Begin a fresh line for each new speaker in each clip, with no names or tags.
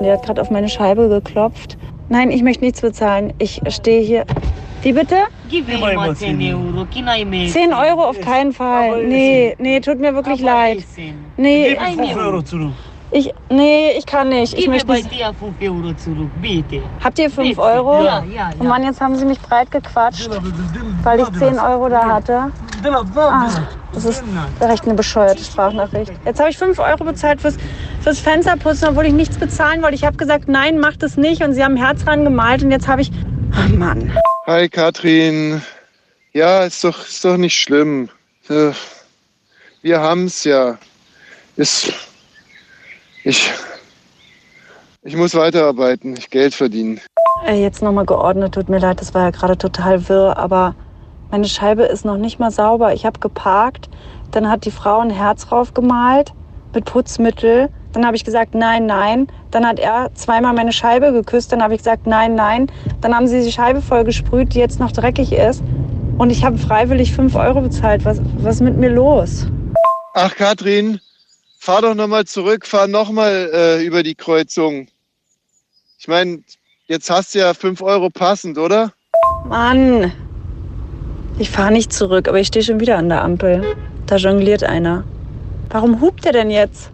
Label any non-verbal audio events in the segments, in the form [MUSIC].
Die hat gerade auf meine Scheibe geklopft. Nein, ich möchte nichts bezahlen. Ich stehe hier. Wie bitte?
Gib mir mal 10 Euro. Can I make
10 Euro auf keinen Fall. Nee, nee, tut mir wirklich leid. Nee,
Gib mir 5 Euro zurück.
Ich, nee, ich kann nicht. Ich
Gib mir
möchte
bei
nicht.
dir 5 Euro zurück, bitte.
Habt ihr 5
Bitte.
Euro?
Ja, ja,
Oh
ja.
Mann, jetzt haben sie mich breit gequatscht, weil ich 10 Euro da hatte. Ah, das ist echt eine bescheuerte Sprachnachricht. Jetzt habe ich 5 Euro bezahlt fürs, fürs Fensterputzen, obwohl ich nichts bezahlen wollte. Ich habe gesagt, nein, macht es nicht. Und sie haben ein Herz dran gemalt und jetzt habe ich... Oh Mann.
Hi Katrin. Ja, ist doch, ist doch nicht schlimm. Äh, Wir haben's ja. Ist, ich, ich muss weiterarbeiten, ich Geld verdienen.
Ey, jetzt nochmal geordnet, tut mir leid, das war ja gerade total wirr, aber meine Scheibe ist noch nicht mal sauber. Ich habe geparkt, dann hat die Frau ein Herz drauf gemalt mit Putzmittel. Dann habe ich gesagt, nein, nein. Dann hat er zweimal meine Scheibe geküsst. Dann habe ich gesagt, nein, nein. Dann haben sie die Scheibe voll gesprüht, die jetzt noch dreckig ist. Und ich habe freiwillig 5 Euro bezahlt. Was, was ist mit mir los?
Ach Katrin, fahr doch nochmal zurück, fahr nochmal äh, über die Kreuzung. Ich meine, jetzt hast du ja 5 Euro passend, oder?
Mann. Ich fahre nicht zurück, aber ich stehe schon wieder an der Ampel. Da jongliert einer. Warum hupt er denn jetzt?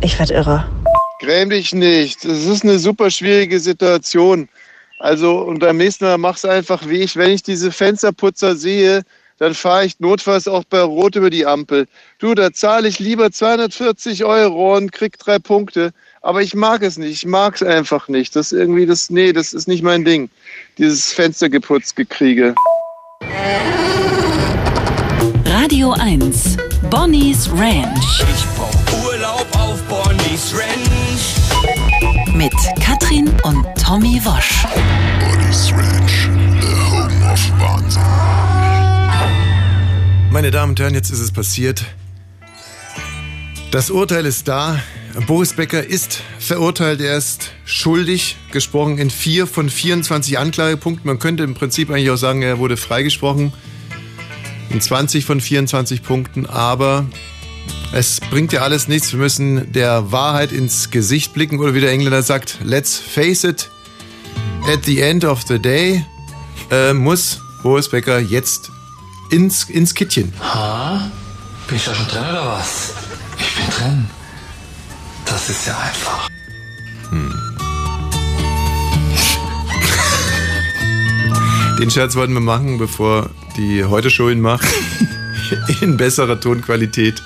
Ich werd irre.
Gräm dich nicht. Das ist eine super schwierige Situation. Also, und beim nächsten Mal mach's einfach wie ich. Wenn ich diese Fensterputzer sehe, dann fahre ich notfalls auch bei Rot über die Ampel. Du, da zahle ich lieber 240 Euro und krieg drei Punkte. Aber ich mag es nicht. Ich mag es einfach nicht. Das ist irgendwie das, nee, das ist nicht mein Ding. Dieses Fenstergeputzgekriege.
Radio 1. Bonnie's Ranch.
Ich brauch Urlaub auf Bonnie's Ranch.
Mit Katrin und Tommy Wosch.
Bonnie's Ranch, the home of Wahnsinn.
Meine Damen und Herren, jetzt ist es passiert. Das Urteil ist da. Boris Becker ist verurteilt. Er ist schuldig gesprochen in vier von 24 Anklagepunkten. Man könnte im Prinzip eigentlich auch sagen, er wurde freigesprochen in 20 von 24 Punkten. Aber es bringt ja alles nichts. Wir müssen der Wahrheit ins Gesicht blicken. Oder wie der Engländer sagt, let's face it. At the end of the day äh, muss Boris Becker jetzt ins, ins Kittchen.
Ha? Bin ich da schon drin oder was? Ich bin drin. Das ist ja einfach. [LAUGHS]
Den Scherz wollten wir machen, bevor die heute Show ihn macht. [LAUGHS] In besserer Tonqualität.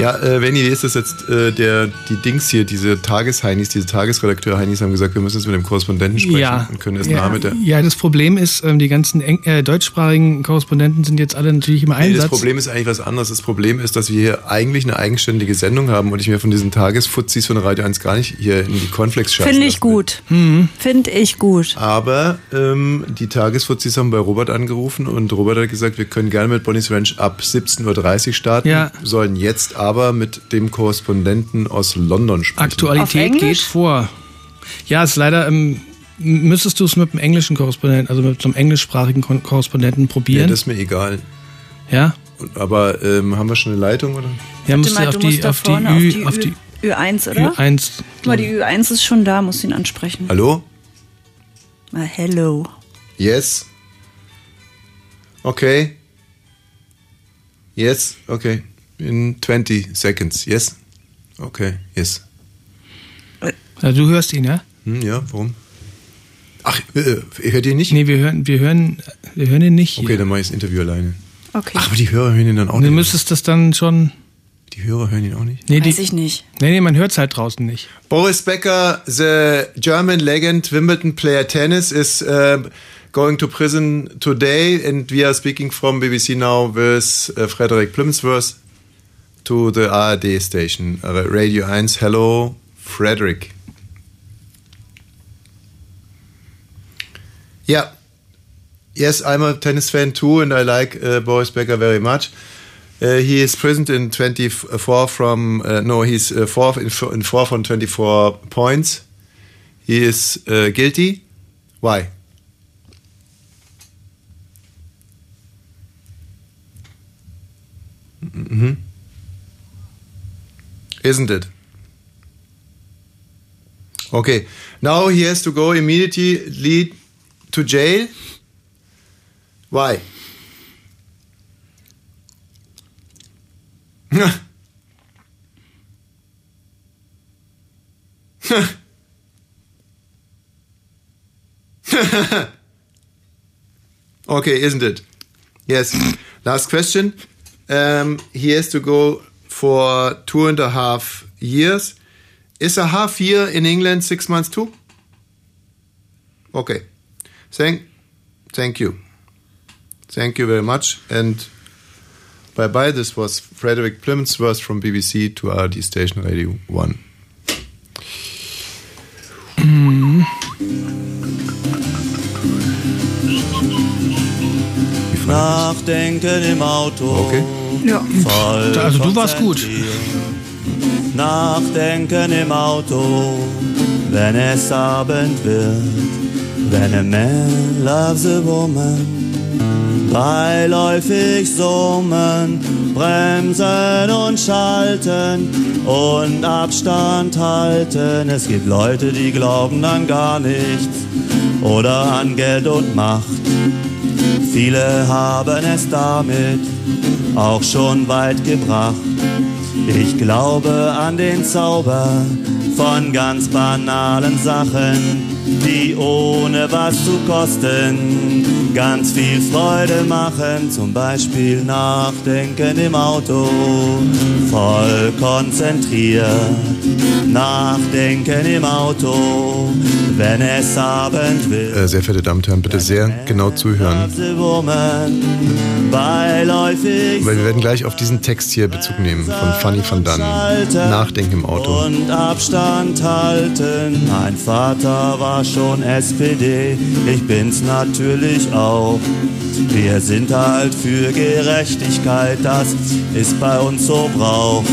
Ja, äh, Benny, wie ist das jetzt? Äh, der, die Dings hier, diese Tagesheinis, diese Tagesredakteur-Heinis haben gesagt, wir müssen jetzt mit dem Korrespondenten sprechen
Ja.
und können erst
ja,
mit der.
ja, das Problem ist, ähm, die ganzen Eng äh, deutschsprachigen Korrespondenten sind jetzt alle natürlich im
Nee,
Einsatz.
das Problem ist eigentlich was anderes. Das Problem ist, dass wir hier eigentlich eine eigenständige Sendung haben und ich mir von diesen Tagesfuzis von Radio 1 gar nicht hier in die Cornflakes scheißen
Finde ich gut.
Mhm.
Finde ich gut.
Aber ähm, die Tagesfuzis haben bei Robert angerufen und Robert hat gesagt, wir können gerne mit Bonnie's Ranch ab 17.30 Uhr starten,
Ja.
sollen jetzt aber mit dem Korrespondenten aus London sprechen.
Aktualität geht vor. Ja, ist leider, ähm, müsstest du es mit einem englischen Korrespondenten, also mit so einem englischsprachigen Korrespondenten
Ja,
probieren?
das ist mir egal.
Ja?
Aber ähm, haben wir schon eine Leitung, oder?
Ja, musst du
mal,
auf
du
die, auf die
vorne
Ü, auf die
Ü1, oder?
Ü1.
Guck mal, die Ü1 ist schon da, musst ihn ansprechen.
Hallo?
Mal hello.
Yes? Okay. Yes? Okay. In 20 seconds. Yes? Okay. Yes.
Ja, du hörst ihn, ja?
Hm, ja, warum? Ach, äh, hört ihr nicht?
Nee, wir hören, wir hören, wir hören ihn nicht.
Okay, dann mache ich das Interview alleine.
Okay.
Ach, aber die Hörer hören ihn dann auch
Du
nicht.
müsstest das dann schon.
Die Hörer hören ihn auch nicht?
Nee, die,
Weiß ich nicht.
nee, nee, man hört es halt draußen nicht.
Boris Becker, the German legend, Wimbledon player tennis, is uh, going to prison today, and we are speaking from BBC Now with uh, Frederick Plimsworth to the ARD station, uh, Radio 1. Hello, Frederick. Yeah. Yes, I'm a tennis fan too, and I like uh, Boris Becker very much. Uh, he is present in 24 from uh, no, he's uh, fourth in, in four from 24 points. He is uh, guilty. Why? hmm Isn't it? Okay. Now he has to go immediately to jail. Why? [LAUGHS] okay, isn't it? Yes. Last question. Um, he has to go for two and a half years. Is a half year in England six months too? Okay. Thank, thank you. Thank you very much. And bye bye. This was Frederick Plimsworth from BBC to RD Station Radio 1. [CLEARS THROAT]
Nachdenken im Auto.
Okay.
Ja.
Voll
Also du warst gut.
Nachdenken im Auto, wenn es Abend wird. Wenn a man loves a woman, beiläufig summen, bremsen und schalten und Abstand halten. Es gibt Leute, die glauben an gar nichts oder an Geld und Macht. Viele haben es damit auch schon weit gebracht. Ich glaube an den Zauber von ganz banalen Sachen, die ohne was zu kosten ganz viel Freude machen. Zum Beispiel nachdenken im Auto, voll konzentriert. Nachdenken im Auto, wenn es Abend wird.
Äh, sehr verehrte Damen und Herren, bitte sehr genau zuhören. Weil wir werden gleich auf diesen Text hier Bezug nehmen von Fanny van Dann. Nachdenken im Auto.
und Abstand halten. Mein Vater war schon SPD, ich bin's natürlich auch. Wir sind halt für Gerechtigkeit, das ist bei uns so Brauch.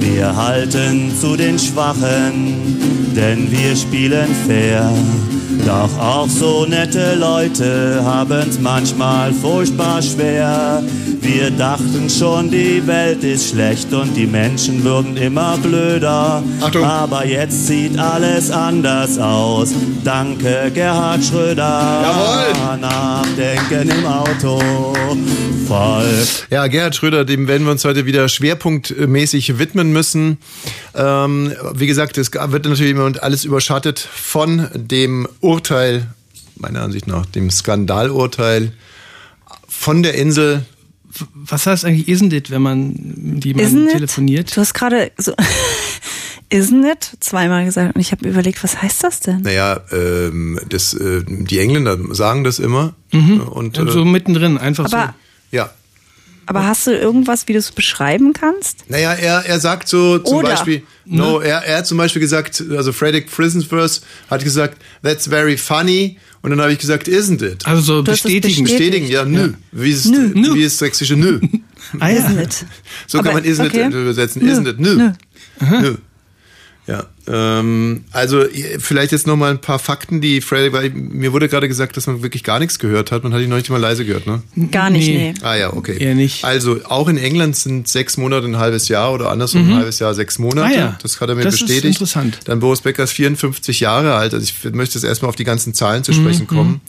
Wir halten zu den Schwachen, denn wir spielen fair. Doch auch so nette Leute haben's manchmal furchtbar schwer. Wir dachten schon, die Welt ist schlecht und die Menschen würden immer blöder.
Achtung.
Aber jetzt sieht alles anders aus. Danke, Gerhard Schröder.
Jawohl.
Nachdenken im Auto. Voll.
Ja, Gerhard Schröder, dem werden wir uns heute wieder schwerpunktmäßig widmen müssen. Ähm, wie gesagt, es wird natürlich immer alles überschattet von dem Urteil, meiner Ansicht nach, dem Skandalurteil von der Insel.
Was heißt eigentlich isn't it, wenn man mit jemandem telefoniert?
Du hast gerade so [LAUGHS] Isn't it zweimal gesagt und ich habe überlegt, was heißt das denn?
Naja, ähm, das, äh, die Engländer sagen das immer.
Mhm.
Und,
Und
äh,
so mittendrin, einfach
Aber,
ja.
aber hast du irgendwas, wie du es beschreiben kannst?
Naja, er, er sagt so zum
Oder.
Beispiel, no, er, er hat zum Beispiel gesagt, also Frederick Frisensworth hat gesagt, that's very funny. Und dann habe ich gesagt, isn't it?
Also so
Du
bestätigen.
Bestätigen, ja, nö. Wie ist,
Nö.
Nö.
wie ist sächsische nö?
Ah, ja.
Isn't it?
So
Aber,
kann man isn't
okay.
it übersetzen.
Nö.
Isn't it? Nö.
Nö.
Ja, ähm, also vielleicht jetzt noch mal ein paar Fakten, die Freddy, weil mir wurde gerade gesagt, dass man wirklich gar nichts gehört hat. Man hat ihn noch nicht mal leise gehört, ne?
Gar nicht, nee.
Ah ja, okay.
Eher nicht.
Also auch in England sind sechs Monate ein halbes Jahr oder andersrum ein halbes Jahr sechs Monate.
Ah ja.
Das hat er mir
Das ist
bestätigt.
interessant.
Dann Boris Becker ist 54 Jahre alt. Also ich möchte jetzt erstmal auf die ganzen Zahlen zu sprechen kommen.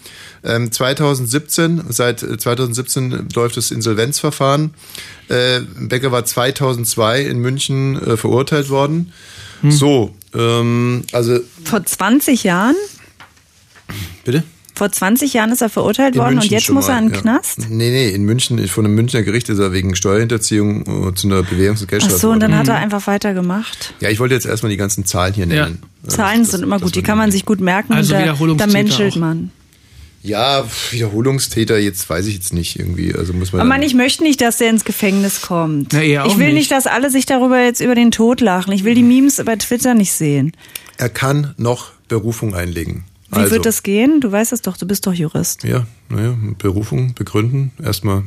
Ähm, 2017, seit äh, 2017 läuft das Insolvenzverfahren. Äh, Becker war 2002 in München äh, verurteilt worden. So, ähm, also
Vor 20 Jahren?
bitte?
Vor 20 Jahren ist er verurteilt
In
worden und
München
jetzt
schon
muss er
mal,
in den
ja.
Knast?
Nee, nee, in München, von einem Münchner Gericht ist er wegen Steuerhinterziehung äh, zu einer Bewährungs- und
Ach
Geldstrafe.
so, und dann
worden.
hat er einfach weitergemacht.
Ja, ich wollte jetzt erstmal die ganzen Zahlen hier
Ja.
nennen. Äh,
Zahlen
das-
sind immer gut, die kann man sich gut merken.
Also
da, da menschelt
auch.
man.
Ja, Wiederholungstäter, jetzt weiß ich jetzt nicht irgendwie. Also muss man.
Aber Mann, ich möchte nicht, dass der ins Gefängnis kommt.
Na,
ich will nicht.
nicht.
dass alle sich darüber jetzt über den Tod lachen. Ich will die Memes bei Twitter nicht sehen.
er kann noch Berufung einlegen.
Wie
also,
wird das gehen? Du weißt es doch, du bist doch Jurist.
Ja, naja, Berufung begründen. Erstmal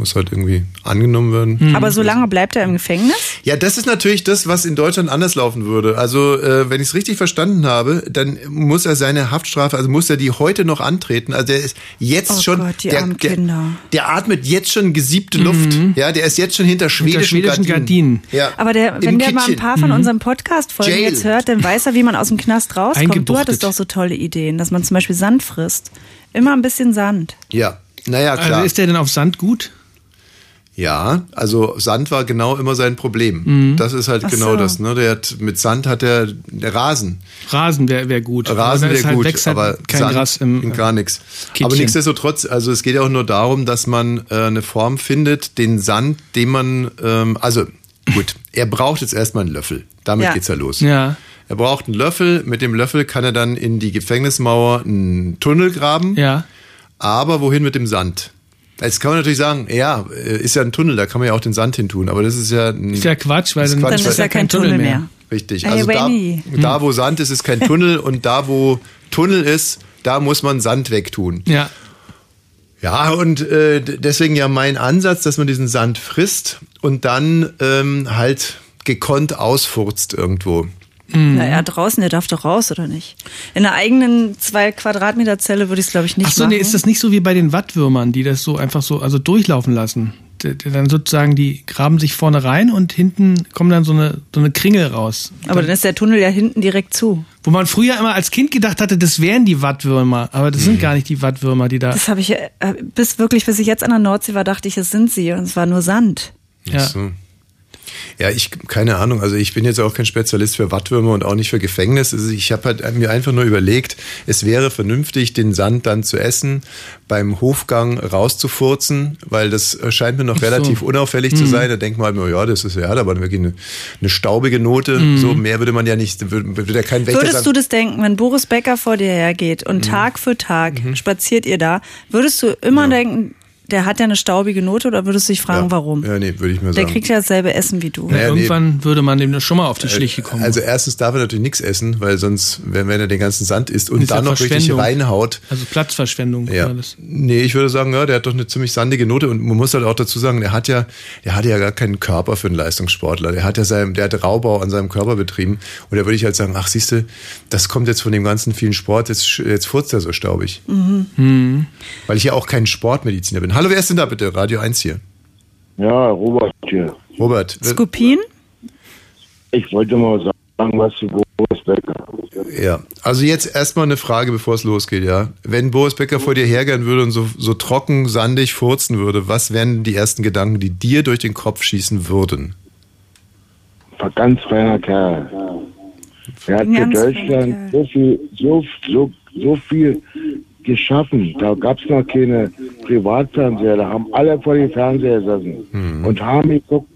muss halt irgendwie angenommen werden.
Hm.
Aber so lange bleibt er im Gefängnis?
Ja, das ist natürlich das, was in Deutschland anders laufen würde. Also, äh, wenn ich es richtig verstanden habe, dann muss er seine Haftstrafe, also muss er die heute noch antreten. Also der ist jetzt
Oh
schon,
Gott, die
der,
armen
der,
Kinder.
der atmet jetzt schon gesiebte Luft. Ja, der ist jetzt schon hinter schwedischen,
schwedischen Gardinen.
Ja.
Aber der,
Im
wenn der mal ein paar von unseren Podcast-Folgen
Jail.
jetzt hört, dann weiß er, wie man aus dem Knast rauskommt. Du hattest doch so tolle Ideen, dass man zum Beispiel Sand frisst. Immer ein bisschen Sand.
Ja, naja, klar.
Also ist der denn auf Sand gut?
Ja, also Sand war genau immer sein Problem.
Mhm.
Das ist halt
Ach
genau
so.
das. Ne? Der hat, mit Sand hat er der Rasen.
Rasen wäre wär gut.
Rasen wäre
halt,
gut,
halt
aber
kein
Sand
Gras im
gar nichts. Aber nichtsdestotrotz, also es geht ja auch nur darum, dass man äh, eine Form findet, den Sand, den man, ähm, also gut, er braucht jetzt erstmal einen Löffel. Damit
Ja.
geht's ja los.
Ja.
Er braucht einen Löffel. Mit dem Löffel kann er dann in die Gefängnismauer einen Tunnel graben.
Ja.
Aber wohin mit dem Sand? Jetzt kann man natürlich sagen, ja, äh, ist ja ein Tunnel, da kann man ja auch den Sand hin tun. Aber das ist ja ein,
Ist ja Quatsch, weil
ist
dann,
Quatsch,
dann ist ja kein Tunnel mehr.
Richtig.
Hey,
Also da,
Benny.
da, wo Sand ist, ist kein Tunnel und da, wo Tunnel ist, da muss man Sand wegtun.
Ja.
Ja, und äh, deswegen ja mein Ansatz, dass man diesen Sand frisst und dann ähm, halt gekonnt ausfurzt irgendwo.
Mhm.
Naja, draußen, der darf doch raus, oder nicht? In einer eigenen zwei Quadratmeter Zelle würde ich es, glaube ich, nicht
Ach so,
machen.
nee, ist das nicht so wie bei den Wattwürmern, die das so einfach so also durchlaufen lassen? Dann sozusagen, die graben sich vorne rein und hinten kommen dann so eine, so eine Kringel raus.
Aber dann ist der Tunnel ja hinten direkt zu.
Wo man früher immer als Kind gedacht hatte, das wären die Wattwürmer, aber das
Mhm.
sind gar nicht die Wattwürmer, die da.
Das habe ich, äh, bis wirklich, bis ich jetzt an der Nordsee war, dachte ich, es sind sie. Und es war nur Sand.
Ach so. Ja, ich, keine Ahnung, also ich bin jetzt auch kein Spezialist für Wattwürmer und auch nicht für Gefängnis. Also ich habe halt mir einfach nur überlegt, es wäre vernünftig, den Sand dann zu essen, beim Hofgang rauszufurzen, weil das scheint mir noch
so.
relativ unauffällig zu
Mhm.
sein. Da denkt man halt, nur, ja, das ist ja, hat aber wirklich eine, eine staubige Note.
Mhm.
So mehr würde man ja nicht, würde, würde ja kein Wächter
Würdest du das denken, wenn Boris Becker vor dir hergeht und
Mhm.
Tag für Tag spaziert ihr da, würdest du immer denken, der hat ja eine staubige Note oder würdest du dich fragen, warum?
Ja, nee, würde ich mir
Der
sagen.
kriegt ja dasselbe Essen wie du.
Naja, nee.
Irgendwann würde man dem schon mal auf die Schliche kommen.
Also erstens darf er natürlich nichts essen, weil sonst, wenn, wenn er den ganzen Sand isst und
Ist ja
dann noch richtig reinhaut,
Also Platzverschwendung.
Ja.
das.
Nee, ich würde sagen, ja, der hat doch eine ziemlich sandige Note und man muss halt auch dazu sagen, der hat ja, der hatte ja gar keinen Körper für einen Leistungssportler. Der hat ja sein, der hat Raubbau an seinem Körper betrieben und da würde ich halt sagen, ach siehste, das kommt jetzt von dem ganzen vielen Sport, jetzt, jetzt furzt er so staubig.
Mhm.
Weil ich ja auch kein Sportmediziner bin. Hallo, wer ist denn da bitte? Radio 1 hier.
Ja, Robert hier.
Robert.
Skopin?
Ich wollte mal sagen, was zu Boris Becker.
Ja, also jetzt erstmal eine Frage, bevor es losgeht, ja. Wenn Boris Becker vor dir hergehen würde und so, so trocken, sandig furzen würde, was wären die ersten Gedanken, die dir durch den Kopf schießen würden?
Ein ganz feiner Kerl. Er hat für Deutschland so viel, so, so, so viel geschaffen. Da gab es noch keine Privatfernseher. Da haben alle vor dem Fernseher gesessen und haben geguckt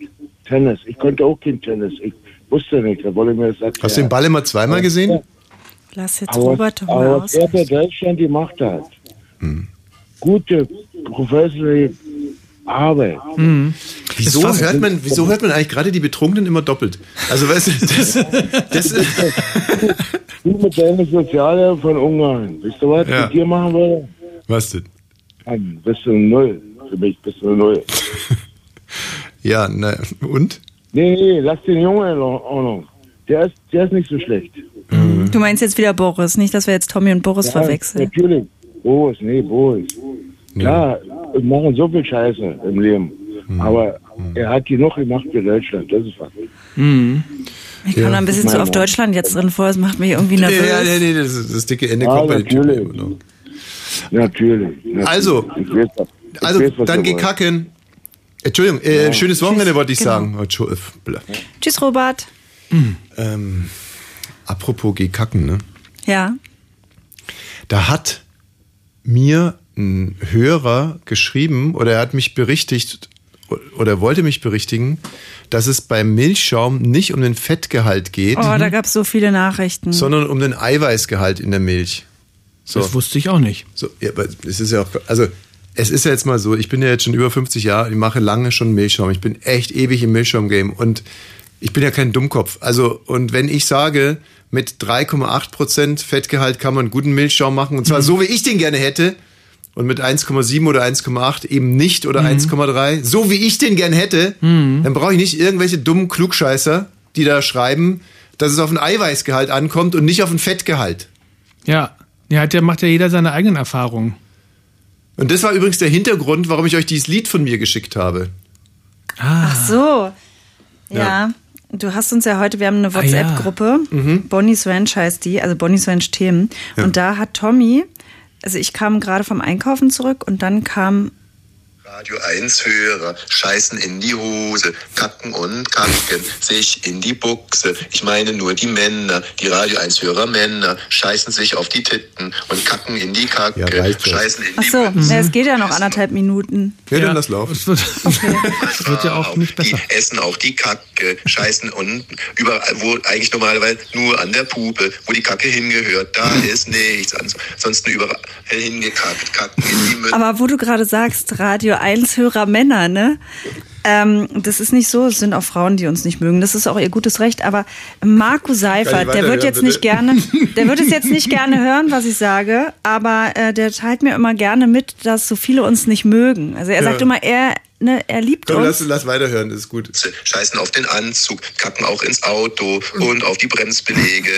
Tennis. Ich konnte auch kein Tennis. Ich wusste nicht. Da wollte mir das erklären.
Hast du den Ball immer zweimal gesehen?
Lass jetzt
Aber,
Robert doch mal
aber
aus.
was er für Deutschland gemacht hat,
Hm.
gute professionelle Arbeit.
Wieso hört man, wieso hört man eigentlich gerade die Betrunkenen immer doppelt? Also weißt du, das, das ist,
Du mit deiner Soziale von Ungarn. Wisst du was?
Ja.
Mit dir machen würde?
was denn?
Dann bist du null. Für mich bist du null. [LAUGHS]
Ja, na, und?
Nee, nee, lass den Jungen in Ordnung. Der ist, der ist nicht so schlecht.
Du meinst jetzt wieder Boris, nicht, dass wir jetzt Tommy und Boris
Ja,
verwechseln.
Natürlich. Boris, nee, Boris. Klar, wir machen so viel Scheiße im Leben.
Hm.
Aber er hat genug gemacht für Deutschland. Das ist was.
Ich komme da ein bisschen zu auf Deutschland jetzt drin vor, das macht mich irgendwie
Ja,
nervös.
ja, nee, nee, das, das dicke Ende
Ja,
kommt bei den Typen
natürlich.
noch.
Natürlich. natürlich.
Also,
Ich weiß,
Also,
weiß,
dann geh kacken. Entschuldigung, äh,
Ja.
schönes Wochenende wollte ich
Genau.
sagen. Entschu- äh.
Tschüss, Robert.
Ähm, apropos geh kacken, ne?
Ja.
Da hat mir ein Hörer geschrieben oder er hat mich berichtigt oder wollte mich berichtigen, dass es beim Milchschaum nicht um den Fettgehalt geht,
Oh, da gab es so viele Nachrichten.
sondern um den Eiweißgehalt in der Milch. So.
Das wusste ich auch nicht.
So, ja, aber es ist ja auch, also es ist ja jetzt mal so, ich bin ja jetzt schon über 50 Jahre, ich mache lange schon Milchschaum. Ich bin echt ewig im Milchschaum-Game und ich bin ja kein Dummkopf. Also, und wenn ich sage, mit 3,8% Fettgehalt kann man guten Milchschaum machen, und zwar so, wie ich den gerne hätte, und mit 1,7 oder 1,8 eben nicht oder 1,3, so wie ich den gern hätte,
Mhm.
dann brauche ich nicht irgendwelche dummen Klugscheißer, die da schreiben, dass es auf ein Eiweißgehalt ankommt und nicht auf ein Fettgehalt.
Ja. Ja, hat ja, macht ja jeder seine eigenen Erfahrungen.
Und das war übrigens der Hintergrund, warum ich euch dieses Lied von mir geschickt habe.
Ach so. Ja.
Ja.
Du hast uns ja heute, wir haben eine
Ah, ja.
WhatsApp-Gruppe,
Mhm.
Bonnie's Ranch heißt die, also Bonnie's Ranch Themen.
Ja.
Und da hat Tommy, also ich kam gerade vom Einkaufen zurück und dann kam
Radio 1 Hörer scheißen in die Hose, kacken und kacken sich in die Buchse. Ich meine nur die Männer, die Radio 1 Hörer Männer scheißen sich auf die Titten und kacken in die Kacke, scheißen in
Ach
die
so,
Mütze.
ja, es geht ja noch anderthalb Minuten.
Ja, dann lass laufen.
Es wird, [LAUGHS] es wird ja auch nicht besser.
Die essen auch die Kacke, scheißen und überall, wo eigentlich normalerweise nur an der Pupe, wo die Kacke hingehört, da [LAUGHS] ist nichts, ansonsten überall hingekackt, kacken in die Mütze.
Aber wo du gerade sagst, Radio 1 Hörer Männer, ne? Ähm, das ist nicht so, es sind auch Frauen, die uns nicht mögen. Das ist auch ihr gutes Recht. Aber Marco Seifert, der wird jetzt nicht
bitte?
gerne, der wird es jetzt nicht [LAUGHS] gerne hören, was ich sage, aber äh, der teilt mir immer gerne mit, dass so viele uns nicht mögen. Also er
Ja.
sagt immer, er, ne, er liebt
Komm,
uns.
lass, lass weiterhören, das ist gut.
scheißen auf den Anzug, kacken auch ins Auto und auf die Bremsbeläge,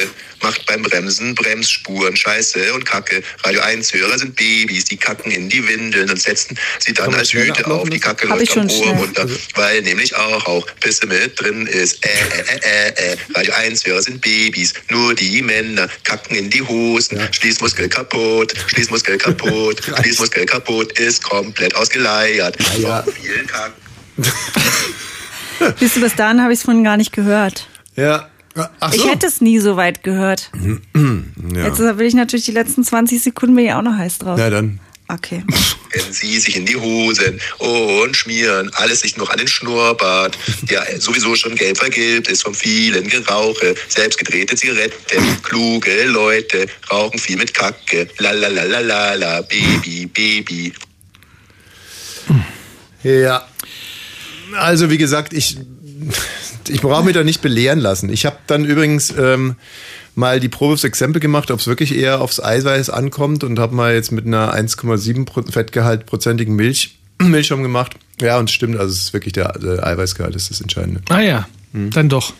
macht beim Bremsen Bremsspuren, Scheiße und Kacke. Radio 1 Hörer sind Babys, die kacken in die Windeln und setzen sie dann
man
als Hüte auf. Die Kacke läuft am Ohr runter, weil nämlich auch, auch Pisse mit drin ist. Äh, äh, äh, äh, äh. Radio 1 Hörer sind Babys, nur die Männer kacken in die Hosen, Schließmuskel kaputt, Schließmuskel kaputt, [LAUGHS] Schließmuskel kaputt, ist komplett ausgeleiert.
Ja,
Von vielen Kacken.
Siehst du, bis dahin habe ich es vorhin gar nicht gehört.
Ja. Ach so.
Ich hätte es nie so weit gehört. [CLEARS THROAT]
ja.
Jetzt will ich natürlich die letzten 20 Sekunden bin ich auch noch heiß drauf.
Na dann.
Okay.
Kennen Sie sich in die Hosen und schmieren alles sich noch an den Schnurrbart, der sowieso schon gelb vergilbt ist vom vielen Gerauche. Selbst gedrehte Zigaretten, kluge Leute rauchen viel mit Kacke. La la la la la la, Baby, Baby.
Ja. Also wie gesagt, ich, ich brauche mich da nicht belehren lassen. Ich habe dann übrigens ähm, mal die Probe aufs Exempel gemacht, ob es wirklich eher aufs Eiweiß ankommt und habe mal jetzt mit einer 1,7 Pro- Fettgehalt prozentigen Milch [CLEARS THROAT] Milchschaum gemacht. Ja, und es stimmt, also es ist wirklich der, der Eiweißgehalt ist das Entscheidende.
Ah ja, dann doch.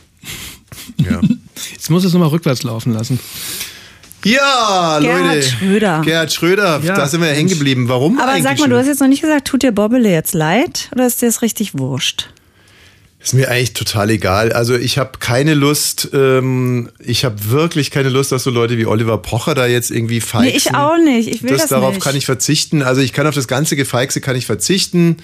Ja. [LAUGHS]
Jetzt muss es nochmal rückwärts laufen lassen.
Ja,
Gerhard
Leute.
Schröder.
Gerhard Schröder,
Ja.
da sind wir ja hängen geblieben. Warum
Aber
eigentlich?
sag mal, du hast jetzt noch nicht gesagt, tut dir Bobbele jetzt leid oder ist dir das richtig wurscht?
Ist mir eigentlich total egal. Also ich habe keine Lust, ähm, ich habe wirklich keine Lust, dass so Leute wie Oliver Pocher da jetzt irgendwie feixen.
Nee, ich auch nicht. Ich will das,
darauf
nicht.
kann ich verzichten. Also ich kann auf das ganze Gefeixe kann ich verzichten.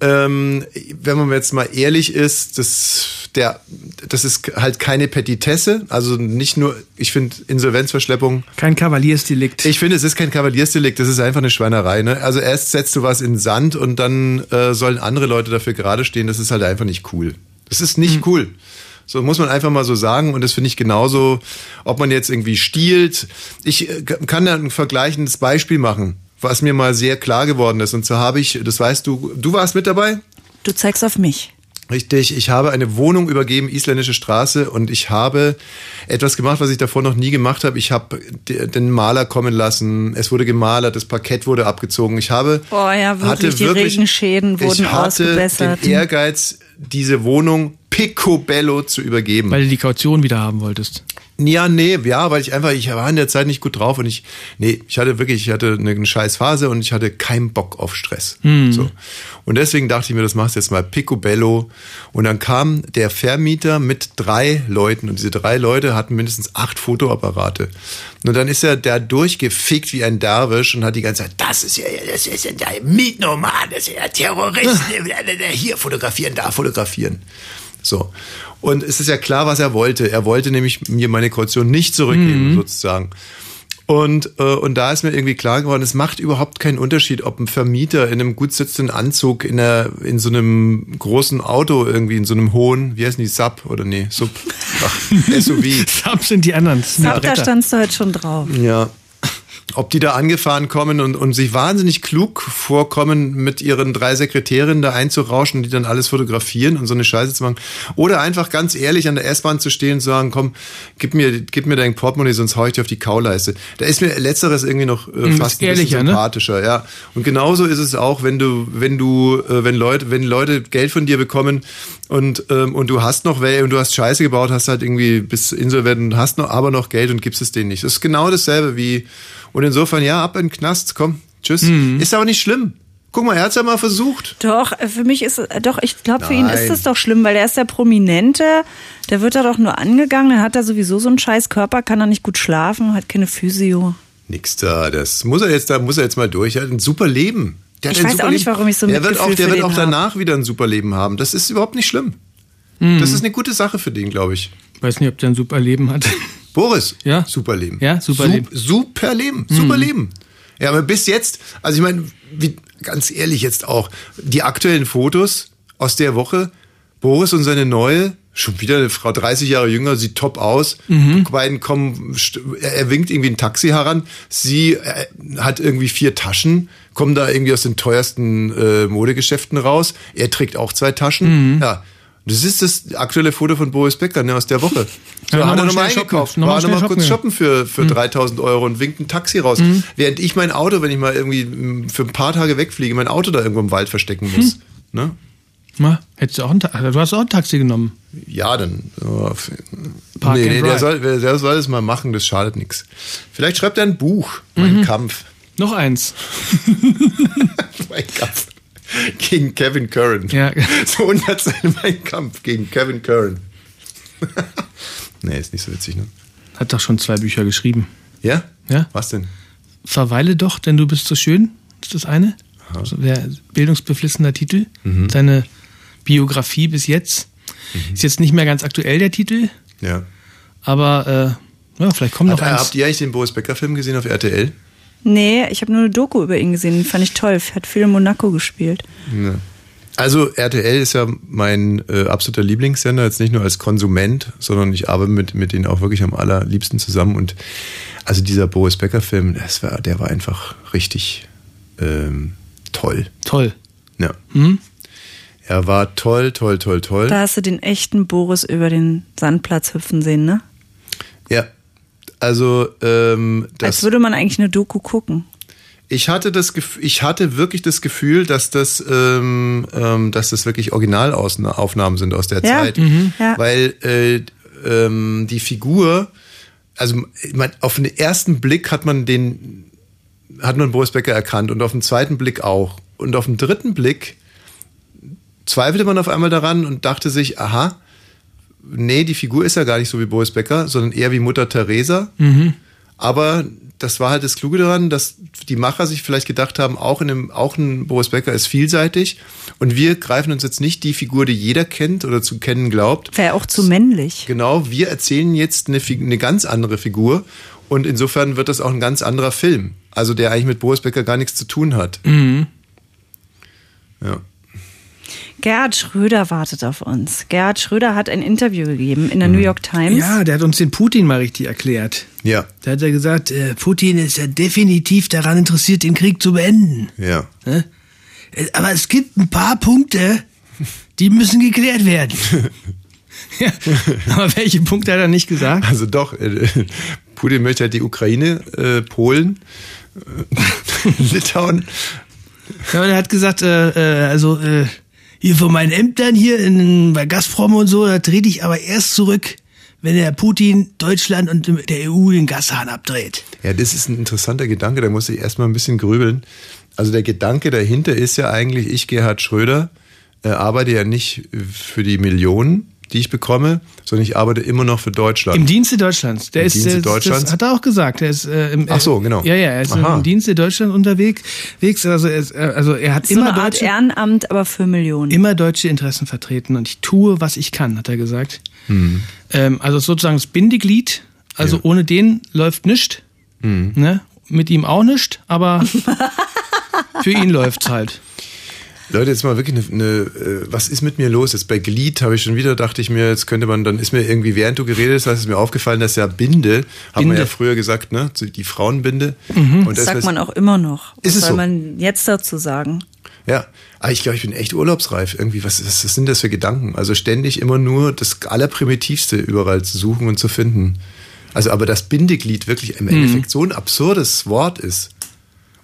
Ähm, wenn man jetzt mal ehrlich ist, das, der, das ist halt keine Petitesse. Also nicht nur, ich finde Insolvenzverschleppung.
Kein Kavaliersdelikt.
Ich finde, es ist kein Kavaliersdelikt, das ist einfach eine Schweinerei. Ne? Also erst setzt du was in Sand und dann äh, sollen andere Leute dafür gerade stehen. Das ist halt einfach nicht cool. Das ist nicht cool. So muss man einfach mal so sagen. Und das finde ich genauso, ob man jetzt irgendwie stiehlt. Ich äh, kann da ein vergleichendes Beispiel machen, was mir mal sehr klar geworden ist. Und so habe ich, das weißt du, du warst mit dabei?
Du zeigst auf mich.
Richtig, ich habe eine Wohnung übergeben, isländische Straße, und ich habe etwas gemacht, was ich davor noch nie gemacht habe. Ich habe de- den Maler kommen lassen, es wurde gemalert, das Parkett wurde abgezogen. Ich habe
Boah, ja, wirklich,
hatte
die Regenschäden wurden
ich hatte
ausgebessert.
den Ehrgeiz, diese Wohnung picobello zu übergeben.
Weil du die Kaution wieder haben wolltest.
Ja, nee, ja, weil ich einfach, ich war in der Zeit nicht gut drauf und ich, nee, ich hatte wirklich, ich hatte eine scheiß Phase und ich hatte keinen Bock auf Stress.
Hm.
So. Und deswegen dachte ich mir, das machst du jetzt mal picobello. Und dann kam der Vermieter mit drei Leuten und diese drei Leute hatten mindestens acht Fotoapparate. Und dann ist er da durchgefickt wie ein Derwisch und hat die ganze Zeit, das ist ja, das ist ja der Mietnoman, das ist ja Terrorist, [LAUGHS] hier fotografieren, da fotografieren. So. Und es ist ja klar, was er wollte. Er wollte nämlich mir meine Kaution nicht zurückgeben, sozusagen. Und, äh, und da ist mir irgendwie klar geworden, es macht überhaupt keinen Unterschied, ob ein Vermieter in einem gut sitzenden Anzug in, einer, in so einem großen Auto irgendwie, in so einem hohen, wie heißen die, Sub oder nee, Sub, ach, [LAUGHS] SUV.
Sub sind die anderen.
Sub, da standst du heute schon drauf.
Ja. Ob die da angefahren kommen und, und sich wahnsinnig klug vorkommen, mit ihren drei Sekretärinnen da einzurauschen, die dann alles fotografieren und so eine Scheiße zu machen. Oder einfach ganz ehrlich an der S-Bahn zu stehen und zu sagen, komm, gib mir, gib mir dein Portemonnaie, sonst hau ich dir auf die Kauleiste. Da ist mir letzteres irgendwie noch äh,
Mhm,
fast ein
ne?
bisschen sympathischer, ja. Und genauso ist es auch, wenn du, wenn du, äh, wenn Leute, wenn Leute Geld von dir bekommen und, ähm, und du hast noch und du hast Scheiße gebaut, hast halt irgendwie bis insolvent und hast noch aber noch Geld und gibst es denen nicht. Das ist genau dasselbe wie, und insofern, ja, ab in den Knast, komm, tschüss.
Mhm.
Ist aber nicht schlimm. Guck mal, er hat's ja mal versucht.
Doch, äh, für mich ist es, doch, ich glaube, für ihn ist es doch schlimm, weil er ist der Prominente, der wird da doch nur angegangen, dann hat er sowieso so einen scheiß Körper, kann er nicht gut schlafen, hat keine Physio.
Nix da, das muss er jetzt, da muss er jetzt mal durch. Er hat ein super Leben. Der hat
Ich weiß
super
auch nicht, warum ich so
Der wird
Mitgefühl
auch, der
für
wird
den
auch
hab.
danach wieder ein super Leben haben. Das ist überhaupt nicht schlimm.
Mhm.
Das ist eine gute Sache für den, glaube ich.
Weiß nicht, ob der ein super Leben hat. [LAUGHS]
Boris.
Ja.
Super Leben.
Ja, super
Sup-
Leben.
Super Leben. Super Leben. Ja, aber bis jetzt, also ich meine, wie, ganz ehrlich jetzt auch, die aktuellen Fotos aus der Woche, Boris und seine neue, schon wieder eine Frau, 30 Jahre jünger, sieht top aus.
Mhm.
Die beiden kommen, er er winkt irgendwie ein Taxi heran. Sie äh, hat irgendwie vier Taschen, kommen da irgendwie aus den teuersten äh, Modegeschäften raus. Er trägt auch zwei Taschen.
Mhm.
Ja. Das ist das aktuelle Foto von Boris Becker ne, aus der Woche. So, [LAUGHS]
Ja,
hat er
nochmal
eingekauft.
Nochmal
war nochmal kurz
shoppen,
shoppen für, für 3000 Euro und winkt ein Taxi raus.
Mhm.
Während ich mein Auto, wenn ich mal irgendwie für ein paar Tage wegfliege, mein Auto da irgendwo im Wald verstecken
Hm.
muss. Ne?
Na, hättest du auch ein, du hast auch ein Taxi genommen.
Ja, dann. Oh,
Park
nee, nee, der soll, der soll es mal machen, das schadet nichts. Vielleicht schreibt er ein Buch, Mein
Mhm.
Kampf.
Noch eins. [LAUGHS]
mein Kampf. Gegen Kevin Curran.
Ja. [LAUGHS]
So 100 Seiten Mein Kampf gegen Kevin Curran. [LAUGHS] nee, ist nicht so witzig, ne?
Hat doch schon zwei Bücher geschrieben.
Ja?
Ja.
Was denn?
Verweile doch, denn du bist so schön. ist das eine. Also der bildungsbeflissener Titel.
Mhm.
Seine Biografie bis jetzt. Ist jetzt nicht mehr ganz aktuell, der Titel.
Ja.
Aber äh, ja, vielleicht kommt
Hat,
noch eins.
habt ihr eigentlich den Boris Becker-Film gesehen auf RTL?
Nee, ich habe nur eine Doku über ihn gesehen, fand ich toll. Hat viel in Monaco gespielt.
Ja. Also RTL ist ja mein äh, absoluter Lieblingssender, jetzt nicht nur als Konsument, sondern ich arbeite mit, mit denen auch wirklich am allerliebsten zusammen. Und also dieser Boris Becker-Film, das war, der war einfach richtig ähm, toll.
Toll.
Ja.
Hm?
Er war toll, toll, toll, toll.
Da hast du den echten Boris über den Sandplatz hüpfen sehen, ne?
Ja. Also ähm,
Als
das,
würde man eigentlich eine Doku gucken.
ich hatte das Gef ich hatte wirklich das Gefühl, dass das ähm, ähm, dass das wirklich Originalaufnahmen sind aus der
Ja,
Zeit,
mhm. ja.
weil äh, ähm, die Figur, also man, auf den ersten Blick hat man den hat man Boris Becker erkannt und auf den zweiten Blick auch und auf den dritten Blick zweifelte man auf einmal daran und dachte sich, aha, nee, die Figur ist ja gar nicht so wie Boris Becker, sondern eher wie Mutter Teresa.
Mhm.
Aber das war halt das Kluge daran, dass die Macher sich vielleicht gedacht haben, auch, in einem, auch ein Boris Becker ist vielseitig und wir greifen uns jetzt nicht die Figur, die jeder kennt oder zu kennen glaubt.
Wäre auch zu männlich.
Genau, wir erzählen jetzt eine, eine ganz andere Figur und insofern wird das auch ein ganz anderer Film. Also der eigentlich mit Boris Becker gar nichts zu tun hat.
Mhm.
Ja.
Gerhard Schröder wartet auf uns. Gerhard Schröder hat ein Interview gegeben in der New York Times.
Ja, der hat uns den Putin mal richtig erklärt.
Ja.
Da hat er gesagt, äh, Putin ist ja definitiv daran interessiert, den Krieg zu beenden.
Ja.
Ne? Äh, Aber es gibt ein paar Punkte, die müssen geklärt werden. [LAUGHS] ja, aber welche Punkte hat er nicht gesagt?
Also doch, äh, Putin möchte halt die Ukraine, äh, Polen, äh, [LAUGHS] Litauen.
Ja, und er hat gesagt, äh, äh, also äh, hier von meinen Ämtern hier in, bei Gazprom und so, da trete ich aber erst zurück, wenn der Putin Deutschland und der EU den Gashahn abdreht.
Ja, das ist ein interessanter Gedanke, da muss ich erstmal ein bisschen grübeln. Also der Gedanke dahinter ist ja eigentlich, ich, Gerhard Schröder, äh, arbeite ja nicht für die Millionen, die ich bekomme, sondern ich arbeite immer noch für Deutschland.
Im Dienste Deutschlands. Der
Im
ist,
Dienste
der,
Deutschlands?
Das hat er auch gesagt. Der ist, äh, im,
Ach so, genau.
Ja, ja, er ist
Aha.
im Dienste Deutschland unterwegs. wegs. Also er, ist, äh, also er hat
So
immer
eine Art
deutsche,
Ehrenamt, aber für Millionen.
immer deutsche Interessen vertreten und ich tue, was ich kann, hat er gesagt.
Hm.
Ähm, also sozusagen das Bindeglied. Also ohne den läuft nichts.
Hm.
Ne? Mit ihm auch nicht, aber [LAUGHS] für ihn läuft's halt.
Leute, jetzt mal wirklich eine, eine äh, was ist mit mir los? Jetzt bei Glied habe ich schon wieder, dachte ich mir, jetzt könnte man, dann ist mir irgendwie, während du geredet hast, ist mir aufgefallen, dass ja Binde, haben wir ja früher gesagt, ne, die Frauenbinde.
Das
das
sagt man auch immer noch. Was
Ist es
soll
so?
man jetzt dazu sagen?
Ja, aber ich glaube, ich bin echt urlaubsreif. Irgendwie, was, was, was sind das für Gedanken? Also ständig immer nur das Allerprimitivste überall zu suchen und zu finden. Also, aber das Bindeglied wirklich im
Mhm.
Endeffekt so ein absurdes Wort ist.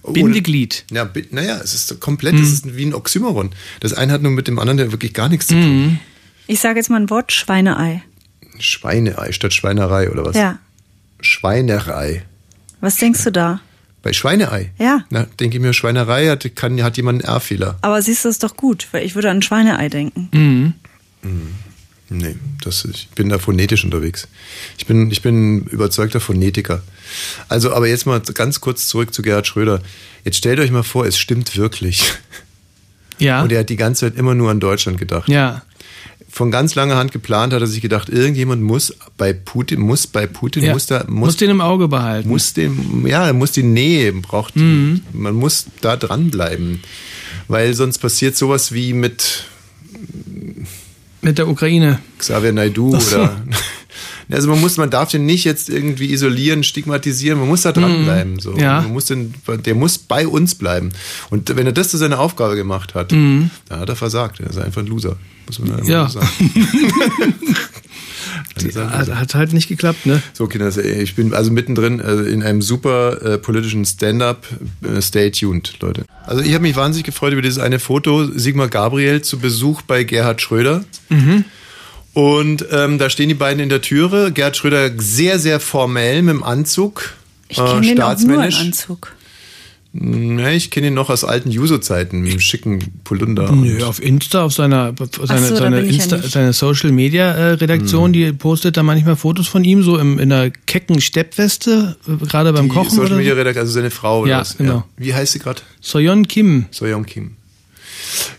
Bindeglied.
Ja, bi- naja, es ist komplett, es ist wie ein Oxymoron. Das eine hat nur mit dem anderen ja wirklich gar nichts zu tun.
Ich sage jetzt mal ein Wort, Schweineei.
Schweineei statt Schweinerei oder was?
Ja.
Schweinerei.
Was denkst du da?
Bei Schweineei?
Ja.
Na, denke ich mir, Schweinerei hat, kann, hat jemand einen R-Fehler.
Aber siehst du, das ist doch gut, weil ich würde an Schweineei denken.
Mhm. Nee, das, ich bin da phonetisch unterwegs. Ich bin, ich bin überzeugter Phonetiker. Also, aber jetzt mal ganz kurz zurück zu Gerhard Schröder. Jetzt stellt euch mal vor, es stimmt wirklich.
Ja.
Und er hat die ganze Zeit immer nur an Deutschland gedacht.
Ja.
Von ganz langer Hand geplant hat er sich gedacht, irgendjemand muss bei Putin, muss bei Putin,
Ja.
muss da,
Muss
muss,
den im Auge behalten.
muss den, ja, er muss die Nähe, braucht,
Mhm.
man muss da dranbleiben. Weil sonst passiert sowas wie mit
Mit der Ukraine.
Xavier Naidu
so.
oder. Also man muss, man darf den nicht jetzt irgendwie isolieren, stigmatisieren, man muss da dranbleiben. So.
Ja.
Man muss den, der muss bei uns bleiben. Und wenn er das zu seiner Aufgabe gemacht hat,
Mhm.
dann hat er versagt. Er ist einfach ein Loser. Muss man
Ja.
so sagen. [LAUGHS]
Hat, hat halt nicht geklappt, ne?
So, Kinder, ich bin also mittendrin äh, in einem super äh, politischen Stand-up. Äh, stay tuned, Leute. Also ich habe mich wahnsinnig gefreut über dieses eine Foto. Sigmar Gabriel zu Besuch bei Gerhard Schröder.
Mhm.
Und ähm, da stehen die beiden in der Türe. Gerhard Schröder sehr, sehr formell mit dem Anzug.
Ich kenne den auch nur Anzug.
Ne, ich kenne ihn noch aus alten Juso-Zeiten, mit einem schicken Polunder.
Nö, auf Insta, auf seiner, seine,
so,
seine,
ja
Insta,
nicht.
seine Social Media äh, Redaktion,
Hm.
die postet da manchmal Fotos von ihm, so im, in einer kecken Steppweste, äh, gerade beim
Die
Kochen
Social
oder
Media
so.
Redaktion, also seine Frau. Oder
Ja,
was?
genau.
Wie heißt sie gerade?
Soyeon Kim.
Soyeon Kim.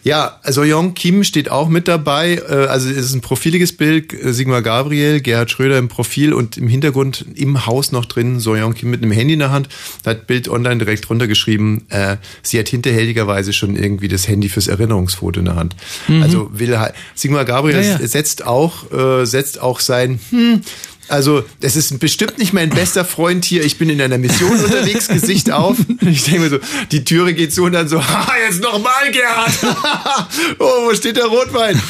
Ja, Soyeon Kim steht auch mit dabei. Äh, Also es ist ein profiliges Bild. äh, Sigmar Gabriel, Gerhard Schröder im Profil und im Hintergrund im Haus noch drin Soyeon Kim mit einem Handy in der Hand. Da hat Bild online direkt runtergeschrieben, äh, sie hat hinterhältigerweise schon irgendwie das Handy fürs Erinnerungsfoto in der Hand.
Mhm.
Also will Sigmar Gabriel
Ja, ja.
setzt auch äh, setzt auch sein hm, also, es ist bestimmt nicht mein bester Freund hier. Ich bin in einer Mission unterwegs, Gesicht auf. [LAUGHS] Ich denke mir so, die Türe geht zu und dann so, [LAUGHS] haha, jetzt nochmal, Gerhard. [LAUGHS] oh, wo steht der Rotwein?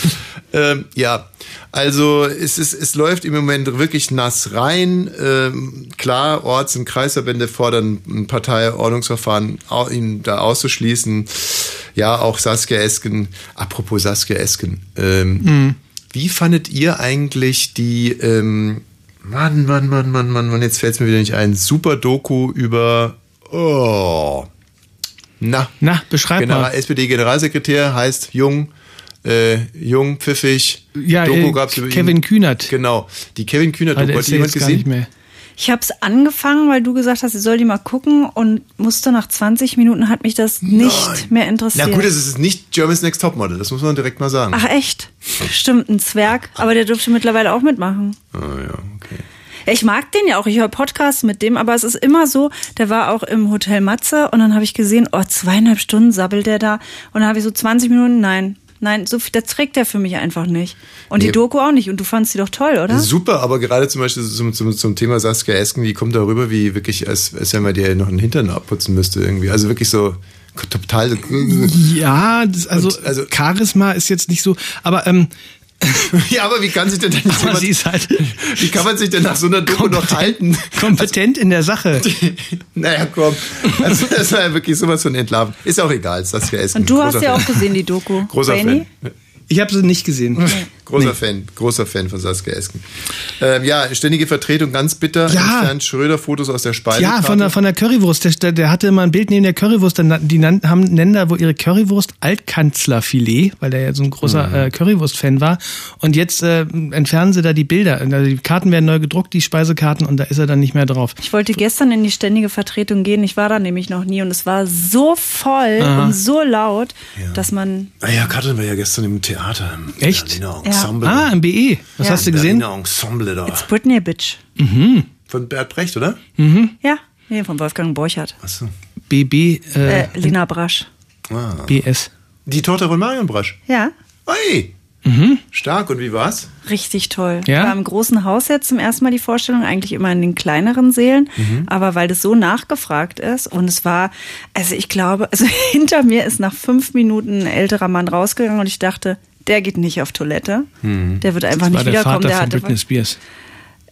ähm, ja, also es, ist, es läuft im Moment wirklich nass rein. Ähm, klar, Orts- und Kreisverbände fordern ein Parteiordnungsverfahren, ihn da auszuschließen. Ja, auch Saskia Esken. Apropos Saskia Esken. Ähm,
Mhm.
Wie fandet ihr eigentlich die, ähm, Mann, Mann, Mann, Mann, Mann, Mann, jetzt fällt es mir wieder nicht ein, super Doku über, oh, na,
Na, beschreib
General,
mal.
SPD-Generalsekretär heißt Jung, äh, Jung, pfiffig.
Ja,
Doku
äh,
gab's über
Kevin
ihn.
Kühnert.
Genau, die Kevin Kühnert
Ah,
Doku.
der
Hat die jemand
jetzt gar nicht
gesehen?
mehr.
Ich habe es angefangen, weil du gesagt hast, ich soll die mal gucken und musste nach 20 Minuten hat mich das nicht mehr
Na
interessiert.
gut, es ist nicht Germany's Next Topmodel, das muss man direkt mal sagen.
Ach echt? Stimmt, ein Zwerg, aber der durfte mittlerweile auch mitmachen.
Ah. Ja,
Ich mag den ja auch, ich höre Podcasts mit dem, aber es ist immer so, der war auch im Hotel Matze und dann habe ich gesehen, oh, zweieinhalb Stunden sabbelt der da und dann habe ich so 20 Minuten, nein, nein, so viel, das trägt der für mich einfach nicht. Und
Nee.
die Doku auch nicht und du fandst die doch toll, oder?
Super, aber gerade zum Beispiel zum, zum, zum Thema Saskia Esken, die kommt darüber wie wirklich, als, als wenn man dir noch einen Hintern abputzen müsste irgendwie. Also wirklich so total.
Ja, das, also,
also
Charisma ist jetzt nicht so, aber ähm, [LAUGHS]
ja, aber wie kann sich denn dann
aber
jemand,
sie ist halt
wie kann man sich denn nach so einer Doku noch halten?
kompetent in der Sache. [LAUGHS]
Naja, komm. Also, das war ja wirklich sowas von entlarven. Ist auch egal, Saskia Esken.
Und du hast ja auch gesehen, die Doku.
Großer
Rainy?
Fan.
Ich habe sie nicht gesehen.
Großer Fan, großer Fan von Saskia Esken. Ähm, ja, ständige Vertretung, ganz bitter.
Ja.
Entfernt Schröder Fotos aus der Speise.
Ja, von der, von der Currywurst. Der, der, hatte immer ein Bild neben der Currywurst. Dann, die haben, nennen da wohl ihre Currywurst Altkanzlerfilet, weil der ja so ein großer
Mhm.
äh, Currywurst-Fan war. Und jetzt äh, entfernen sie da die Bilder. Also die Karten werden neu gedruckt, die Speisekarten, und da ist er dann nicht mehr drauf.
Ich wollte gestern in die ständige Vertretung gehen. Ich war da nämlich noch nie und es war so voll
Aha.
und so laut, dass man.
Ah ja, Katrin war ja gestern im Theater. Im
Echt?
Berliner Ensemble.
Ah, im BE. Was
Ja.
hast du gesehen?
Berliner Ensemble da.
It's Britney Bitch.
Mhm.
Von Bert Brecht, oder?
Mhm.
Ja, nee, von Wolfgang Borchert.
Achso.
BB, äh,
Äh, Lina Brasch.
Ah.
BS.
Die Tochter von Marion Brasch.
Ja,
Oi! Stark, und wie war's?
richtig toll.
Ja?
War im großen Haus jetzt zum ersten Mal die Vorstellung, eigentlich immer in den kleineren Sälen,
Mhm.
aber weil das so nachgefragt ist und es war, also ich glaube, also [LAUGHS] hinter mir ist nach fünf Minuten ein älterer Mann rausgegangen und ich dachte, der geht nicht auf Toilette. Der wird einfach
das
nicht
war der
wiederkommen.
Vater
Der
von
hatte
Britney Spears.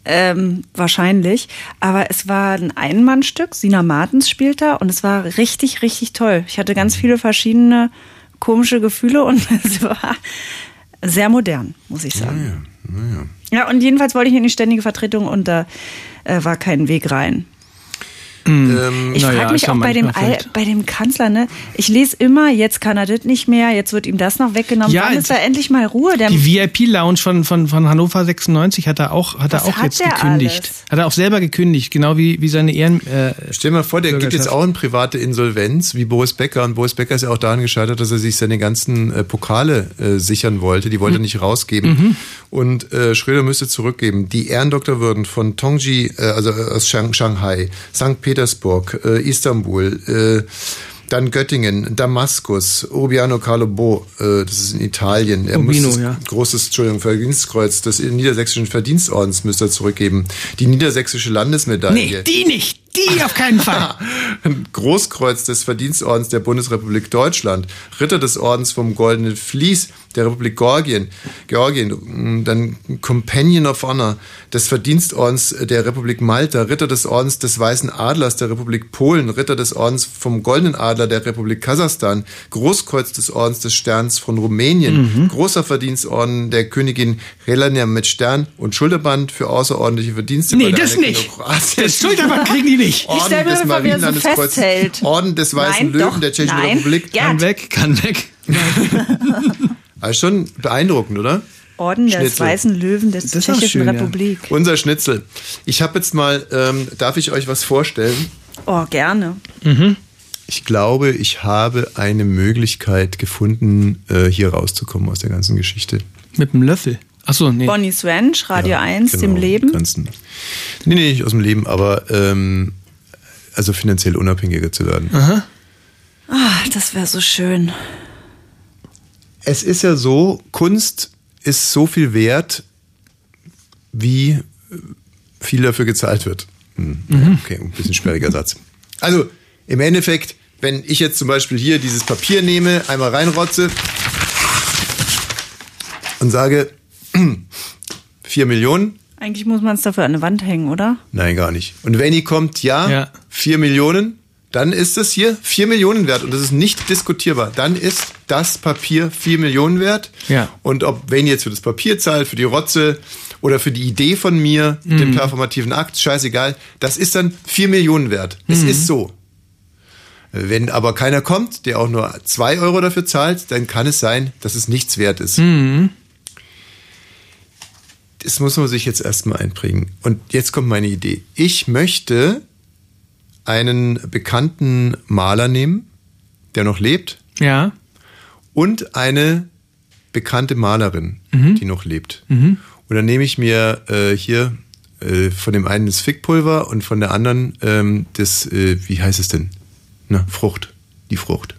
ähm, wahrscheinlich. Aber es war ein Einmannstück. Sina Martens spielt da und es war richtig, richtig toll. Ich hatte ganz viele verschiedene komische Gefühle und [LAUGHS] es war sehr modern, muss ich sagen. Ja, und jedenfalls wollte ich in die ständige Vertretung und da äh, war kein Weg rein.
Ähm,
Ich frage mich auch bei dem, Al bei dem Kanzler, ne? Ich lese immer, jetzt kann er das nicht mehr, jetzt wird ihm das noch weggenommen.
Ja,
Wann ist da endlich mal Ruhe? Der,
Die VIP-Lounge von, von, von Hannover 96 hat er auch, hat er auch
hat
jetzt gekündigt.
alles?
Hat er auch selber gekündigt, genau wie, wie seine Ehren. Äh,
Stell dir mal vor, der geht jetzt auch in private Insolvenz, wie Boris Becker. Und Boris Becker ist ja auch daran gescheitert, dass er sich seine ganzen äh, Pokale äh, sichern wollte. Die wollte er
Mhm.
nicht rausgeben.
Mhm.
Und äh, Schröder müsste zurückgeben. Die Ehrendoktorwürden von Tongji, äh, also aus Shang Shanghai, St. Petersburg, äh, Istanbul, äh, dann Göttingen, Damaskus, Urbiano Carlo Bo, äh, das ist in Italien. Er
Urbino,
muss
ja.
großes, Entschuldigung, Verdienstkreuz des niedersächsischen Verdienstordens müsste er zurückgeben. Die niedersächsische Landesmedaille.
nee, die nicht. Die auf keinen Fall. [LAUGHS]
Großkreuz des Verdienstordens der Bundesrepublik Deutschland, Ritter des Ordens vom Goldenen Vlies der Republik Georgien, Georgien, dann Companion of Honor des Verdienstordens der Republik Malta, Ritter des Ordens des Weißen Adlers der Republik Polen, Ritter des Ordens vom Goldenen Adler der Republik Kasachstan, Großkreuz des Ordens des Sterns von Rumänien,
Mhm.
großer Verdienstorden der Königin Helena mit Stern und Schulterband für außerordentliche Verdienste.
Nee, das nicht. Das Schulterband kriegen die nicht.
Ich
Orden
stell mir
des
vor, wie er so festhält.
Orden des Weißen
Nein,
Löwen
doch,
der Tschechischen
nein.
Republik.
Gerd.
Kann weg, kann weg. [LAUGHS]
Also schon beeindruckend, oder?
Orden des
Schnitzel.
Weißen Löwen der Tschechischen
schön, ja.
Republik.
Unser Schnitzel. Ich habe jetzt mal, ähm, darf ich euch was vorstellen?
Oh, gerne.
Ich glaube, ich habe eine Möglichkeit gefunden, äh, hier rauszukommen aus der ganzen Geschichte.
Mit einem Löffel. Achso, nee.
Bonnie's Ranch, Radio 1,
Genau,
dem Leben.
Ganzen. Nee, nee, nicht aus dem Leben, aber ähm, also finanziell unabhängiger zu werden.
Aha.
Ah, das wäre so schön.
Es ist ja so, Kunst ist so viel wert, wie äh, viel dafür gezahlt wird. Hm,
Mhm.
Okay, ein bisschen sperriger Satz. Also, im Endeffekt, wenn ich jetzt zum Beispiel hier dieses Papier nehme, einmal reinrotze und sage, [CLEARS THROAT] 4 Millionen,
Eigentlich muss man es dafür an eine Wand hängen, oder?
Nein, gar nicht. Und wenn die kommt, ja,
Ja.
4 Millionen, dann ist es hier 4 Millionen wert und das ist nicht diskutierbar. Dann ist das Papier 4 Millionen wert.
Ja.
Und ob wenn jetzt für das Papier zahlt, für die Rotze oder für die Idee von mir, den
Mhm.
performativen Akt, scheißegal, das ist dann 4 Millionen wert. Es
Mhm.
ist so. Wenn aber keiner kommt, der auch nur 2 Euro dafür zahlt, dann kann es sein, dass es nichts wert ist.
Mhm.
Das muss man sich jetzt erstmal einprägen. Und jetzt kommt meine Idee. Ich möchte einen bekannten Maler nehmen, der noch lebt,
Ja.
und eine bekannte Malerin,
Mhm.
die noch lebt.
Mhm.
Und dann nehme ich mir äh, hier äh, von dem einen das Fickpulver und von der anderen ähm, das, äh, wie heißt es denn? Na, Frucht. Die Frucht.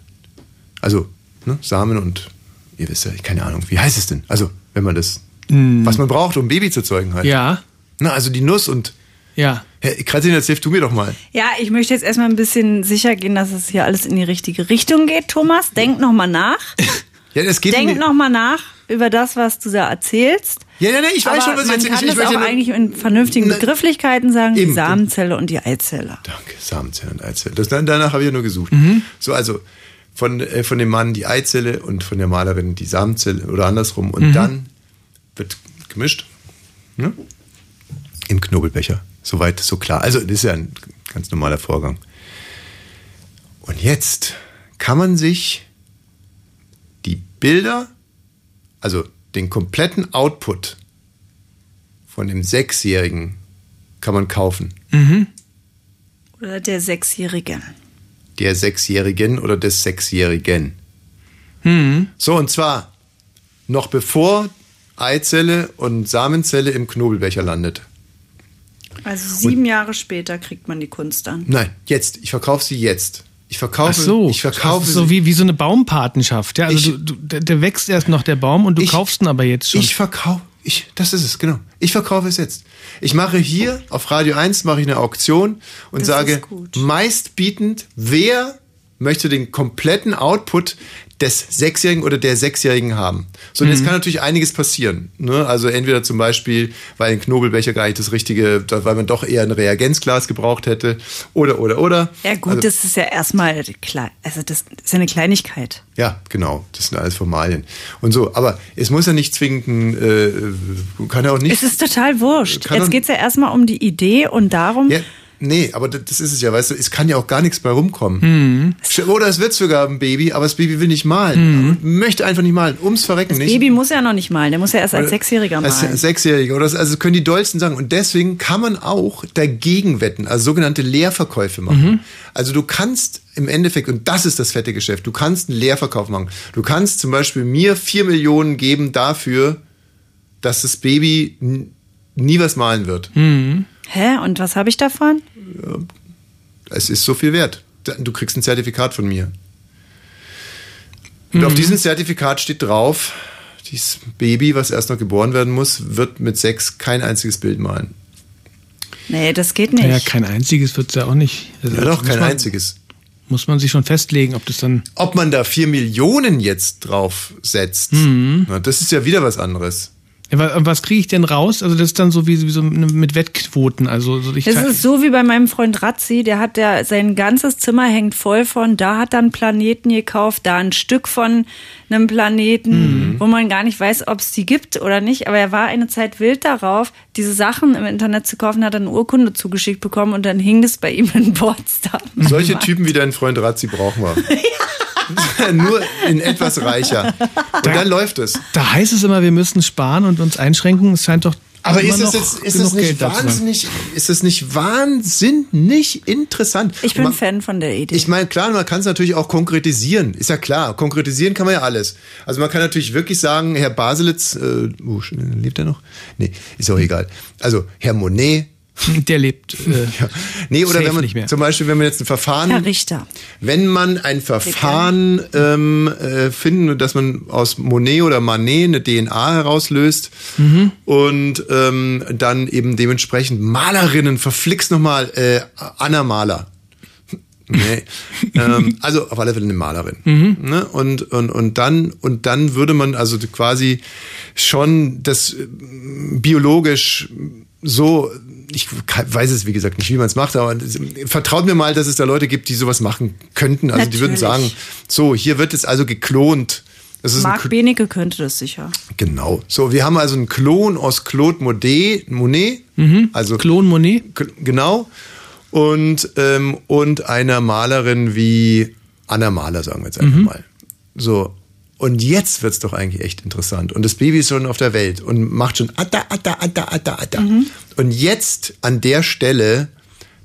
Also, ne, Samen und, ihr wisst ja, keine Ahnung, wie heißt es denn? Also, wenn man das,
Mhm.
was man braucht, um ein Baby zu zeugen halt.
Ja.
Na, also die Nuss und,
Ja.
Herr Kratzin, jetzt hilf du mir doch mal.
Ja, ich möchte jetzt erstmal ein bisschen sicher gehen, dass es hier alles in die richtige Richtung geht, Thomas. Denk noch mal nach. [LAUGHS]
Ja, es geht
Denk
um-
noch mal nach über das, was du da erzählst.
Ja, ja, ja, ich weiß
Aber
schon, was ich
man
erzähle.
kann
Ich
es
möchte
auch
ja
eigentlich in vernünftigen
Na,
Begrifflichkeiten sagen, die
eben.
Samenzelle und die Eizelle.
Danke, Samenzelle und Eizelle. Das, danach habe ich ja nur gesucht.
Mhm.
So, also von, äh, von dem Mann die Eizelle und von der Malerin die Samenzelle oder andersrum. Und
Mhm.
dann wird gemischt ne? im Knobelbecher. Soweit, so klar. Also, das ist ja ein ganz normaler Vorgang. Und jetzt kann man sich die Bilder, also den kompletten Output von dem Sechsjährigen kann man kaufen.
Mhm.
Oder der Sechsjährige.
der Sechsjährigen oder des Sechsjährigen.
Mhm.
So, und zwar noch bevor Eizelle und Samenzelle im Knobelbecher landet.
Also sieben Jahre später kriegt man die Kunst dann.
Nein, jetzt. Ich verkaufe sie jetzt. Ich verkaufe,
Ach so,
ich verkaufe
so wie, wie so eine Baumpatenschaft. Ja, also
Ich-
du, du, der, wächst erst noch der Baum und du kaufst ihn aber jetzt schon.
Ich verkaufe, ich, das ist es, genau. Ich verkaufe es jetzt. Ich mache hier auf Radio 1 mache ich eine Auktion und
Das
sage, meistbietend, wer möchte den kompletten Output des Sechsjährigen oder der Sechsjährigen haben. So, und jetzt
Mhm.
kann natürlich einiges passieren. Ne? Also entweder zum Beispiel, weil ein Knobelbecher gar nicht das richtige, weil man doch eher ein Reagenzglas gebraucht hätte, oder, oder, oder.
Ja gut,
also,
das ist ja erstmal klar. Also das ist ja eine Kleinigkeit.
Ja, genau. Das sind alles Formalien. Und so, aber es muss ja nicht zwingend ein, äh, kann ja auch nicht.
Es ist total wurscht. Jetzt geht's ja erstmal um die Idee und darum,
Ja, nee, aber das das ist es ja, weißt du, es kann ja auch gar nichts bei rumkommen.
Mhm.
Oder es wird sogar ein Baby, aber das Baby will nicht malen. Und möchte einfach nicht malen. Ums Verrecken
das
nicht.
Baby muss ja noch nicht malen. Der muss ja erst als
Oder-
Sechsjähriger
Als
malen.
Sechsjähriger. Oder das, also können die dollsten sagen. Und deswegen kann man auch dagegen wetten, also sogenannte Leerverkäufe machen.
Mhm.
Also du kannst im Endeffekt, und das ist das fette Geschäft, du kannst einen Leerverkauf machen. Du kannst zum Beispiel mir vier Millionen geben dafür, dass das Baby nie was malen wird.
Hä? Und was habe ich davon?
Es ist so viel wert. Du kriegst ein Zertifikat von mir. Und
Mhm.
auf diesem Zertifikat steht drauf, dieses Baby, was erst noch geboren werden muss, wird mit sechs kein einziges Bild malen.
Nee, das geht nicht.
Naja, kein einziges wird's ja auch nicht. Also
Ja, doch, kein
man,
einziges.
Muss man sich schon festlegen, ob das dann.
Ob man da vier Millionen jetzt drauf setzt,
Mhm.
na, das ist ja wieder was anderes.
Ja, wa- was kriege ich denn raus? Also das ist dann so wie, wie so mit Wettquoten. Also so ich
Das ist so wie bei meinem Freund Razzi, der hat der sein ganzes Zimmer hängt voll von, da hat er einen Planeten gekauft, da ein Stück von einem Planeten,
Mhm.
wo man gar nicht weiß, ob es die gibt oder nicht, aber er war eine Zeit wild darauf, diese Sachen im Internet zu kaufen, hat eine Urkunde zugeschickt bekommen und dann hing das bei ihm in Potsdam.
Solche [LAUGHS] Typen wie dein Freund Razzi brauchen wir. [LAUGHS] Nur in etwas reicher. Und dann läuft es.
Da heißt es immer, wir müssen sparen und uns einschränken. Es scheint doch.
Aber ist es jetzt, ist
genug
es nicht
Geld da zu sein.
wahnsinnig, ist es nicht wahnsinnig interessant?
Ich bin
Man-
Fan von der Idee.
Ich meine, klar, man kann es natürlich auch konkretisieren. Ist ja klar, konkretisieren kann man ja alles. Also man kann natürlich wirklich sagen, Herr Baselitz, äh, oh, lebt er noch? Nee, ist auch egal. Also Herr Monet. [LAUGHS]
Der lebt. Äh,
ja. Nee, oder wenn man
nicht mehr.
zum Beispiel, wenn man jetzt ein Verfahren.
Herr Richter.
Wenn man ein Verfahren ähm, äh, finden, dass man aus Monet oder Manet eine DNA herauslöst
Mhm.
und ähm, dann eben dementsprechend Malerinnen verflixt nochmal äh, Anna Maler. [LAUGHS] Nee. ähm, also auf alle Fälle eine Malerin.
Mhm.
Ne? Und, und, und, dann, und dann würde man also quasi schon das äh, biologisch so, ich weiß es wie gesagt nicht, wie man es macht, aber vertraut mir mal, dass es da Leute gibt, die sowas machen könnten. Also die würden sagen,
Natürlich.
so, hier wird es also geklont. Das ist ein
Marc Benecke könnte das sicher.
Genau. So, wir haben also einen Klon aus Claude Monet, Monet also
Klon Monet.
Genau. Und, ähm, und einer Malerin wie Anna Mahler, sagen wir jetzt einfach
Mhm.
mal. So. Und jetzt wird's doch eigentlich echt interessant. Und das Baby ist schon auf der Welt und macht schon atta, atta, atta, atta, atta. Und jetzt an der Stelle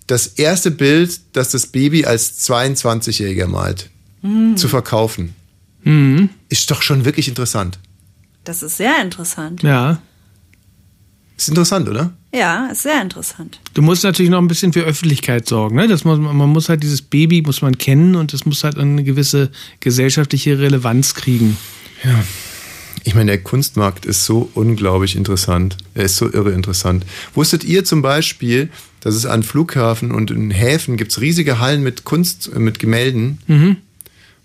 das erste Bild, das das Baby als 22-Jähriger malt,
Mhm.
zu verkaufen,
Mhm.
ist doch schon wirklich interessant.
Das ist sehr interessant.
Ja.
Ist interessant, oder?
Ja, ist sehr interessant.
Du musst natürlich noch ein bisschen für Öffentlichkeit sorgen. Ne? Das muss, man muss halt dieses Baby muss man kennen und es muss halt eine gewisse gesellschaftliche Relevanz kriegen.
Ja. Ich meine, der Kunstmarkt ist so unglaublich interessant. Er ist so irre interessant. Wusstet ihr zum Beispiel, dass es an Flughafen und in Häfen gibt's riesige Hallen mit Kunst, äh, mit Gemälden?
Mhm.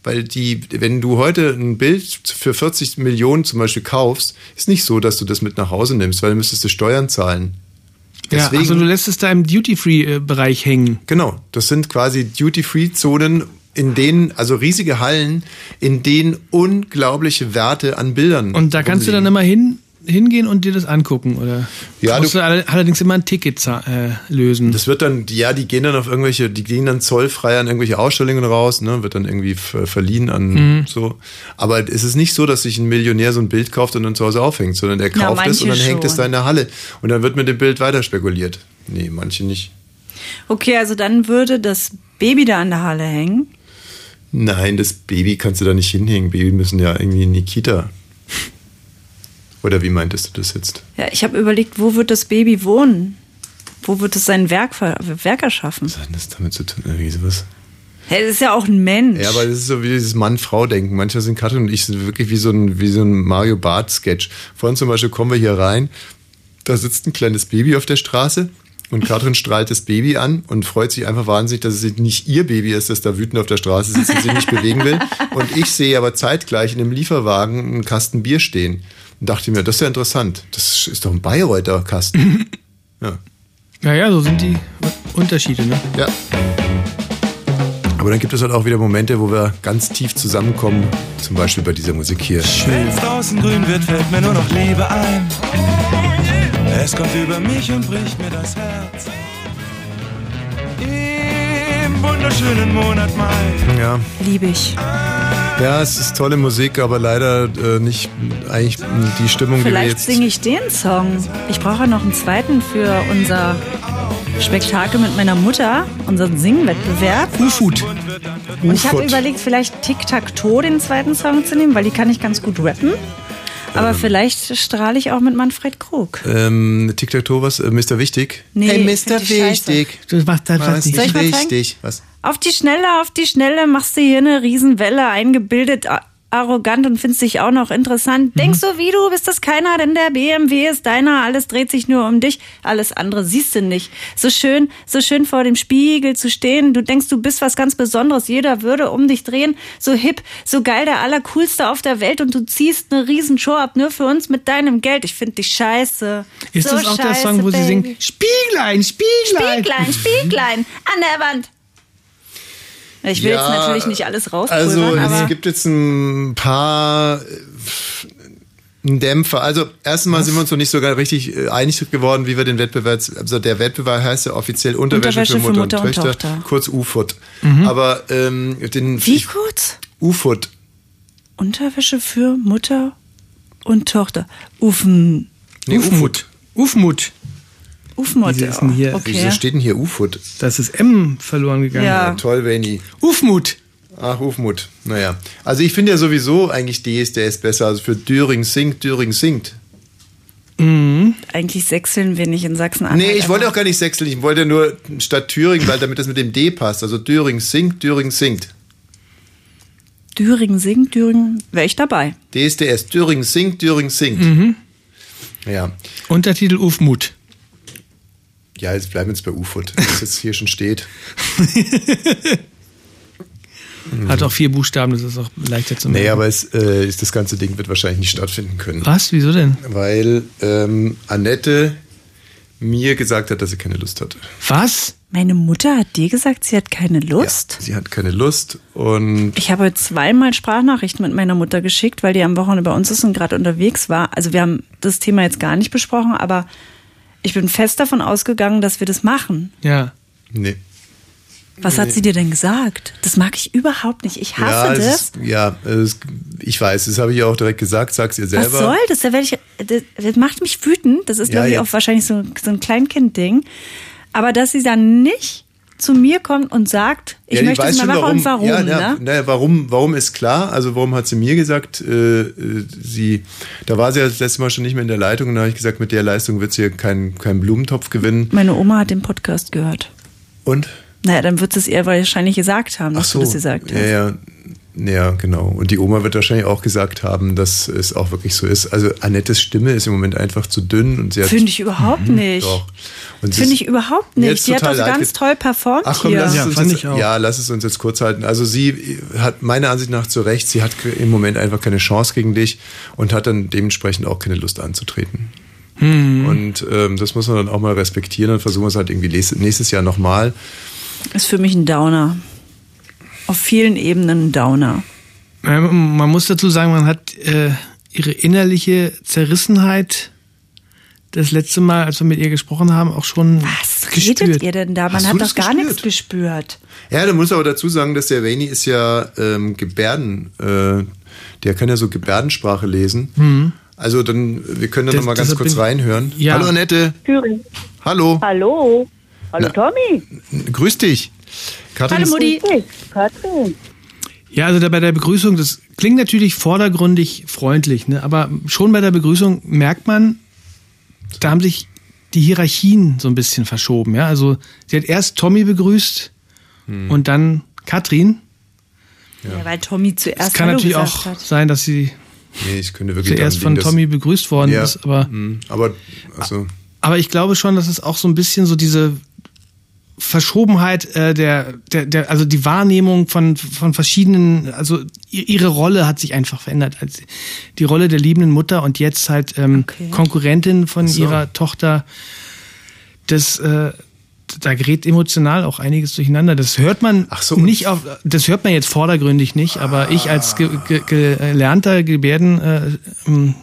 Weil die, wenn du heute ein Bild für 40 Millionen zum Beispiel kaufst, ist nicht so, dass du das mit nach Hause nimmst, weil dann müsstest du Steuern zahlen.
Ja, also du lässt es da im Duty-Free-Bereich hängen.
Genau, das sind quasi Duty-Free-Zonen, in denen, also riesige Hallen, in denen unglaubliche Werte an Bildern.
Und da kannst du dann immer hin, hingehen und dir das angucken, oder?
Ja,
musst
du-
du all- allerdings immer ein Ticket äh, lösen.
Das wird dann, ja, die gehen dann auf irgendwelche, die gehen dann zollfrei an irgendwelche Ausstellungen raus, ne, wird dann irgendwie ver- verliehen an
Mhm.
so. Aber es ist nicht so, dass sich ein Millionär so ein Bild kauft und dann zu Hause aufhängt, sondern der kauft es und dann
manche
hängt es
schon.
da in der Halle. Und dann wird mit dem Bild weiter spekuliert. Nee, manche nicht.
Okay, also dann würde das Baby da an der Halle hängen.
Nein, das Baby kannst du da nicht hinhängen. Baby müssen ja irgendwie in die Kita. Oder wie meintest du das jetzt?
Ja, ich habe überlegt, wo wird das Baby wohnen? Wo wird es sein Werk, Werk erschaffen?
Was hat das damit zu tun? Irgendwie sowas?
Hey, das ist ja auch ein Mensch.
Ja, aber das ist so wie dieses Mann-Frau-Denken. Manchmal sind Katrin und ich sind wirklich wie so ein, wie so ein Mario Barth-Sketch. Vorhin zum Beispiel kommen wir hier rein, da sitzt ein kleines Baby auf der Straße und Katrin strahlt das Baby an und freut sich einfach wahnsinnig, dass es nicht ihr Baby ist, das da wütend auf der Straße sitzt und sich nicht bewegen will. Und ich sehe aber zeitgleich in einem Lieferwagen einen Kasten Bier stehen. Und dachte mir, das ist ja interessant. Das ist doch ein Bayreuther Kasten. [LAUGHS] Ja.
Naja, so sind die Unterschiede, ne?
Ja. Aber dann gibt es halt auch wieder Momente, wo wir ganz tief zusammenkommen. Zum Beispiel bei dieser Musik hier.
Wenn draußen grün wird, fällt mir nur noch Liebe ein. Es kommt über mich und bricht mir das Herz. Im wunderschönen Monat Mai.
Ja.
Liebe ich.
Ja, es ist tolle Musik, aber leider äh, nicht eigentlich die Stimmung, die wir
Vielleicht
jetzt.
singe ich den Song. Ich brauche noch einen zweiten für unser Spektakel mit meiner Mutter, unseren Singwettbewerb.
Ufut.
Und ich habe überlegt, vielleicht Tic-Tac-Toe den zweiten Song zu nehmen, weil die kann ich ganz gut rappen. Aber vielleicht strahle ich auch mit Manfred Krug.
Ähm, Tic-Tac-Toe, was? Äh, Mr. Wichtig?
Nee,
hey, Mr. Wichtig.
Du machst einfach
Was
nicht.
Soll ich
nicht
mal zeigen?
wichtig? Was?
Auf die Schnelle, auf die Schnelle machst du hier eine Riesenwelle, eingebildet, arrogant und findest dich auch noch interessant. Denkst so wie du, bist das keiner, denn der BMW ist deiner, alles dreht sich nur um dich, alles andere siehst du nicht. So schön, so schön vor dem Spiegel zu stehen, du denkst, du bist was ganz Besonderes, jeder würde um dich drehen, so hip, so geil, der allercoolste auf der Welt und du ziehst eine Riesenshow ab, nur für uns mit deinem Geld. Ich find dich scheiße.
Ist
so
das auch der
scheiße,
Song, wo sie
Baby.
singen? Spieglein, Spieglein.
Spieglein, Spieglein, an der Wand. Ich will
Ja,
jetzt natürlich nicht alles
Also
rausprügeln,
es
aber
gibt jetzt ein paar äh, Dämpfer. Also erstmal sind wir uns noch nicht sogar richtig äh, einig geworden, wie wir den Wettbewerb, also der Wettbewerb heißt ja offiziell Unterwäsche,
Unterwäsche
für Mutter,
für Mutter
und,
und
Töchter,
Tochter.
kurz UFUT.
Mhm.
Aber ähm, den
wie kurz?
UFUT.
Unterwäsche für Mutter und Tochter. Ufen.
Nee,
Ufmut. Ufmut.
Ufmut.
Wie ist denn hier?
Okay.
Wieso steht denn hier UFUT?
Das ist M verloren gegangen.
Ja.
Ja, toll, Veni.
Ufmut.
Ach, Ufmut. Naja. Also ich finde ja sowieso eigentlich DSDS besser. Also für Düring singt, Düring singt.
Mhm.
Eigentlich sechseln wir nicht in Sachsen-Anhalt.
Nee, ich wollte auch gar nicht sechseln. Ich wollte nur statt Thüringen, weil damit das mit dem D passt. Also Düring singt, Düring singt.
Düringen singt, Düringen, wäre ich dabei.
DSDS, Düring singt, Düring singt.
Mhm.
Ja.
Untertitel Ufmut.
Ja, jetzt bleiben wir jetzt bei UFUT, [LAUGHS] was jetzt hier schon steht. [LAUGHS]
Hat auch vier Buchstaben, das ist auch leichter zu merken.
Nee, aber es, äh, ist, das ganze Ding wird wahrscheinlich nicht stattfinden können.
Was? Wieso denn?
Weil ähm, Annette mir gesagt hat, dass sie keine Lust hatte.
Was?
Meine Mutter hat dir gesagt, sie hat keine Lust.
Sie hat keine Lust und
Ich habe zweimal Sprachnachrichten mit meiner Mutter geschickt, weil die am Wochenende bei uns ist und gerade unterwegs war. Also wir haben das Thema jetzt gar nicht besprochen, aber ich bin fest davon ausgegangen, dass wir das machen.
Ja.
nee.
Was hat sie dir denn gesagt? Das mag ich überhaupt nicht. Ich hasse
ja, es
das.
Ist, ja, es, ich weiß, das habe ich auch direkt gesagt, sag's ihr selber.
Was soll das? Da werde ich, das, das macht mich wütend. Das ist,
Ja,
glaube ich,
ja.
auch wahrscheinlich so, so ein Kleinkind-Ding. Aber dass sie dann nicht zu mir kommt und sagt, ich
Ja,
möchte es mal machen und warum,
ja, ja,
ne?
naja, warum, warum ist klar, also warum hat sie mir gesagt, äh, äh, sie, da war sie ja das letzte Mal schon nicht mehr in der Leitung und da habe ich gesagt, mit der Leistung wird sie keinen keinen Blumentopf gewinnen.
Meine Oma hat den Podcast gehört.
Und?
Naja, dann wird es ihr wahrscheinlich gesagt haben, dass
Ach so,
du das gesagt hast.
ja, ja, ja, genau. Und die Oma wird wahrscheinlich auch gesagt haben, dass es auch wirklich so ist. Also Annettes Stimme ist im Moment einfach zu dünn und sie hat.
Finde ich überhaupt
Mhm,
nicht.
Doch. Und sie
Finde ich überhaupt nicht. Die hat
leid
ganz toll performt
Ach komm,
hier.
lass es
Ja,
uns
ich auch.
ja, lass es uns jetzt kurz halten. Also sie hat meiner Ansicht nach zu Recht, sie hat im Moment einfach keine Chance gegen dich und hat dann dementsprechend auch keine Lust anzutreten.
Hm.
Und ähm, das muss man dann auch mal respektieren. Dann versuchen wir es halt irgendwie nächstes, nächstes Jahr nochmal.
Ist für mich ein Downer. Auf vielen Ebenen ein Downer.
Man muss dazu sagen, man hat äh, ihre innerliche Zerrissenheit das letzte Mal, als wir mit ihr gesprochen haben, auch schon
Was
gespürt.
redet ihr denn da? Man
Hast
hat doch gar
gespürt?
nichts gespürt.
Ja, du musst aber dazu sagen, dass der Rainy ist ja ähm, Gebärden, äh, der kann ja so Gebärdensprache lesen.
Mhm.
Also dann, wir können da nochmal ganz kurz reinhören.
Ja.
Hallo Annette.
Thüringen.
Hallo.
Hallo. Hallo
Na.
Tommy.
Grüß dich. Katrin
Hallo Mutti.
Katrin.
Ja, also da bei der Begrüßung, das klingt natürlich vordergründig freundlich, ne? aber schon bei der Begrüßung merkt man, da haben sich die Hierarchien so ein bisschen verschoben. Ja? Also sie hat erst Tommy begrüßt
Hm.
und dann Katrin.
Ja, weil Tommy zuerst
Es kann
Hallo
natürlich
gesagt
auch
hat.
sein, dass sie
Nee, ich könnte wirklich
zuerst von
liegen,
Tommy begrüßt worden
Ja,
ist, aber
mhm, aber also
Aber ich glaube schon, dass es auch so ein bisschen so diese Verschobenheit äh, der, der, der, also die Wahrnehmung von, von verschiedenen, also ihre Rolle hat sich einfach verändert. Als die Rolle der liebenden Mutter und jetzt halt ähm, Konkurrentin von
so.
ihrer Tochter. Das, äh, da gerät emotional auch einiges durcheinander. Das hört man nicht auf, das hört man jetzt vordergründig nicht, aber ich als ge, ge, gelernter Gebärden, äh, ähm,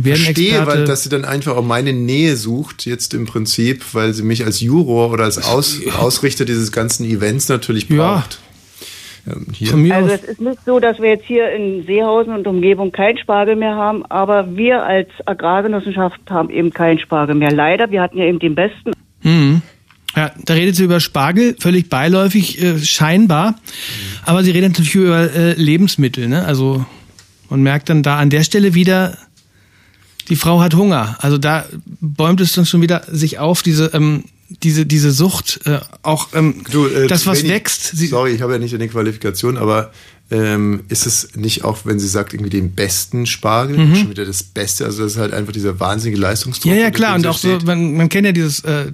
verstehe,
Gebärdenexperte.
weil dass sie dann einfach auch meine Nähe sucht, jetzt im Prinzip, weil sie mich als Juror oder als Aus, Ausrichter dieses ganzen Events natürlich braucht. Ähm, hier.
Also es ist nicht so, dass wir jetzt hier in Seehausen und Umgebung keinen Spargel mehr haben, aber wir als Agrargenossenschaft haben eben keinen Spargel mehr. Leider, wir hatten ja eben den besten.
Mhm. Ja, da redet sie über Spargel, völlig beiläufig, äh, scheinbar. Aber sie redet natürlich über äh, Lebensmittel. Ne? Also man merkt dann da an der Stelle wieder, die Frau hat Hunger. Also da bäumt es dann schon wieder sich auf, diese, ähm, diese, diese Sucht, äh, auch ähm,
Du, äh,
das, was wächst.
sorry, ich habe ja nicht eine Qualifikation, aber ähm, ist es nicht auch, wenn sie sagt, irgendwie den besten Spargel,
Mhm.
schon wieder das Beste? Also das ist halt einfach dieser wahnsinnige Leistungsdruck.
Ja, ja, klar. Und auch so,
steht.
man, man kennt ja dieses, äh,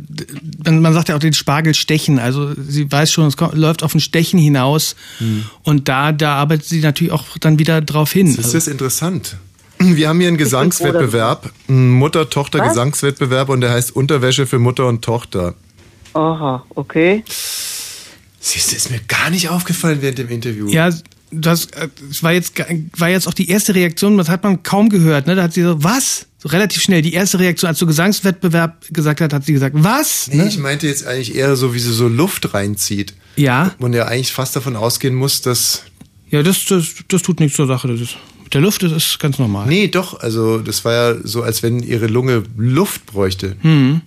man, man sagt ja auch den Spargel stechen. Also sie weiß schon, es kommt, läuft auf ein Stechen hinaus.
Hm.
Und da, da arbeitet sie natürlich auch dann wieder drauf hin.
Das ist interessant. Wir haben hier einen Gesangswettbewerb, einen Mutter-Tochter-Gesangswettbewerb und der heißt Unterwäsche für Mutter und Tochter.
Aha, okay.
Siehst du, ist mir gar nicht aufgefallen während dem Interview.
Ja, das, äh, das war jetzt war jetzt auch die erste Reaktion, das hat man kaum gehört, ne? Da hat sie so, was? So relativ schnell. Die erste Reaktion, als du Gesangswettbewerb gesagt hat, hat sie gesagt, was?
Nee, ich meinte jetzt eigentlich eher so, wie sie so Luft reinzieht.
Ja.
Und ja eigentlich fast davon ausgehen muss, dass.
Ja, das, das, das tut nichts zur Sache. Das ist, mit der Luft, das ist ganz normal.
Nee, doch. Also, das war ja so, als wenn ihre Lunge Luft bräuchte.
Hm.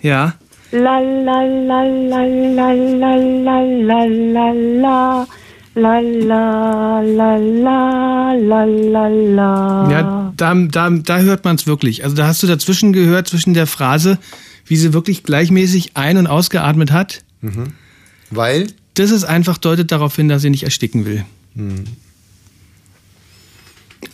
Ja.
La la la la la la la la la la. La la la la la la la.
Ja, da, da, da hört man es wirklich. Also da hast du dazwischen gehört, zwischen der Phrase, wie sie wirklich gleichmäßig ein- und ausgeatmet hat.
Mhm. Weil?
Das ist einfach deutet darauf hin, dass sie nicht ersticken will.
Hm.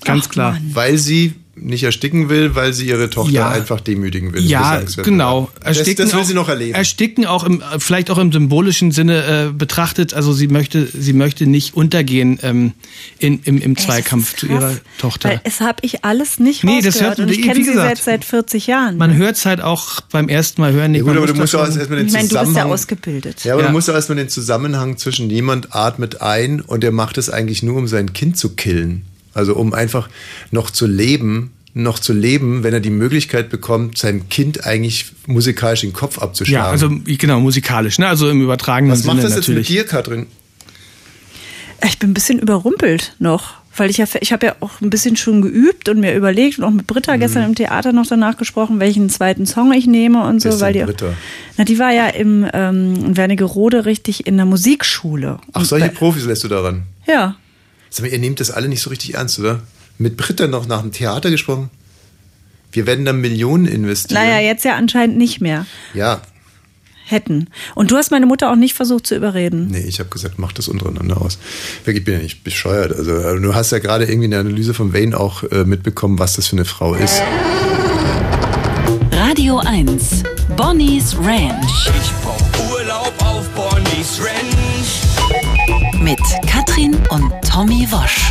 Ganz klar.
Weil sie nicht ersticken will, weil sie ihre Tochter
Ja.
einfach demütigen will.
Ja, genau.
Das,
Ersticken
das will
auch-
sie noch erleben.
Ersticken auch im, vielleicht auch im symbolischen Sinne äh, betrachtet. Also sie möchte, sie möchte nicht untergehen ähm, in, im, im Zweikampf zu ihrer Tochter.
Weil es habe ich alles nicht
Nee, das hört-
und ich kenne sie
gesagt,
seit, seit 40 Jahren.
Man hört es halt auch beim ersten Mal hören. Nicht,
Ja, gut,
man
aber du
muss
musst
das
auch erstmal den
ich meine, du bist ja
Zusammenhang.
ausgebildet.
Ja, aber
Ja.
du musst ja erstmal den Zusammenhang zwischen jemand atmet ein und der macht es eigentlich nur, um sein Kind zu killen. Also um einfach noch zu leben, noch zu leben, wenn er die Möglichkeit bekommt, sein Kind eigentlich musikalisch den Kopf abzuschlagen.
Ja, also genau, musikalisch, ne? Also im übertragenen
Was
Sinne
macht das
natürlich.
jetzt mit dir, Katrin?
Ich bin ein bisschen überrumpelt noch, weil ich ja, ich habe ja auch ein bisschen schon geübt und mir überlegt und auch mit Britta
Mhm.
gestern im Theater noch danach gesprochen, welchen zweiten Song ich nehme und so, weil
denn
die,
Britta?
na, die war ja im ähm, in Wernigerode richtig in der Musikschule.
Ach, solche Profis lässt du daran.
Ja,
Sag mal, ihr nehmt das alle nicht so richtig ernst, oder? Mit Britta noch nach dem Theater gesprochen? Wir werden da Millionen investieren.
naja, jetzt ja anscheinend nicht mehr
Ja,
hätten. Und du hast meine Mutter auch nicht versucht zu überreden.
Nee, ich habe gesagt, mach das untereinander aus. Wirklich, ich bin ja nicht bescheuert. Also du hast ja gerade irgendwie in der Analyse von Wayne auch äh, mitbekommen, was das für eine Frau ist.
Radio 1. Bonnie's Ranch.
Ich brauch Urlaub auf Bonnie's Ranch.
Mit Katrin und Tommy Wosch.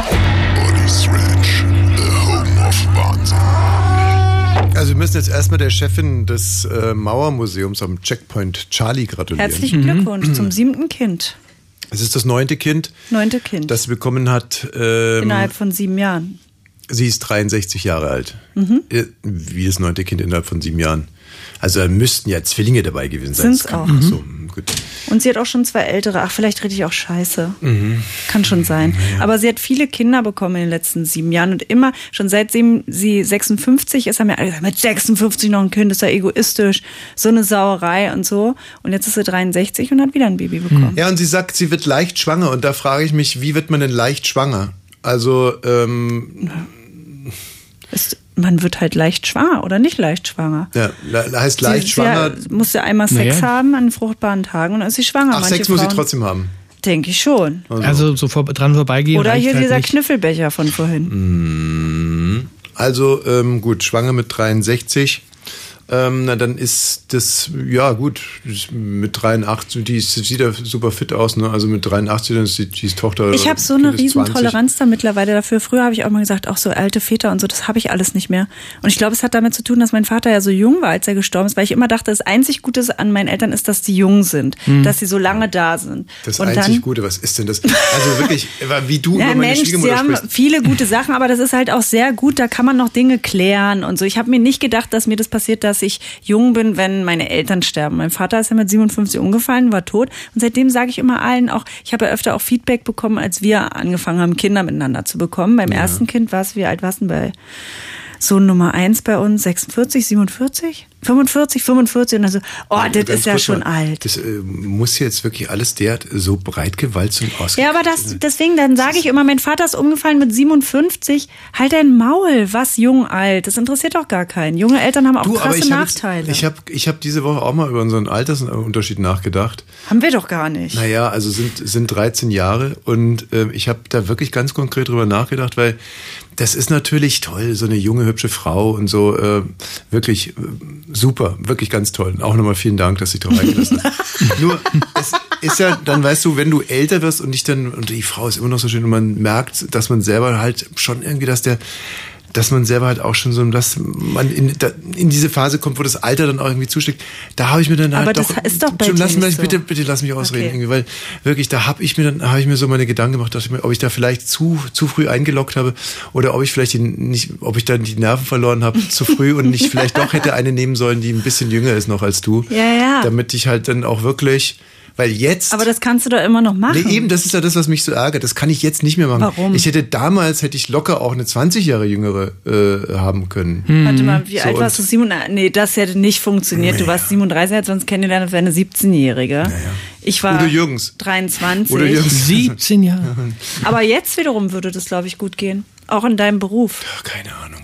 Bonnie's Ranch, the home of Wahnsinn.
Also wir müssen jetzt erstmal der Chefin des äh, Mauermuseums am Checkpoint Charlie gratulieren.
Herzlichen Glückwunsch zum siebten Kind.
Es ist das neunte Kind,
Neunte Kind.
das sie bekommen hat. Ähm,
innerhalb von sieben Jahren.
sie ist 63 Jahre alt.
Mhm.
Äh, Wie das neunte Kind innerhalb von sieben Jahren. Also da müssten ja Zwillinge dabei gewesen sein.
Sind's
Das kann-
auch.
Ach so, gut.
Und sie hat auch schon zwei ältere. Ach, vielleicht rede ich auch scheiße.
Mhm.
Kann schon sein. Aber sie hat viele Kinder bekommen in den letzten sieben Jahren und immer, schon seitdem sie 56 ist, haben ja alle gesagt, mit 56 noch ein Kind, ist ja egoistisch, so eine Sauerei und so. Und jetzt ist sie 63 und hat wieder ein Baby bekommen.
Ja, und sie sagt, sie wird leicht schwanger. Und da frage ich mich, wie wird man denn leicht schwanger? Also, ähm,
Ist, man wird halt leicht schwanger oder nicht leicht schwanger.
ja, heißt leicht
sie,
schwanger.
Sie muss ja einmal Sex
Naja.
haben an fruchtbaren Tagen und dann ist sie schwanger.
Ach,
Manche
Sex muss sie
Frauen-
trotzdem haben.
Denke ich schon.
Also, so vor, dran vorbeigehen.
Oder hier
halt
dieser
nicht.
Knüffelbecher von vorhin.
Mhm. Also ähm, gut, schwanger mit 63. Ähm, na, dann ist das, ja gut, mit 83, die sieht ja super fit aus, ne? Also mit 83, dann ist die, die ist Tochter.
Ich habe so eine riesen
20.
Toleranz da mittlerweile dafür. Früher habe ich auch mal gesagt, auch so alte Väter und so, das habe ich alles nicht mehr. Und ich glaube, es hat damit zu tun, dass mein Vater ja so jung war, als er gestorben ist, weil ich immer dachte, das einzig Gute an meinen Eltern ist, dass die jung sind,
Hm.
dass sie so lange da sind.
Das
und
einzig
dann,
Gute, was ist denn das? Also wirklich, [LAUGHS] wie du
ja,
über meine
Mensch, sie
Schwiegermutter
haben
sprichst.
viele gute Sachen, aber das ist halt auch sehr gut, da kann man noch Dinge klären und so. Ich habe mir nicht gedacht, dass mir das passiert, dass ich jung bin, wenn meine Eltern sterben. Mein Vater ist ja mit 57 umgefallen, war tot und seitdem sage ich immer allen auch, ich habe ja öfter auch Feedback bekommen, als wir angefangen haben, Kinder miteinander zu bekommen. Beim ersten Kind war es, wie alt warst du denn bei Sohn Nummer eins bei uns? 46, 47? 45, 45 und dann so, oh, das ist ja schon
mal,
alt.
Das äh, muss jetzt wirklich alles derart so breit gewalzt und ausge
Ja, aber das, deswegen, dann sage ich immer, mein Vater ist umgefallen mit 57. Halt dein Maul, was jung, alt. Das interessiert doch gar keinen. Junge Eltern haben auch
Du,
krasse
ich
Nachteile.
ich habe ich hab diese Woche auch mal über unseren Altersunterschied nachgedacht.
haben wir doch gar nicht.
Naja, also sind, sind 13 Jahre und äh, ich habe da wirklich ganz konkret drüber nachgedacht, weil das ist natürlich toll, so eine junge, hübsche Frau und so, äh, wirklich äh, super, wirklich ganz toll. Und auch nochmal vielen Dank, dass ich drauf eingelassen hast. [LAUGHS] Nur, es ist ja, dann weißt du, wenn du älter wirst und dich dann, und die Frau ist immer noch so schön und man merkt, dass man selber halt schon irgendwie, dass der, dass man selber halt auch schon so, dass man in, da, in diese Phase kommt, wo das Alter dann auch irgendwie zuschlägt. Da habe ich mir dann
Aber
halt
das
doch,
ist doch bei
schon, lass mich,
so.
bitte, bitte lass mich ausreden
Okay.
irgendwie, weil wirklich, da habe ich mir dann, habe ich mir so meine Gedanken gemacht, dass ich mir, ob ich da vielleicht zu, zu früh eingeloggt habe oder ob ich vielleicht die, nicht, ob ich dann die Nerven verloren habe zu früh und nicht [LAUGHS] vielleicht doch hätte eine nehmen sollen, die ein bisschen jünger ist noch als du.
Ja, ja.
Damit ich halt dann auch wirklich, weil jetzt.
Aber das kannst du doch immer noch machen.
Nee, eben, das ist ja das, was mich so ärgert. Das kann ich jetzt nicht mehr machen.
Warum?
Ich hätte damals, hätte ich locker auch eine 20 Jahre jüngere äh, haben können.
Warte mal, wie
So,
alt warst du? Sieben, nee, das hätte nicht funktioniert. Du warst 37, hättest sonst kennengelernt, das wäre eine 17-Jährige. Ich war
Udo Jürgens.
23.
Udo Jürgens.
17 Jahre.
Aber jetzt wiederum würde das, glaube ich, gut gehen. Auch in deinem Beruf.
Keine Ahnung.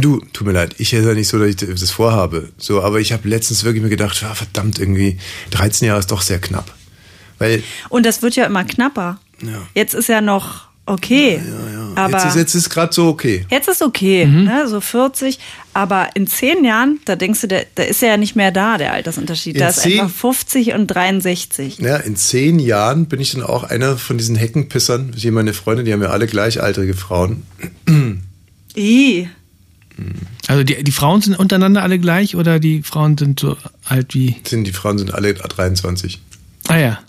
Du, tut mir leid, ich ist ja nicht so, dass ich das vorhabe. So, aber ich habe letztens wirklich mir gedacht, ah, verdammt, irgendwie 13 Jahre ist doch sehr knapp. Weil
Und das wird ja immer knapper. Jetzt ist ja noch okay. Aber
jetzt ist jetzt ist gerade so okay.
Jetzt ist okay, ne, so 40, aber in zehn Jahren, da denkst du, der, da ist er ja nicht mehr da, der Altersunterschied.
In
Da ist
zehn-
einfach 50 und 63.
Ja, in zehn Jahren bin ich dann auch einer von diesen Heckenpissern, wie meine Freunde, die haben ja alle gleichaltrige Frauen.
I.
Also die, die Frauen sind untereinander alle gleich oder die Frauen sind so alt wie.
Sind, die Frauen sind alle 23.
Ah ja.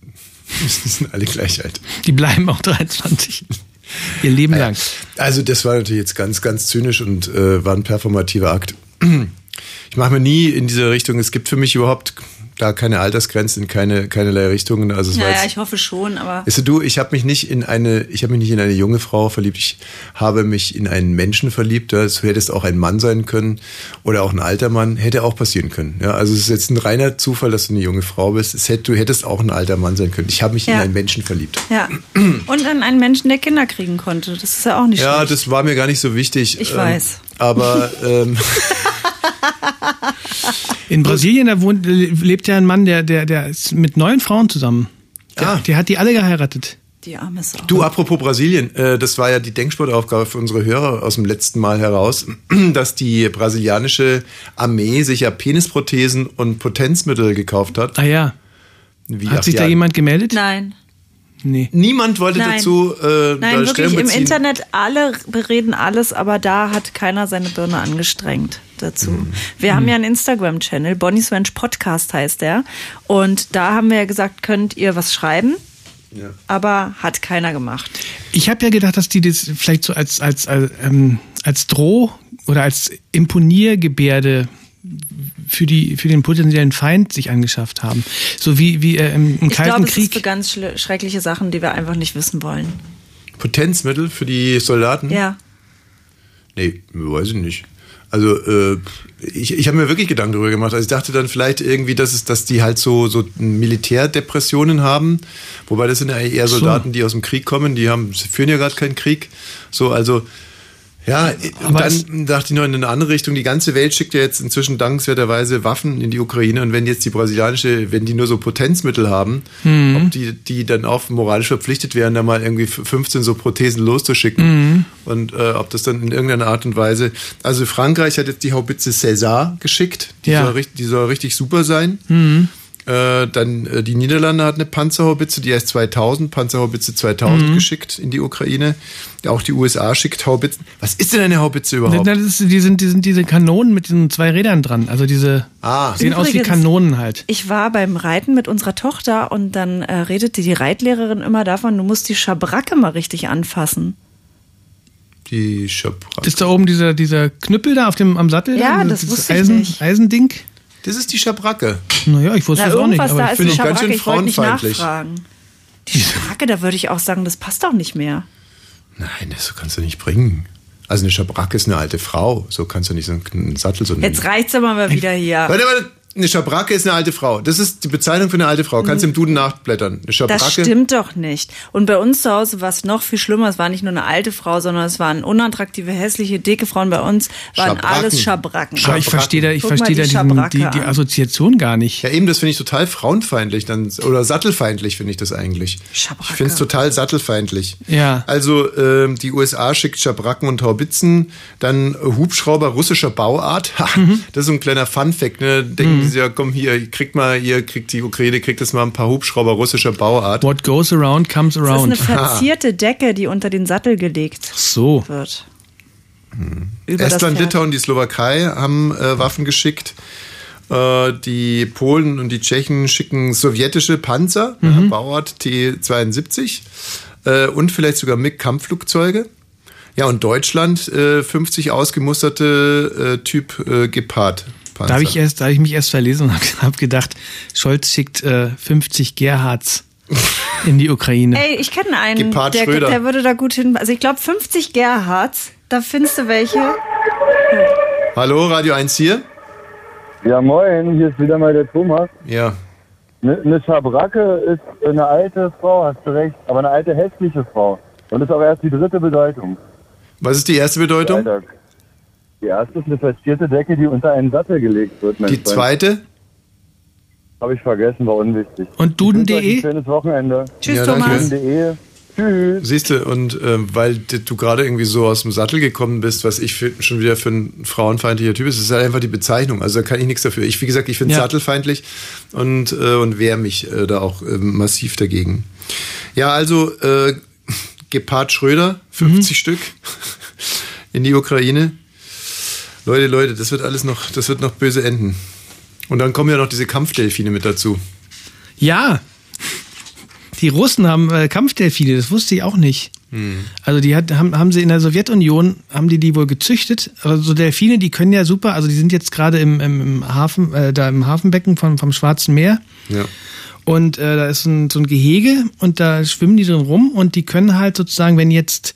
[LAUGHS]
Die sind alle gleich alt.
Die bleiben auch 23. Ihr Leben lang.
Also das war natürlich jetzt ganz, ganz zynisch und äh, war ein performativer Akt. [CLEARS THROAT] Ich mache mir nie in diese Richtung, es gibt für mich überhaupt da keine Altersgrenzen in keine, keinerlei Richtungen. Also es
Naja,
jetzt,
ich hoffe schon, aber.
Weißt du, du, ich habe mich nicht in eine, ich habe mich nicht in eine junge Frau verliebt. Ich habe mich in einen Menschen verliebt. Das hätte es auch ein Mann sein können oder auch ein alter Mann. Hätte auch passieren können. Ja, also es ist jetzt ein reiner Zufall, dass du eine junge Frau bist. Es hätte, du hättest auch ein alter Mann sein können. Ich habe mich in
Ja.
einen Menschen verliebt.
Ja. Und an einen Menschen, der Kinder kriegen konnte. Das ist ja auch nicht
Ja,
schlecht.
das war mir gar nicht so wichtig.
Ich
Ähm,
weiß.
Aber ähm, [LAUGHS] [LAUGHS]
In Brasilien, da wohnt, lebt ja ein Mann, der, der, der ist mit neun Frauen zusammen. Der, der hat die alle geheiratet.
Die arme Sau.
Du, apropos Brasilien, äh, das war ja die Denksportaufgabe für unsere Hörer aus dem letzten Mal heraus, [CLEARS THROAT] dass die brasilianische Armee sich ja Penisprothesen und Potenzmittel gekauft hat.
Ah ja.
Wie,
Hat sich da jemand gemeldet?
Nein.
Nee.
Niemand wollte
Nein.
dazu äh,
Nein, wirklich, im. Internet alle bereden alles, aber da hat keiner seine Birne angestrengt dazu.
Mhm.
Wir haben ja einen Instagram-Channel, Bonnie's Ranch Podcast heißt der. Und da haben wir ja gesagt, könnt ihr was schreiben,
Ja.
aber hat keiner gemacht.
Ich habe ja gedacht, dass die das vielleicht so als, als, als, ähm, als Droh- oder als Imponiergebärde für, die, für den potenziellen Feind sich angeschafft haben. So wie, wie äh, im, im
Ich
Kalten
glaube, es ist
Krieg.
für ganz schreckliche Sachen, die wir einfach nicht wissen wollen.
Potenzmittel für die Soldaten?
Ja.
Nee, weiß ich nicht. Also äh, ich, ich habe mir wirklich Gedanken darüber gemacht. Also ich dachte dann vielleicht irgendwie, dass es, dass die halt so so Militärdepressionen haben, wobei das sind ja eher
So.
Soldaten, die aus dem Krieg kommen. Die haben sie führen ja gerade keinen Krieg. So also Ja, und dann dachte ich noch in eine andere Richtung. Die ganze Welt schickt ja jetzt inzwischen dankenswerterweise Waffen in die Ukraine. Und wenn jetzt die brasilianische, wenn die nur so Potenzmittel haben,
Mhm.
ob die, die dann auch moralisch verpflichtet wären, da mal irgendwie 15 so Prothesen loszuschicken.
Mhm.
Und äh, ob das dann in irgendeiner Art und Weise. Also Frankreich hat jetzt die Haubitze César geschickt. Die,
Ja.
soll, die soll richtig super sein.
Mhm.
Äh, dann äh, die Niederlande hat eine Panzerhaubitze, die heißt 2000, Panzerhaubitze 2000
Mhm.
geschickt in die Ukraine. Auch die USA schickt Haubitzen. Was ist denn eine Haubitze überhaupt?
Das ist, die, sind, die sind diese Kanonen mit diesen zwei Rädern dran. Also diese
ah.
sehen aus wie
Übrigens-
Kanonen halt.
Ich war beim Reiten mit unserer Tochter und dann äh, redete die Reitlehrerin immer davon, du musst die Schabracke mal richtig anfassen.
Die Schabracke.
Ist da oben dieser, dieser Knüppel da auf dem, am Sattel?
Ja,
da?
das
Dieses
wusste ich
Eisen,
nicht.
Eisending?
Das ist die Schabracke.
Naja, ich wusste
Na,
es auch nicht. aber ich finde ich ganz schön
ich wollte nicht
frauenfeindlich.
nachfragen. Die Schabracke, da würde ich auch sagen, das passt doch nicht mehr.
Nein, das kannst du nicht bringen. Also eine Schabracke ist eine alte Frau. So kannst du nicht so einen Sattel so nehmen.
Jetzt reicht's aber mal wieder hier.
Warte, warte. Eine Schabracke ist eine alte Frau. Das ist die Bezeichnung für eine alte Frau. Kannst du im Duden nachblättern. Eine Schabracke.
Das stimmt doch nicht. Und bei uns zu Hause war es noch viel schlimmer. Es war nicht nur eine alte Frau, sondern es waren unattraktive, hässliche, dicke Frauen. Bei uns waren
Schabracken.
alles Schabracken.
Aber ich verstehe da, ich verstehe da
die
diesen,
Schabracke
die, die. Assoziation gar nicht.
Ja, eben, das finde ich total frauenfeindlich dann, oder sattelfeindlich finde ich das eigentlich. Ich finde es total sattelfeindlich.
Ja.
Also ähm, die USA schickt Schabracken und Haubitzen, dann Hubschrauber russischer Bauart. Ha, Das ist so ein kleiner Funfact. Ne? Denken
Mhm.
Sie ja, komm hier, kriegt mal, ihr kriegt die Ukraine, kriegt jetzt mal ein paar Hubschrauber russischer Bauart.
What goes around comes
Das ist
around.
eine verzierte Decke, die unter den Sattel gelegt
so.
wird. Über das
Estland. Litauen, die Slowakei haben äh, Waffen geschickt. Äh, die Polen und die Tschechen schicken sowjetische Panzer, ja, Bauart T-72 äh, und vielleicht sogar MiG-Kampfflugzeuge. Ja, und Deutschland äh, 50 ausgemusterte äh, Typ äh, Gepard.
Da habe ich erst, da habe ich mich erst verlesen und habe [LAUGHS] hab gedacht, Scholz schickt äh, 50 Gerhards [LAUGHS] in die Ukraine.
Ey, ich kenne einen, der, der würde da gut hin. Also ich glaube 50 Gerhards, da findest du welche.
Hallo, Radio 1 hier?
Ja, moin, hier ist wieder mal der Thomas.
Ja.
Eine ne Schabracke ist eine alte Frau, hast du recht, aber eine alte hässliche Frau. Und ist auch erst die dritte Bedeutung.
Was ist die erste Bedeutung?
Freitag. Die erste ist eine verzierte Decke, die unter einen Sattel gelegt wird. Mein
Die
Freund.
zweite?
Habe ich vergessen, war unwichtig.
Und duden.de?
Ein schönes Wochenende.
Tschüss, Ja. Thomas.
Duden.de. Tschüss.
Siehst du, und ähm, weil du gerade irgendwie so aus dem Sattel gekommen bist, was ich für, schon wieder für ein frauenfeindlicher Typ ist, ist halt einfach die Bezeichnung. Also da kann ich nichts dafür. Ich, wie gesagt, ich finde es
Ja.
sattelfeindlich und, äh, und wehre mich äh, da auch äh, massiv dagegen. Ja, also äh, Gepard Schröder, 50 Stück [LAUGHS] in die Ukraine. Leute, Leute, das wird alles noch, das wird noch böse enden. Und dann kommen ja noch diese Kampfdelfine mit dazu.
Ja. Die Russen haben äh, Kampfdelfine, das wusste ich auch nicht. Also die hat, haben, haben sie in der Sowjetunion, haben die die wohl gezüchtet. Also so Delfine, die können ja super, also die sind jetzt gerade im, im, im Hafen, äh, da im Hafenbecken vom, vom Schwarzen Meer.
Ja.
Und äh, da ist ein, so ein Gehege und da schwimmen die drin rum und die können halt sozusagen, wenn jetzt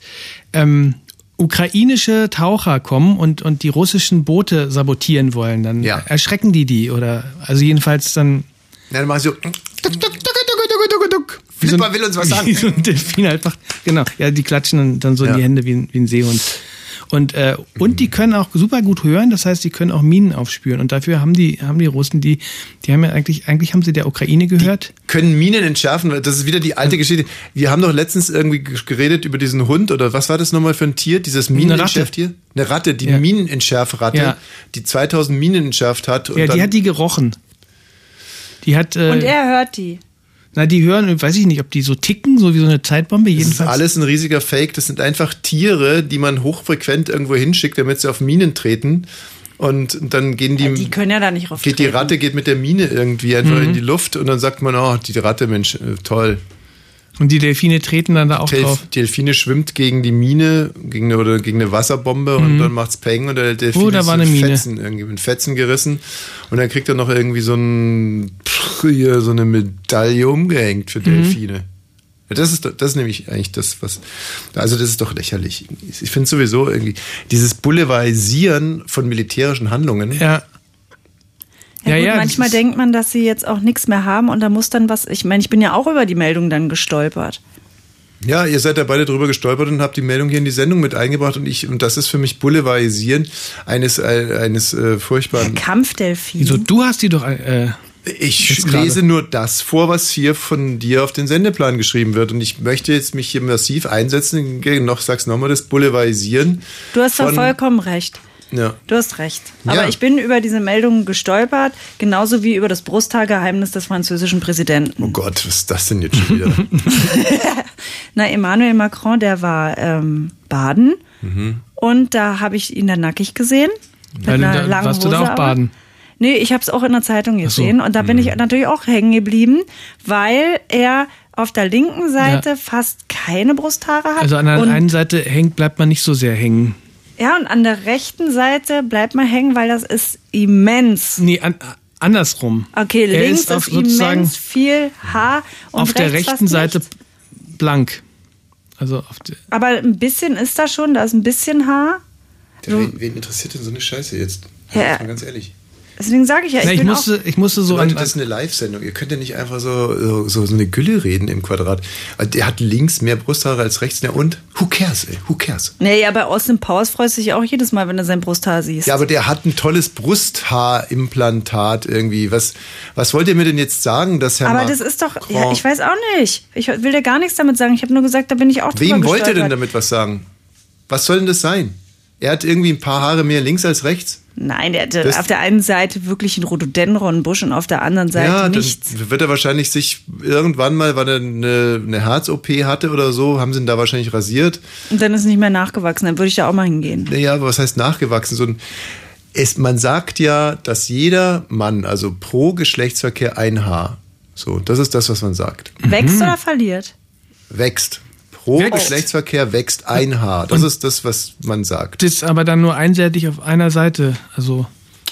ähm, ukrainische Taucher kommen und, und die russischen Boote sabotieren wollen, dann erschrecken die die oder also jedenfalls dann
Ja, dann machen sie so.
wie so ein-
Flipper will uns was [LAUGHS] sagen.
Wie so ein Delfin einfach. Genau. Ja, die klatschen dann, dann so in die Hände wie ein, wie ein Seehund. Und, äh, und die können auch super gut hören, das heißt, die können auch Minen aufspüren. Und dafür haben die, haben die Russen, die, die haben ja eigentlich, eigentlich haben sie der Ukraine gehört.
können Minen entschärfen. weil Das ist wieder die alte Geschichte. Wir haben doch letztens irgendwie geredet über diesen Hund oder was war das nochmal für ein Tier? Dieses Minenentschärftier? Eine Ratte, die
Ja.
Minenentschärfratte,
Ja.
die 2000 Minen entschärft hat. Und
ja,
dann,
die hat die gerochen. Die hat, äh,
Und er hört die.
Na, die hören, weiß ich nicht, ob die so ticken, so wie so eine Zeitbombe,
das ist
jedenfalls.
alles ein riesiger Fake. Das sind einfach Tiere, die man hochfrequent irgendwo hinschickt, damit sie auf Minen treten. Und dann gehen die,
Die können ja da nicht rauf.
geht die Ratte geht mit der Mine irgendwie einfach
Mhm.
in die Luft und dann sagt man, oh, die Ratte, Mensch, äh, toll.
Und die Delfine treten dann da auch
Delf
drauf.
Delfine schwimmt gegen die Mine gegen eine, oder gegen eine Wasserbombe und
Mhm.
dann macht's Peng und der Delfin
Oh, da
ist
war
in
eine Mine.
Fetzen, irgendwie in Fetzen gerissen und dann kriegt er noch irgendwie so ein hier so eine Medaille umgehängt für
Mhm.
Delfine. Ja, das ist doch- das ist nämlich eigentlich das was also das ist doch lächerlich. Ich finde sowieso irgendwie dieses Boulevardisieren von militärischen Handlungen.
Ja.
Ja,
Ja,
gut,
ja,
manchmal denkt man, dass sie jetzt auch nichts mehr haben und da muss dann was. Ich meine, ich bin ja auch über die Meldung dann gestolpert.
Ja, ihr seid da beide drüber gestolpert und habt die Meldung hier in die Sendung mit eingebracht und ich, und das ist für mich Boulevardisieren eines, äh, eines äh, furchtbaren.
Kampfdelfin.
Wieso, du hast die doch. Äh,
Ich lese nur das vor, was hier von dir auf den Sendeplan geschrieben wird. Und ich möchte jetzt mich hier massiv einsetzen. gegen Noch, sag's nochmal, das Boulevardisieren.
Du hast doch vollkommen recht.
Ja.
Du hast recht. Aber
Ja.
ich bin über diese Meldung gestolpert, genauso wie über das Brusthaargeheimnis des französischen Präsidenten.
Oh Gott, was ist das denn jetzt schon wieder? [LAUGHS]
Na, Emmanuel Macron, der war ähm, baden
mhm.
und da habe ich ihn dann nackig gesehen. Mit
Weil du
einer
da-
langen
warst du
Hose
da auch
aber.
baden?
Nee, ich habe es auch in der Zeitung
so.
gesehen und da bin ich natürlich auch hängen geblieben, weil er auf der linken Seite
Ja.
fast keine Brusthaare hat.
Also an der einen Seite hängt, bleibt man nicht so sehr hängen.
Ja, und an der rechten Seite bleibt man hängen, weil das ist immens.
Nee, an, andersrum.
Okay,
Er
links
ist auf
ist
sozusagen
immens viel Haar und
auf der rechten Seite
nichts.
blank. Also auf der,
Aber ein bisschen ist da schon, da ist ein bisschen Haar.
Der, wen, wen interessiert denn so eine Scheiße jetzt?
Ja.
Mal ganz ehrlich.
Deswegen sage ich ja, ich,
Na, ich
bin
musste,
auch,
ich musste so
Leute,
an,
das ist eine Live-Sendung. Ihr könnt ja nicht einfach so, so, so, eine Gülle reden im Quadrat. Also Der hat links mehr Brusthaare als rechts. Na und? Who cares, ey? Who cares?
Nee, ja, bei Austin Powers freust du dich auch jedes Mal, wenn du sein Brusthaar siehst.
Ja, aber der hat ein tolles Brusthaarimplantat irgendwie. Was, was wollt ihr mir denn jetzt sagen, dass Herr
aber das ist doch, ja,
Macron-
ich weiß auch nicht. Ich will dir gar nichts damit sagen. Ich habe nur gesagt, da bin ich auch
Wem wollt ihr denn damit was sagen? Was soll denn das sein? Er hat irgendwie ein paar Haare mehr links als rechts.
Nein, der hatte
Das-
auf der einen Seite wirklich einen Rhododendronbusch und auf der anderen Seite
ja,
nichts.
dann wird er wahrscheinlich sich irgendwann mal, weil er eine, eine Herz-OP hatte oder so, haben sie ihn da wahrscheinlich rasiert.
Und dann ist es nicht mehr nachgewachsen. Dann würde ich da auch mal hingehen.
Naja, aber was heißt nachgewachsen? So ein, es, man sagt ja, dass jeder Mann, also pro Geschlechtsverkehr ein Haar, so, das ist das, was man sagt,
Wächst oder verliert?
wächst. Pro
Wächst.
Geschlechtsverkehr wächst ein Haar. Das ist das, was man sagt.
das ist aber dann nur einseitig auf einer Seite. Also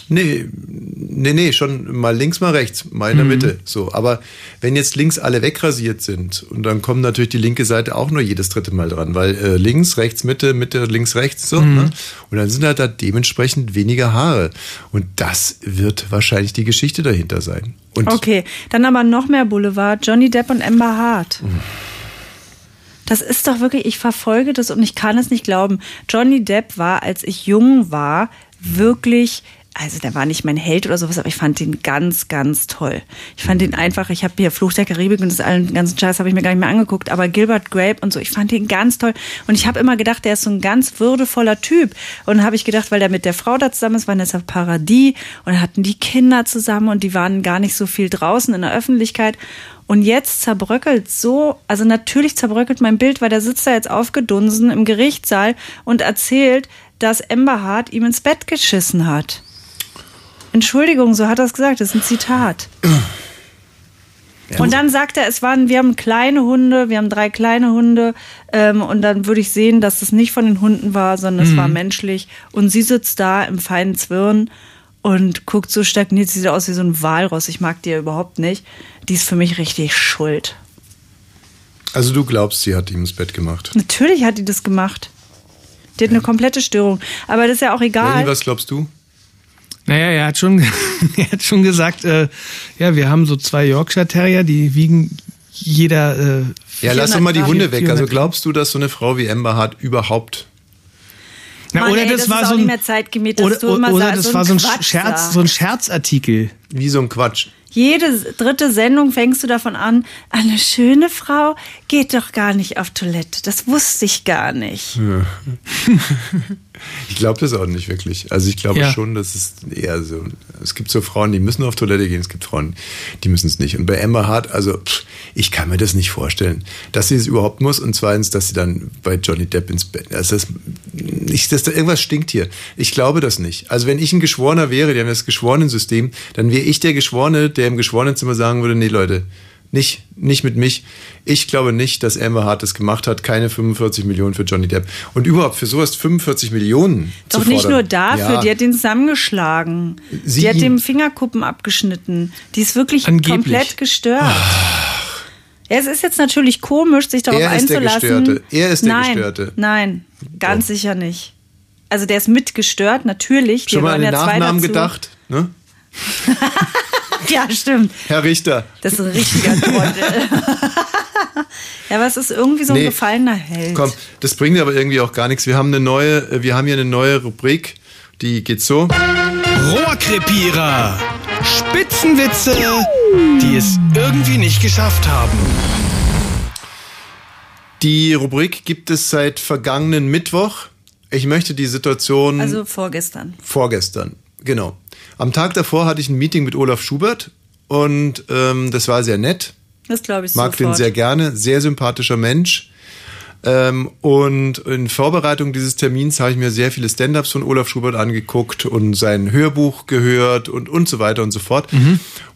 Nee, nee, nee, schon mal links, mal rechts, mal in der
Mhm.
Mitte. So, aber wenn jetzt links alle wegrasiert sind und dann kommt natürlich die linke Seite auch nur jedes dritte Mal dran, weil äh, links, rechts, Mitte, Mitte, links, rechts, so.
Mhm.
Ne? Und dann sind halt da dementsprechend weniger Haare. Und das wird wahrscheinlich die Geschichte dahinter sein. Und
Okay, dann aber noch mehr Boulevard. Johnny Depp und Amber Hart.
Mhm.
Das ist doch wirklich, ich verfolge das und ich kann es nicht glauben. Johnny Depp war, als ich jung war, wirklich, also der war nicht mein Held oder sowas, aber ich fand ihn ganz, ganz toll. Ich fand ihn einfach, ich habe hier Fluch der Karibik und das allen ganzen Scheiß habe ich mir gar nicht mehr angeguckt, aber Gilbert Grape und so, ich fand ihn ganz toll. Und ich habe immer gedacht, der ist so ein ganz würdevoller Typ. Und habe ich gedacht, weil der mit der Frau da zusammen ist, war das Paradies und hatten die Kinder zusammen und die waren gar nicht so viel draußen in der Öffentlichkeit. Und jetzt zerbröckelt so, also natürlich zerbröckelt mein Bild, weil der sitzt da jetzt aufgedunsen im Gerichtssaal und erzählt, dass Amber Hart ihm ins Bett geschissen hat. Entschuldigung, so hat er es gesagt, das ist ein Zitat. Und dann sagt er, es waren, wir haben kleine Hunde, wir haben drei kleine Hunde, ähm, und dann würde ich sehen, dass es nicht von den Hunden war, sondern es
Mhm.
war menschlich. Und sie sitzt da im feinen Zwirn und guckt so stagniert, sie sieht aus wie so ein Walross. Ich mag die ja überhaupt nicht. Die ist für mich richtig schuld.
also du glaubst, sie hat ihm ins Bett gemacht.
Natürlich hat die das gemacht. Die hat eine komplette Störung. Aber das ist ja auch egal.
Lenny, was glaubst du?
Naja, er hat schon, [LAUGHS] er hat schon gesagt, äh, ja, wir haben so zwei Yorkshire Terrier, die wiegen jeder. Äh,
Ja, lass doch
400
mal die. Hunde weg. Also
400
glaubst du, dass so eine Frau wie Amber Hart überhaupt
Na,
Mann,
oder
ey,
das,
das
war so
nicht
ein, oder,
du immer
oder
sagst,
das
so
war so ein
Quatsch
Scherz,
da.
so ein Scherzartikel.
Wie so ein Quatsch.
Jede dritte Sendung fängst du davon an, eine schöne Frau geht doch gar nicht auf Toilette. Das wusste ich gar nicht.
Ja. [LAUGHS] ich glaube das auch nicht wirklich. Also ich glaube
Ja.
schon, dass es eher so. Es gibt so Frauen, die müssen auf Toilette gehen. Es gibt Frauen, die müssen es nicht. Und bei Emma Hart, also pff, ich kann mir das nicht vorstellen, dass sie es überhaupt muss. Und zweitens, dass sie dann bei Johnny Depp ins Bett. Also das, ich, das, irgendwas stinkt hier. Ich glaube das nicht. Also wenn ich ein Geschworener wäre, die haben das Geschworenensystem, dann wäre ich der Geschworene, der im Geschworenenzimmer sagen würde, nee Leute, nicht, nicht mit mich. Ich glaube nicht, dass Amber Hart das gemacht hat. Keine 45 Millionen für Johnny Depp. Und überhaupt für sowas 45 Millionen.
Doch
zu
nicht nur dafür,
Ja.
die hat den zusammengeschlagen.
Sie
die hat dem Fingerkuppen abgeschnitten. Die ist wirklich
Angeblich.
komplett gestört. Ja, es ist jetzt natürlich komisch, sich darauf
Er ist der
einzulassen.
Gestörte. Er ist der
nein,
Gestörte.
Nein, ganz sicher nicht. Also der ist mitgestört, natürlich.
Schon
Wir
mal an den
ja zwei
Nachnamen gedacht? Ne? [LAUGHS] [LAUGHS]
Ja, stimmt.
Herr Richter.
Das ist ein richtiger Trottel. [LAUGHS] Ja, aber es ist irgendwie so ein
Nee.
gefallener Held.
Komm, das bringt aber irgendwie auch gar nichts. Wir haben eine neue, wir haben hier eine neue Rubrik, die geht so.
Rohrkrepierer. Spitzenwitze, die es irgendwie nicht geschafft haben.
Die Rubrik gibt es seit vergangenen Mittwoch. Ich möchte die Situation
Also vorgestern.
vorgestern, genau. Am Tag davor hatte ich ein Meeting mit Olaf Schubert und ähm, das war sehr nett.
Das glaube ich
Mag den
sofort.
sehr gerne, sehr sympathischer Mensch. Ähm, und in Vorbereitung dieses Termins habe ich mir sehr viele Stand-ups von Olaf Schubert angeguckt und sein Hörbuch gehört und, und so weiter und so fort.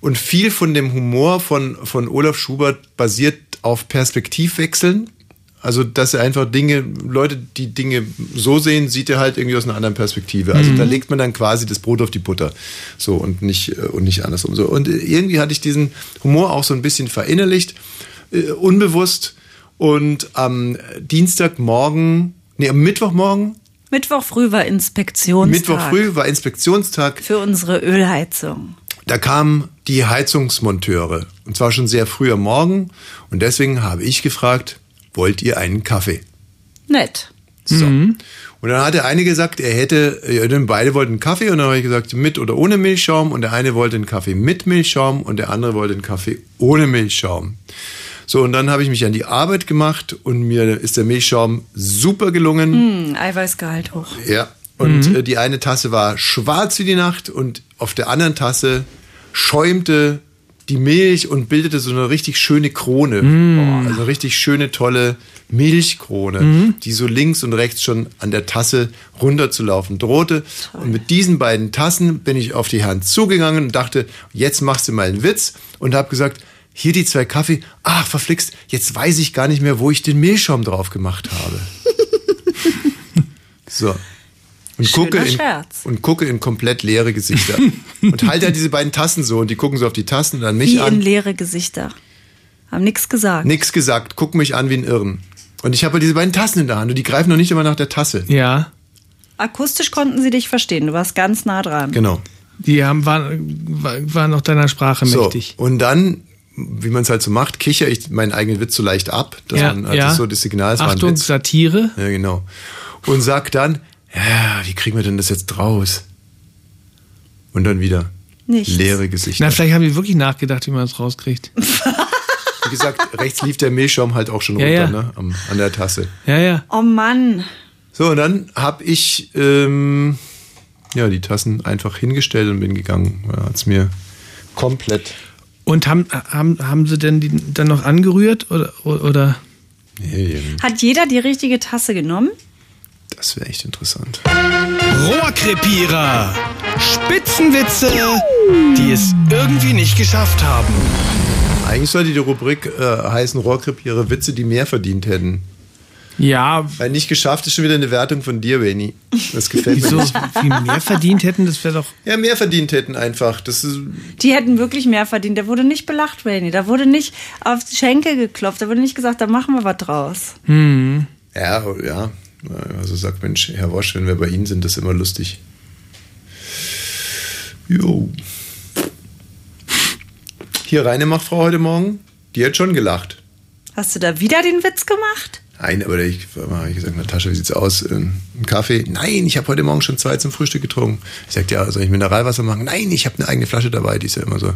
Und viel von dem Humor von, von Olaf Schubert basiert auf Perspektivwechseln. Also, dass er einfach Dinge, Leute, die Dinge so sehen, sieht er halt irgendwie aus einer anderen Perspektive. Also,
Mhm.
da legt man dann quasi das Brot auf die Butter. So, und nicht, äh, und nicht andersrum. So. Und irgendwie hatte ich diesen Humor auch so ein bisschen verinnerlicht, äh, unbewusst. Und am Dienstagmorgen, nee, am Mittwochmorgen,
Mittwoch früh war Inspektionstag.
Mittwoch früh war Inspektionstag.
Für unsere Ölheizung.
Da kamen die Heizungsmonteure. Und zwar schon sehr früh am Morgen. Und deswegen habe ich gefragt, wollt ihr einen Kaffee?
Nett.
So. Und dann hat der eine gesagt, er hätte, ja, dann beide wollten einen Kaffee und dann habe ich gesagt, mit oder ohne Milchschaum und der eine wollte einen Kaffee mit Milchschaum und der andere wollte einen Kaffee ohne Milchschaum. So, und dann habe ich mich an die Arbeit gemacht und mir ist der Milchschaum super gelungen.
Hm, Eiweißgehalt hoch.
Ja. Und äh, die eine Tasse war schwarz wie die Nacht und auf der anderen Tasse schäumte die Milch und bildete so eine richtig schöne Krone. Boah, also eine richtig schöne, tolle Milchkrone,
Mhm.
die so links und rechts schon an der Tasse runterzulaufen drohte. Und mit diesen beiden Tassen bin ich auf die Herren zugegangen und dachte, jetzt machst du mal einen Witz und habe gesagt, hier die zwei Kaffee. Ach, verflixt, jetzt weiß ich gar nicht mehr, wo ich den Milchschaum drauf gemacht habe. [LAUGHS] so. Und gucke, in, und gucke in komplett leere Gesichter. [LAUGHS] und halte halt diese beiden Tassen so und die gucken so auf die Tassen und an mich
Wie in
an.
leere Gesichter. Haben nichts gesagt.
Nix gesagt, gucken mich an wie ein Irren. Und ich habe halt diese beiden Tassen in der Hand und die greifen noch nicht immer nach der Tasse.
Ja.
Akustisch konnten sie dich verstehen. Du warst ganz nah dran.
Genau.
Die haben, waren, waren auch deiner Sprache
So,
mächtig.
und dann, wie man es halt so macht, kichere ich meinen eigenen Witz so leicht ab. Dass
Ja,
man halt
ja.
so das Signal es war ein
Achtung,
Witz.
Satire.
Ja, genau. Und sag dann, ja, wie kriegen wir denn das jetzt raus? Und dann wieder
Nichts.
leere Gesichter.
Na, vielleicht haben die wirklich nachgedacht, wie man es rauskriegt. [LAUGHS]
Wie gesagt, rechts lief der Milchschaum halt auch schon
Ja,
runter,
ja.
Ne, am, an der Tasse.
Ja, ja.
Oh Mann.
So, und dann habe ich ähm, ja, die Tassen einfach hingestellt und bin gegangen. Ja, hat's mir komplett.
Und haben, haben, haben sie denn die dann noch angerührt oder? oder?
Nee,
Hat jeder die richtige Tasse genommen?
Das wäre echt interessant.
Rohrkrepierer. Spitzenwitze, die es irgendwie nicht geschafft haben.
Eigentlich sollte die Rubrik äh, heißen Rohrkrepierer Witze, die mehr verdient hätten.
Ja.
Weil nicht geschafft ist schon wieder eine Wertung von dir, Benny. Das gefällt mir
Wieso?
nicht.
Wie mehr verdient hätten, das wäre doch.
Ja, mehr verdient hätten einfach. Das ist,
Die hätten wirklich mehr verdient. Da wurde nicht belacht, Rainy. Da wurde nicht auf die Schenkel geklopft. Da wurde nicht gesagt, da machen wir was draus.
Hm.
ja, ja. Also sagt Mensch, Herr Wosch, wenn wir bei Ihnen sind, das ist immer lustig. Jo. Hier reine Machtfrau heute Morgen, die hat schon gelacht.
Hast du da wieder den Witz gemacht?
Nein, aber ich habe gesagt, Natascha, wie sieht's aus? Ein Kaffee? Nein, ich habe heute Morgen schon zwei zum Frühstück getrunken. Ich sagte, ja, soll ich Mineralwasser machen? Nein, ich habe eine eigene Flasche dabei, die ist ja immer so.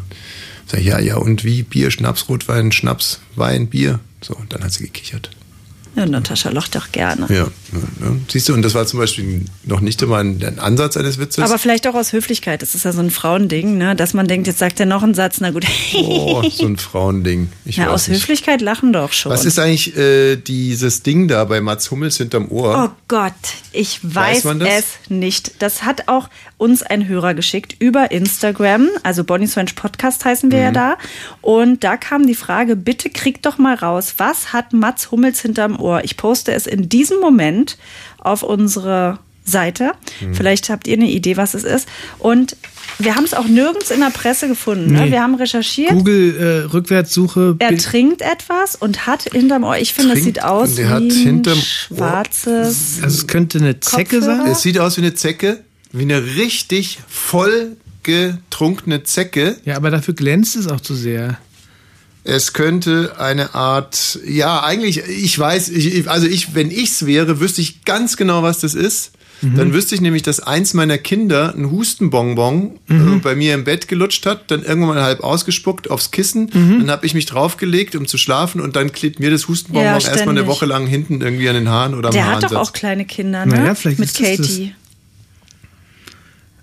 Sag ich, ja, ja, und wie? Bier, Schnaps, Rotwein, Schnaps, Wein, Bier. So, und dann hat sie gekichert.
Ja, Natascha lacht doch gerne.
Ja, ja, ja. siehst du, und das war zum Beispiel noch nicht immer ein, ein Ansatz eines Witzes.
Aber vielleicht auch aus Höflichkeit. Das ist ja so ein Frauending, ne? dass man denkt, jetzt sagt er noch einen Satz. Na gut.
oh, [LAUGHS] so ein Frauending. Ich
ja,
weiß
aus
nicht.
Höflichkeit lachen doch schon.
Was ist eigentlich äh, dieses Ding da bei Mats Hummels hinterm Ohr?
Oh Gott, ich weiß,
das?
es nicht. Das hat auch uns ein Hörer geschickt über Instagram. Also Bonnie's French Podcast heißen wir ja
Mhm.
da. Und da kam die Frage, bitte kriegt doch mal raus, was hat Mats Hummels hinterm Ohr? Ich poste es in diesem Moment auf unsere Seite.
Mhm.
Vielleicht habt ihr eine Idee, was es ist. Und wir haben es auch nirgends in der Presse gefunden. Ne?
Nee.
Wir haben recherchiert.
Google äh, Rückwärtssuche.
Er trinkt etwas und hat hinterm Ohr, ich finde, es sieht aus wie
hat
ein
hinterm Ohr-
schwarzes.
Also es könnte eine Zecke
Kopfhörer?
sein.
Es sieht aus wie eine Zecke, wie eine richtig voll getrunkene Zecke.
Ja, aber dafür glänzt es auch zu sehr.
Es könnte eine Art, ja, eigentlich, ich weiß, ich, also ich, wenn ich's wäre, wüsste ich ganz genau, was das ist.
Mhm.
Dann wüsste ich nämlich, dass eins meiner Kinder ein Hustenbonbon
Mhm.
äh, bei mir im Bett gelutscht hat, dann irgendwann mal halb ausgespuckt aufs Kissen.
Mhm.
Dann habe ich mich draufgelegt, um zu schlafen und dann klebt mir das Hustenbonbon
Ja,
erstmal eine. Woche lang hinten irgendwie an den Haaren oder am
Der hat doch auch kleine Kinder, ne?
Naja, vielleicht
Mit
ist das das.
Katie.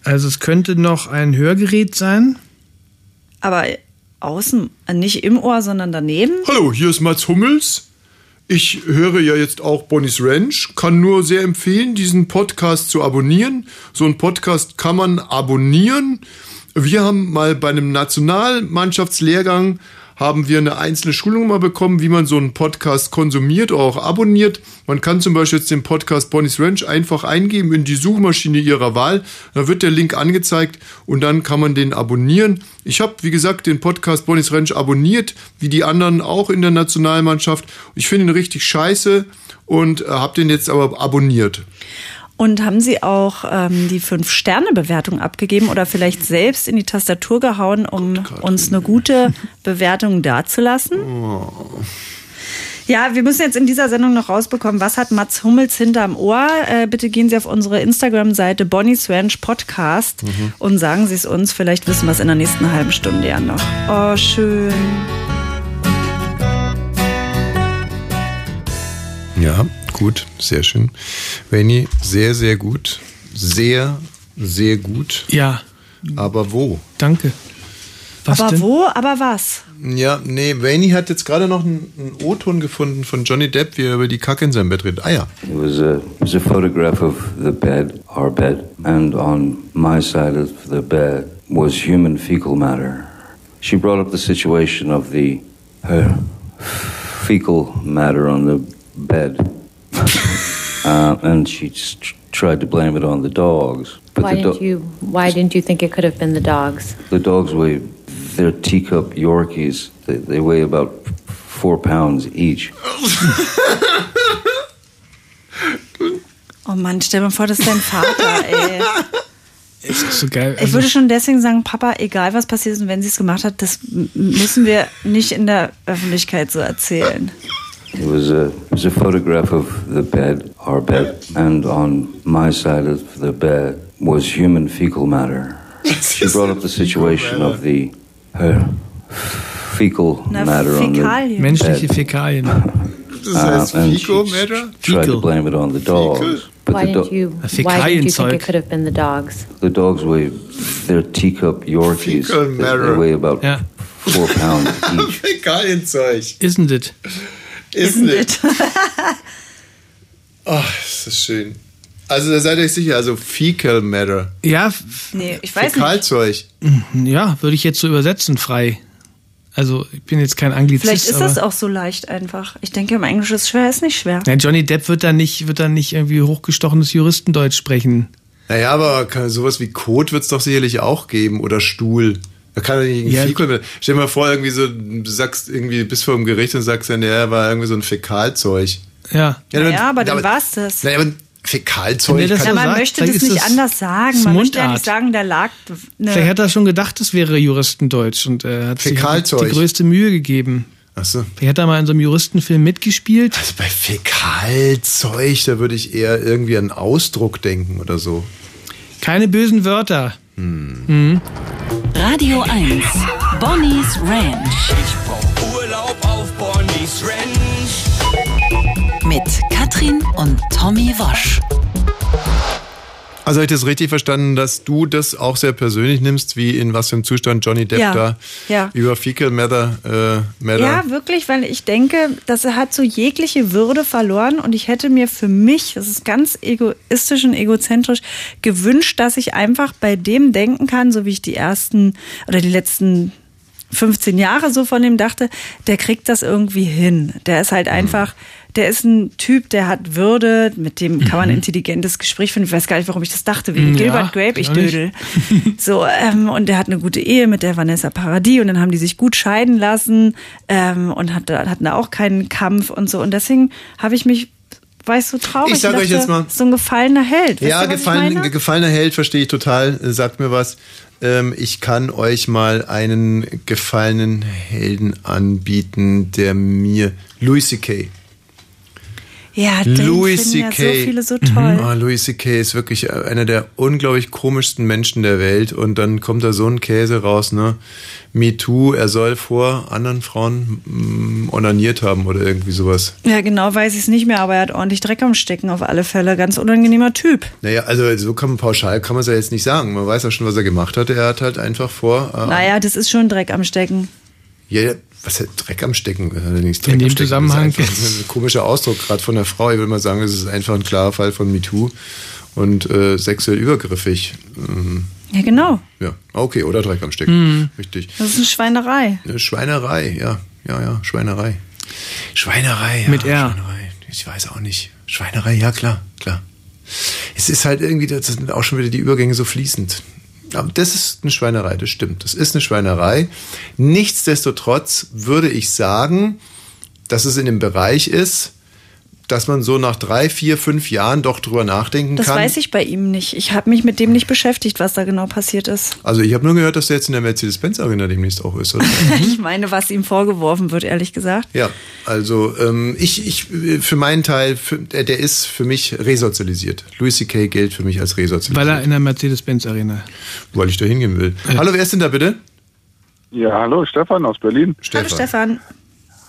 Also es könnte noch ein Hörgerät sein.
Aber außen, äh, nicht im Ohr, sondern daneben.
Hallo, hier ist Mats Hummels. Ich höre ja jetzt auch Bonnie's Ranch, kann nur sehr empfehlen, diesen Podcast zu abonnieren. So einen Podcast kann man abonnieren. Wir haben mal bei einem Nationalmannschaftslehrgang haben wir eine einzelne Schulung mal bekommen, wie man so einen Podcast konsumiert oder auch abonniert. Man kann zum Beispiel jetzt den Podcast Bonnie's Ranch einfach eingeben in die Suchmaschine Ihrer Wahl. Da wird der Link angezeigt und dann kann man den abonnieren. Ich habe, wie gesagt, den Podcast Bonnie's Ranch abonniert, wie die anderen auch in der Nationalmannschaft. Ich finde ihn richtig scheiße und äh, habe den jetzt aber abonniert.
Und haben Sie auch ähm, die Fünf-Sterne-Bewertung abgegeben oder vielleicht selbst in die Tastatur gehauen, um uns eine gute Bewertung dazulassen? Ja, wir müssen jetzt in dieser Sendung noch rausbekommen, was hat Mats Hummels hinterm Ohr? Äh, bitte gehen Sie auf unsere Instagram-Seite Bonnie's Ranch Podcast
Mhm.
und sagen Sie es uns. Vielleicht wissen wir es in der nächsten halben Stunde ja noch. Oh, schön.
Ja, gut, sehr schön. Benny, sehr, sehr gut. Sehr, sehr gut.
Ja.
Aber wo?
Danke. Was
aber
denn?
wo, aber was?
Ja, nee, Wayne hat jetzt gerade noch einen, einen O-Ton gefunden von Johnny Depp, wie er über die Kacke in seinem Bett redet. Ah ja.
It was a, it was a photograph of the bed, our bed, and on my side of the bed was human fecal matter. She brought up the situation of the her fecal matter on the bed, uh, and she tried to blame it on the dogs. But
Why
the, do-
didn't you? Why didn't you think it could have been the dogs?
the dogs weigh they're teacup Yorkies. They, they weigh about four pounds each.
Oh Mann, stell mir vor, das ist dein Vater, [LAUGHS] ey.
Ist so geil.
Ich würde schon deswegen sagen, Papa, egal was passiert ist und wenn sie es gemacht hat, das müssen wir nicht in der Öffentlichkeit so erzählen.
It was a it was a photograph of the bed, our bed, and on my side of the bed was human fecal matter. [LAUGHS] She brought up the situation of the her fecal
Na,
matter on the
Fäkalien.
Menschliche
bed.
Fäkalien.
Das heißt
Uh, and
Fico
she
Matter?
Tried to blame it on the dogs, but
Why
the, do-
didn't you? Why didn't you think it could have been the dogs?
the dogs weigh they're teacup Yorkies.
Fecal
They, they weigh about
Ja.
four pounds [LAUGHS] each.
Fäkalienzeug.
Isn't it?
Isn't it? [LAUGHS] Ach, ist das schön. Also da seid ihr euch sicher, also Fecal Matter.
Ja,
Nee, ich weiß nicht.
Fäkalzeug.
ja, würde ich jetzt so übersetzen, frei. Also, ich bin jetzt kein Anglizist.
Vielleicht ist
aber
das auch so leicht einfach. Ich denke, im Englisch ist schwer, ist nicht schwer.
Ja, Johnny Depp wird da nicht, wird da nicht irgendwie hochgestochenes Juristendeutsch sprechen.
Naja, aber sowas wie Kot wird es doch sicherlich auch geben oder Stuhl. Da kann doch nicht
Ja.
Matter. Stell dir mal vor, irgendwie so, du sagst irgendwie bis vor dem Gericht und sagst dann, ja, war irgendwie so ein Fäkalzeug.
Ja.
Ja,
Ja, aber dann
aber-
war's das.
Naja, aber Fäkalzeug
der das
Ja, man
sagt,
möchte das nicht
das-
anders sagen. Man möchte ja
Mundart.
nicht sagen, da lag eine
Vielleicht hat er schon gedacht, das wäre Juristendeutsch und er hat sich
Fäkalzeug.
die größte Mühe gegeben.
Achso.
Vielleicht hat er mal in so einem Juristenfilm mitgespielt.
Also bei Fäkalzeug, da würde ich eher irgendwie an Ausdruck denken oder so.
Keine bösen Wörter. Mhm.
Radio 1. Bonnie's Ranch.
Urlaub auf Bonnie's Ranch.
Mit Katrin und Tommy Wosch.
Also habe ich das richtig verstanden, dass du das auch sehr persönlich nimmst, wie in was für einem Zustand Johnny Depp
Ja,
da
ja.
über Fecal Matter, äh, Matter.
Ja, wirklich, weil ich denke, dass er hat so jegliche Würde verloren und ich hätte mir für mich, das ist ganz egoistisch und egozentrisch, gewünscht, dass ich einfach bei dem denken kann, so wie ich die ersten oder die letzten 15 Jahre so von ihm dachte, der kriegt das irgendwie hin. Der ist
Mhm.
halt einfach, der ist ein Typ, der hat Würde, mit dem kann
Mhm.
man ein intelligentes Gespräch führen. Ich weiß gar nicht, warum ich das dachte, wie
Ja,
Gilbert Grape, ich
nicht.
dödel. [LAUGHS] So, ähm, und der hat eine gute Ehe mit der Vanessa Paradis und dann haben die sich gut scheiden lassen ähm, und hat, hatten da auch keinen Kampf und so. Und deswegen habe ich mich, war ich so traurig.
Ich sag
und
euch jetzt mal-
So ein gefallener Held. Weißt
ja,
du,
gefallen, gefallener Held verstehe ich total, sagt mir was. ähm, ich kann euch mal einen gefallenen Helden anbieten, der mir Louis C.K.
Ja,
Louis
finden ja
C.K.
so viele so toll.
Ah, Louis C.K. ist wirklich einer der unglaublich komischsten Menschen der Welt und dann kommt da so ein Käse raus, ne? Me Too, er soll vor anderen Frauen mm, onaniert haben oder irgendwie sowas.
Ja, genau weiß ich es nicht mehr, aber er hat ordentlich Dreck am Stecken auf alle Fälle. Ganz unangenehmer Typ.
Naja, also so kann man pauschal kann man es ja jetzt nicht sagen. Man weiß ja schon, was er gemacht hat. Er hat halt einfach vor. Äh,
Naja, das ist schon Dreck am Stecken.
Ja, ja, was hat Dreck am Stecken? Allerdings Dreck
In dem
am Stecken
Zusammenhang
ist einfach ein komischer Ausdruck gerade von der Frau. Ich würde mal sagen, es ist einfach ein klarer Fall von MeToo und äh, sexuell übergriffig. Ähm,
Ja, genau.
ja, okay, oder Dreck am Stecken.
Mhm.
Richtig.
Das ist eine Schweinerei.
Eine Schweinerei, ja, ja, ja, Schweinerei. Schweinerei, ja.
Mit R.
Schweinerei. Ich weiß auch nicht. Schweinerei, ja klar, klar. Es ist halt irgendwie, das sind auch schon wieder die Übergänge so fließend. Das ist eine Schweinerei, das stimmt. Das ist eine Schweinerei. Nichtsdestotrotz würde ich sagen, dass es in dem Bereich ist, dass man so nach drei, vier, fünf Jahren doch drüber nachdenken
Das
kann.
weiß ich bei ihm nicht. Ich habe mich mit dem nicht beschäftigt, was da genau passiert ist.
Also ich habe nur gehört, dass der jetzt in der Mercedes-Benz-Arena demnächst auch ist. Oder? [LAUGHS]
Ich meine, was ihm vorgeworfen wird, ehrlich gesagt.
Ja, also ähm, ich, ich für meinen Teil, für, der, der ist für mich resozialisiert. Louis C.K. gilt für mich als resozialisiert.
Weil er in der Mercedes-Benz-Arena.
Weil ich da hingehen will. Hallo, wer ist denn da bitte?
Ja, hallo, Stefan aus Berlin.
Hallo Stefan.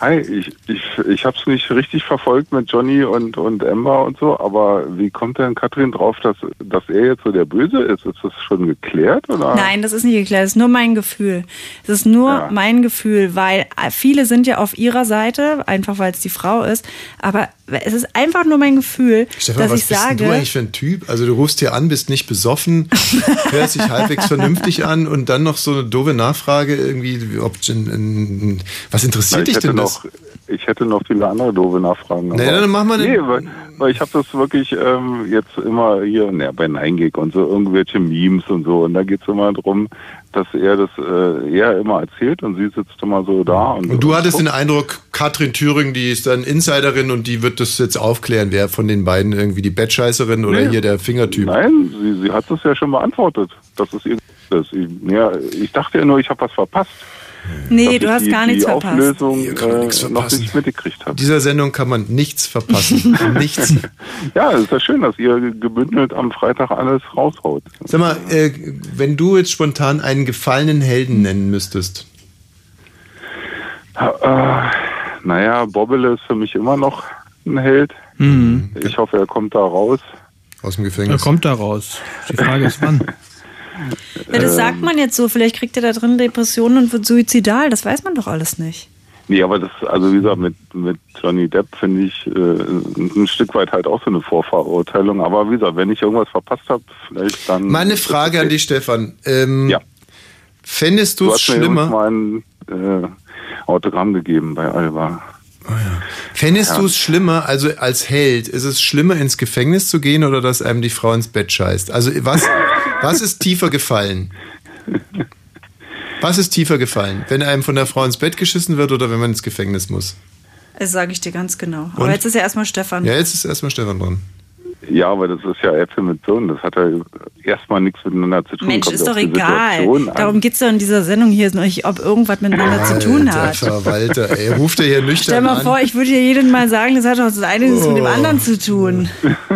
Hi, ich, ich, ich habe es nicht richtig verfolgt mit Johnny und, und Amber und so, aber wie kommt denn Katrin drauf, dass, dass er jetzt so der Böse ist? Ist das schon geklärt? Oder?
Nein, das ist nicht geklärt. Das ist nur mein Gefühl. Es ist nur
Ja.
mein Gefühl, weil viele sind ja auf ihrer Seite, einfach weil es die Frau ist. Aber es ist einfach nur mein Gefühl,
Stefan,
dass
was
ich
bist denn du eigentlich für ein Typ? Also du rufst hier an, bist nicht besoffen, [LAUGHS] hörst dich halbwegs vernünftig an und dann noch so eine doofe Nachfrage irgendwie, ob was
Na,
interessiert
ich
dich denn
noch,
das?
Ich hätte noch viele andere doofe Nachfragen.
Na
aber-
dann mach mal den-
Nee, weil, weil ich habe das wirklich ähm, jetzt immer hier, naja, bei Neingig und so irgendwelche Memes und so. Und da geht's immer drum, dass er das äh, er immer erzählt und sie sitzt immer so da. Und,
Und du hattest den Eindruck, Katrin Thüringen, die ist dann Insiderin und die wird das jetzt aufklären, wer von den beiden irgendwie die Bettscheißerin oder
Nee.
hier der Fingertyp.
Nein, sie, sie hat das ja schon beantwortet. Das ist ihr ist. Ich, ja, ich dachte ja nur, ich habe was verpasst.
Nee,
dass
du
ich
hast
die,
gar nichts
die
verpasst.
Auflösung
Hier kann man
äh,
nichts
noch
verpassen.
nicht mitgekriegt habe.
Dieser Sendung kann man nichts verpassen. [LAUGHS] nichts.
Ja, es ist ja schön, dass ihr gebündelt am Freitag alles raushaut.
Sag mal, äh, wenn du jetzt spontan einen gefallenen Helden nennen müsstest.
Äh, naja, Bobbele ist für mich immer noch ein Held.
Mhm.
Ich hoffe, er kommt da raus.
Aus dem
Er
Gefängnis.
kommt da raus. Die Frage ist wann. [LAUGHS]
Ja, das
Ähm.
sagt man jetzt so. Vielleicht kriegt er da drin Depressionen und wird suizidal. Das weiß man doch alles nicht.
Nee, aber das, also wie gesagt, mit, mit Johnny Depp finde ich äh, ein Stück weit halt auch so eine Vorverurteilung. Aber wie gesagt, wenn ich irgendwas verpasst habe, vielleicht dann.
Meine Frage an dich, Stefan. Ähm,
Ja.
Fändest
Du
du es
hast mir
schlimmer?
mal ein äh, Autogramm gegeben bei Alba.
Fändest
Ja.
du es schlimmer, also als Held, ist es schlimmer ins Gefängnis zu gehen oder dass einem die Frau ins Bett scheißt? Also was, [LAUGHS] was ist tiefer gefallen? Was ist tiefer gefallen? Wenn einem von der Frau ins Bett geschissen wird oder wenn man ins Gefängnis muss?
Das sage ich dir ganz genau. Aber
Und?
jetzt ist ja erstmal Stefan.
Ja, jetzt ist erstmal Stefan dran.
Ja, aber das ist ja Äpfel mit Birnen. Das hat ja erstmal nichts miteinander zu tun.
Mensch,
Kommt
ist doch egal. Darum geht's doch in dieser Sendung hier nicht, ob irgendwas miteinander zu tun
Alter
hat.
Verwalter, ey, ruft er hier nüchtern
Stell mal
an.
vor, ich würde dir jedem mal sagen, das hat doch das eine nichts mit dem
Oh.
anderen zu tun.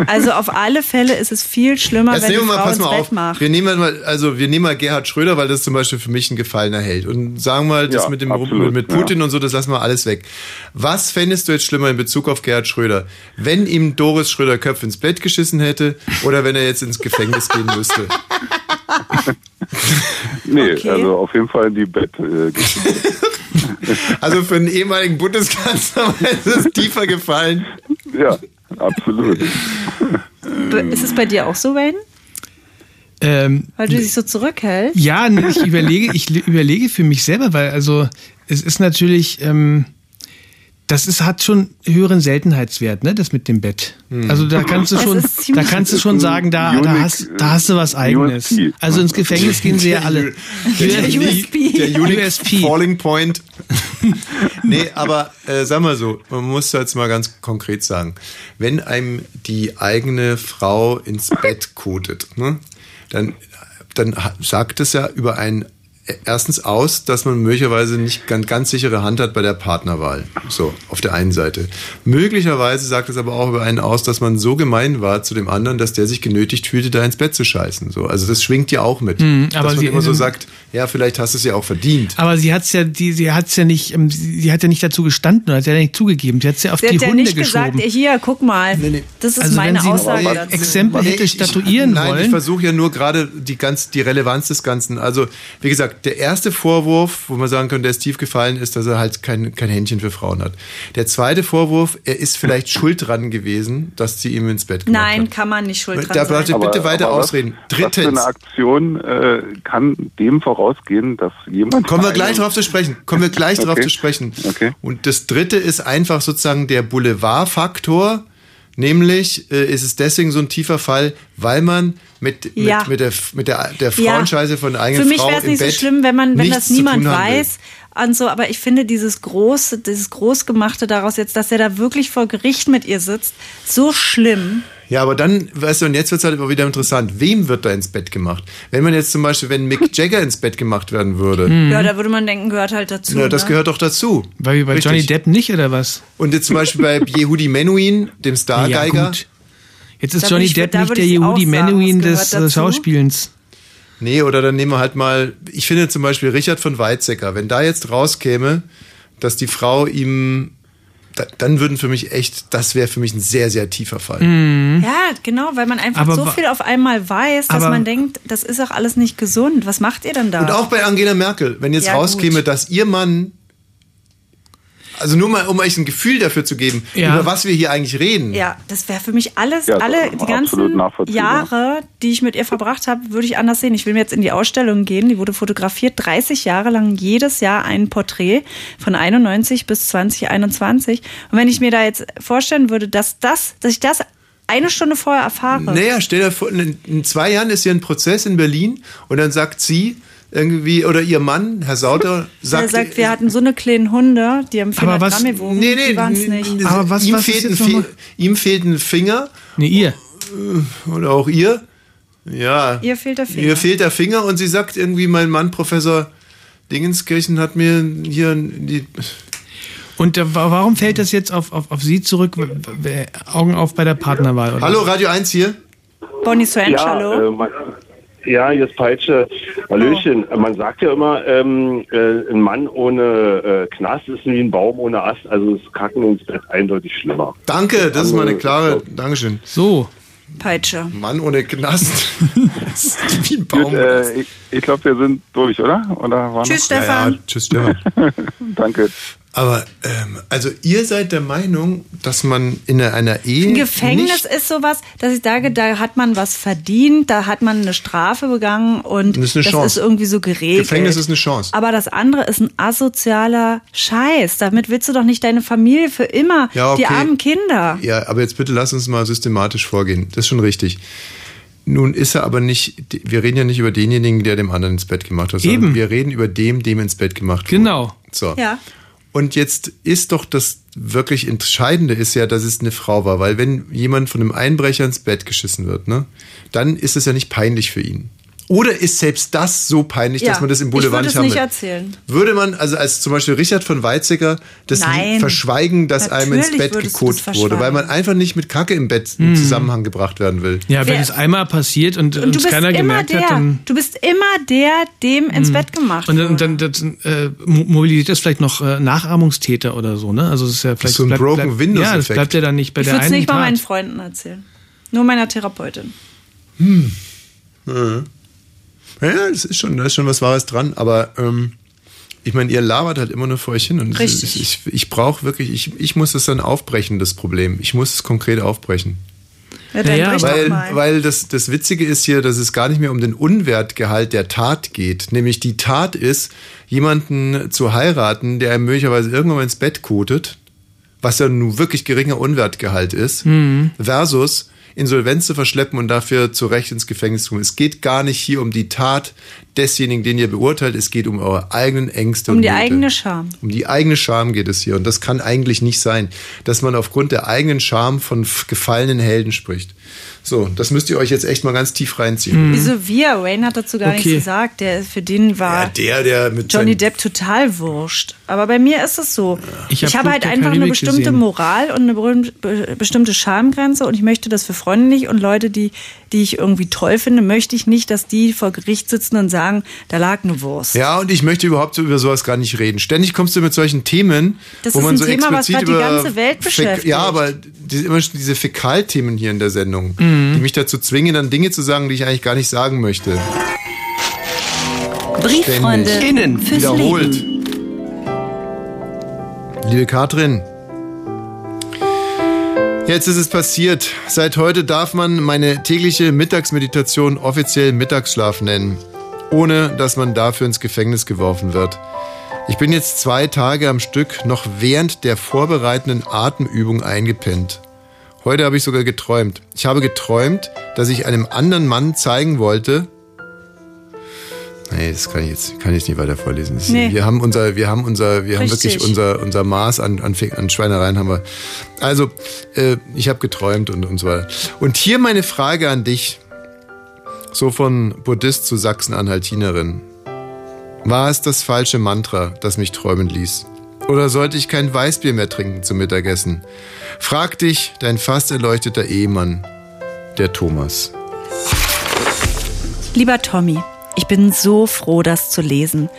Also auf alle Fälle ist es viel schlimmer,
Jetzt
wenn die
nehmen wir mal,
Frau
pass
ins
mal
Bett
auf.
macht.
Wir nehmen mal, also wir nehmen mal Gerhard Schröder, weil das zum Beispiel für mich ein gefallener Held. Und sagen mal, das
Ja,
mit dem
absolut,
mit
ja.
Putin und so, das lassen wir alles weg. Was fändest du jetzt schlimmer in Bezug auf Gerhard Schröder? Wenn ihm Doris Schröder Köpf ins Bett geschissen hätte oder wenn er jetzt ins Gefängnis gehen müsste?
Nee,
Okay.
also auf jeden Fall die Bett. Äh,
Also für einen ehemaligen Bundeskanzler [LAUGHS] ist es tiefer gefallen.
ja, absolut.
Ist es bei dir auch so, Wayne?
Ähm,
Weil du dich so zurückhältst?
Ja, nee, ich überlege, ich überlege für mich selber, weil also es ist natürlich, ähm, das ist, hat schon höheren Seltenheitswert, ne, das mit dem Bett. Also da kannst du
Es
schon, da kannst du schon sagen, da, da
Unique,
hast, da hast du was eigenes.
USP.
Also ins Gefängnis gehen sie ja alle.
Der
USP.
Der Unique
USP.
Falling Point. [LAUGHS] nee, aber äh, sag mal so, man muss jetzt mal ganz konkret sagen, wenn einem die eigene Frau ins Bett kotet, ne, dann dann sagt es ja über einen erstens aus, dass man möglicherweise nicht ganz, ganz sichere Hand hat bei der Partnerwahl. So, auf der einen Seite. Möglicherweise sagt es aber auch über einen aus, dass man so gemein war zu dem anderen, dass der sich genötigt fühlte, da ins Bett zu scheißen. So, also das schwingt ja auch mit.
Mhm, aber
dass man
sie-
immer so sagt, ja, vielleicht hast du es ja auch verdient.
Aber sie hat's ja, die, sie hat's ja nicht, ähm, sie, hat ja nicht dazu gestanden oder hat ja nicht zugegeben. Sie hat's ja auf
Sie
die
hat ja
Hunde
nicht
geschoben.
gesagt, hier, guck mal. Das ist
Also
meine
wenn sie
Aussage
ein
dazu.
Exempel hätte statuieren
Nein,
wollen.
ich versuche ja nur gerade die ganz die Relevanz des Ganzen. Also wie gesagt, der erste Vorwurf, wo man sagen könnte, der ist tief gefallen, ist, dass er halt kein kein Händchen für Frauen hat. Der zweite Vorwurf, er ist vielleicht schuld dran gewesen, dass sie ihm ins Bett gemacht
Nein, kann man nicht schuld dran
Da
sein.
warte, bitte weiter
was,
ausreden.
Was für
Drittens.
eine Aktion äh, kann dem vorausgehen, dass jemand.
Kommen wir gleich drauf zu sprechen. Kommen wir gleich drauf
Okay.
zu sprechen.
Okay.
Und das dritte ist einfach sozusagen der Boulevardfaktor. Nämlich äh, ist es deswegen so ein tiefer Fall, weil man mit,
Ja.
mit, mit der, mit der, der
Ja.
Frauenscheiße von der
Für
eigenen
mich
Frau
wäre es nicht so
Bett
schlimm, wenn man, wenn das niemand weiß. Und so, aber ich finde dieses große, dieses Großgemachte daraus jetzt, dass er da wirklich vor Gericht mit ihr sitzt, so schlimm.
Ja, aber dann, weißt du, und jetzt wird es halt aber wieder interessant. Wem wird da ins Bett gemacht? Wenn man jetzt zum Beispiel, wenn Mick [LAUGHS] Jagger ins Bett gemacht werden würde.
Ja, da würde man denken, gehört halt dazu.
Ja, das
ne?
gehört doch dazu.
Weil bei
Richtig.
Johnny Depp nicht, oder was?
Und jetzt zum Beispiel bei [LAUGHS] Yehudi Menuhin, dem Stargeiger.
Ja, gut. Jetzt ist
Da
Johnny
ich-
Depp nicht der Yehudi Menuhin des äh,
dazu.
Schauspielens.
Nee, oder dann nehmen wir halt mal, ich finde zum Beispiel Richard von Weizsäcker, wenn da jetzt rauskäme, dass die Frau ihm, dann würden für mich echt, das wäre für mich ein sehr, sehr tiefer Fall.
Ja, genau, weil man einfach
Aber
so viel auf einmal weiß, dass
Aber-
man denkt, das ist auch alles nicht gesund. Was macht ihr denn da?
Und auch bei Angela Merkel, wenn jetzt
Ja,
rauskäme,
gut.
dass ihr Mann, also nur mal, um euch ein Gefühl dafür zu geben,
Ja.
über was wir hier eigentlich reden.
Ja, das wäre für mich alles,
Ja,
alle, die ganzen. Jahre, die ich mit ihr verbracht habe, würde ich anders sehen. Ich will mir jetzt in die Ausstellung gehen. Die wurde fotografiert, 30 Jahre lang, jedes Jahr ein Porträt von 91 bis 2021. Und wenn ich mir da jetzt vorstellen würde, dass das, dass ich das eine Stunde vorher erfahre.
Naja, stell dir vor, in, in zwei Jahren ist hier ein Prozess in Berlin und dann sagt sie irgendwie, oder ihr Mann, Herr Sauter,
er
sagt,
sagt, wir hatten so eine kleinen Hunde, die haben 400
was-
Gramm gewogen.
Nee, nee,
die waren es
nee,
nicht.
nee, ihm, fehlt ein Fe ihm fehlt ein Finger.
Nee, ihr.
Oder auch ihr. Ja.
Ihr fehlt der Finger.
Ihr fehlt der Finger und sie sagt irgendwie, mein Mann, Professor Dingenskirchen, hat mir hier die.
Und äh, wa- warum fällt das jetzt auf, auf, auf Sie zurück? Augen auf bei der Partnerwahl. Oder?
Hallo, Radio 1 hier.
Bonnie Strange,
ja,
hallo.
Äh, ja, jetzt Peitsche. Hallöchen. Man sagt ja immer, ähm, äh, ein Mann ohne äh, Knast ist wie ein Baum ohne Ast. Also ist Kacken ins Bett eindeutig schlimmer.
Danke, das ist
Also,
mal eine klare. Dankeschön.
So.
Peitsche.
Mann ohne Knast. Das [LAUGHS] [LAUGHS] ist wie ein Baum.
Gut, äh, ich ich glaube, wir sind durch, oder? oder war
Tschüss? Stefan.
Ja, tschüss, Stefan. [LAUGHS]
Danke.
Aber, ähm, also ihr seid der Meinung, dass man in einer Ehe.
Ein Gefängnis
nicht,
ist sowas, dass ich sage, da hat man was verdient, da hat man eine Strafe begangen und
Das ist eine Chance.
ist irgendwie so geregelt.
Gefängnis ist eine Chance.
Aber das andere ist ein asozialer Scheiß. Damit willst du doch nicht deine Familie für immer,
Ja, okay.
die armen Kinder.
Ja, aber jetzt bitte lass uns mal systematisch vorgehen. Das ist schon richtig. Nun ist er aber nicht, wir reden ja nicht über denjenigen, der dem anderen ins Bett gemacht hat, sondern
Eben.
wir reden über dem, dem ins Bett gemacht wurde.
Genau.
So.
Ja.
Und jetzt ist doch das wirklich Entscheidende ist ja, dass es eine Frau war, weil wenn jemand von einem Einbrecher ins Bett geschissen wird, ne, dann ist es ja nicht peinlich für ihn. Oder ist selbst das so peinlich, dass man das im Boulevard
ich
nicht
würde
haben
es nicht
will?
erzählen.
Würde man, also als zum Beispiel Richard von Weizsäcker, das
Nein.
verschweigen, dass einem ins Bett gekot wurde, weil man einfach nicht mit Kacke im Bett
Mhm.
in Zusammenhang gebracht werden will.
Ja, wenn
Wer-
es einmal passiert und,
Und bist
keiner
immer
gemerkt
der,
hat, dann.
du bist immer der, dem ins Bett gemacht
Und dann, und dann das, äh, mo- mobilisiert das vielleicht noch äh, Nachahmungstäter oder so, ne? Also es ist ja vielleicht
so ein
bleibt,
Broken
bleibt,
Windows
Ja, das
Effekt.
bleibt ja dann nicht bei
Ich
der
würde es
einen
nicht mal meinen Freunden erzählen. Nur meiner Therapeutin.
Hm. Ja. Ja, das ist schon, da ist schon was Wahres dran, aber ähm, ich meine, ihr labert halt immer nur vor euch hin und
Richtig.
ist- ich, ich brauche wirklich, ich, ich muss es dann aufbrechen, das Problem. Ich muss es konkret aufbrechen.
Ja, dann doch
weil,
mal.
weil das, das Witzige ist hier, dass es gar nicht mehr um den Unwertgehalt der Tat geht. Nämlich die Tat ist, jemanden zu heiraten, der einem möglicherweise irgendwann mal ins Bett kotet, was ja nun wirklich geringer Unwertgehalt ist,
Mhm.
versus Insolvenz zu verschleppen und dafür zu Recht ins Gefängnis zu kommen. Es geht gar nicht hier um die Tat desjenigen, den ihr beurteilt. Es geht um eure eigenen Ängste.
Um
und
die
Nöte.
eigene Scham.
Um die eigene Scham geht es hier. Und das kann eigentlich nicht sein, dass man aufgrund der eigenen Scham von gefallenen Helden spricht. So, das müsst ihr euch jetzt echt mal ganz tief reinziehen.
Wieso wir? Wayne hat dazu gar
Okay.
nichts gesagt. Der, für den war
Der, der mit
Johnny Depp total wurscht. Aber bei mir ist es so.
Ich
Ich,
hab
habe
Fluch
halt einfach eine
Karibik
bestimmte
gesehen.
Moral und eine bestimmte Schamgrenze und ich möchte das für Freunde nicht und Leute, die, die ich irgendwie toll finde, möchte ich nicht, dass die vor Gericht sitzen und sagen, da lag eine Wurst.
Ja, und ich möchte überhaupt so über sowas gar nicht reden. Ständig kommst du mit solchen Themen,
Das
wo
ist
man
ein
so
Thema, was
explizit
grad die
über
ganze Welt
Fäk-
beschäftigt.
Ja, aber die, immer diese Fäkalthemen hier in der Sendung,
Mhm.
Die mich dazu zwingen, dann Dinge zu sagen, die ich eigentlich gar nicht sagen möchte.
Brieffreunde innen fürs
Wiederholt.
Leben.
Liebe Katrin, jetzt ist es passiert. Seit heute darf man meine tägliche Mittagsmeditation offiziell Mittagsschlaf nennen, ohne dass man dafür ins Gefängnis geworfen wird. Ich bin jetzt zwei Tage am Stück noch während der vorbereitenden Atemübung eingepennt. Heute habe ich sogar geträumt. Ich habe geträumt, dass ich einem anderen Mann zeigen wollte, Nee, das kann ich jetzt, kann ich nicht weiter vorlesen. Das,
Nee.
Wir haben unser, wir haben unser, wir haben
Richtig.
wirklich unser, unser Maß an, an, an Schweinereien haben wir. Also, äh, ich habe geträumt und, und so weiter. Und hier meine Frage an dich. So von Buddhist zu Sachsen-Anhaltinerin. War es das falsche Mantra, das mich träumen ließ? Oder sollte ich kein Weißbier mehr trinken zum Mittagessen? Frag dich, dein fast erleuchteter Ehemann, der Thomas.
Lieber Tommy, ich bin so froh, das zu lesen.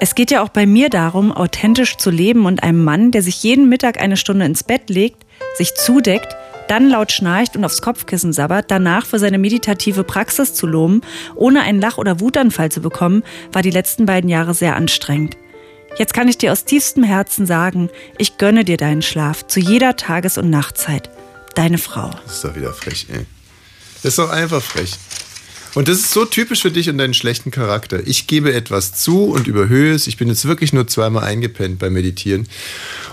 Es geht ja auch bei mir darum, authentisch zu leben und einem Mann, der sich jeden Mittag eine Stunde ins Bett legt, sich zudeckt, dann laut schnarcht und aufs Kopfkissen sabbert, danach für seine meditative Praxis zu loben, ohne einen Lach- oder Wutanfall zu bekommen, war die letzten beiden Jahre sehr anstrengend. Jetzt kann ich dir aus tiefstem Herzen sagen, ich gönne dir deinen Schlaf zu jeder Tages- und Nachtzeit. Deine Frau.
Das ist doch wieder frech, ey. Das ist doch einfach frech. Und das ist so typisch für dich und deinen schlechten Charakter. Ich gebe etwas zu und überhöhe es. Ich bin jetzt wirklich nur zweimal eingepennt beim Meditieren.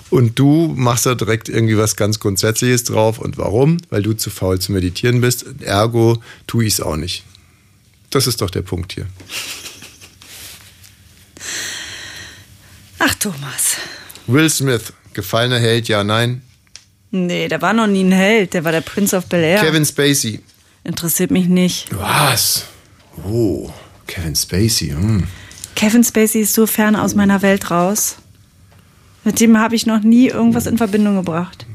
Und du machst da direkt irgendwie was ganz Grundsätzliches drauf. Und warum? Weil du zu faul zu meditieren bist. Ergo tue ich es auch nicht. Das ist doch der Punkt hier.
Ach, Thomas.
Will Smith, gefallener Held, ja, nein.
Nee, der war noch nie ein Held. Der war der Prince of Bel Air.
Kevin Spacey.
Interessiert mich nicht.
Was? Oh, Kevin Spacey. Hm.
Kevin Spacey ist so fern aus meiner Welt raus. Mit dem habe ich noch nie irgendwas in Verbindung gebracht.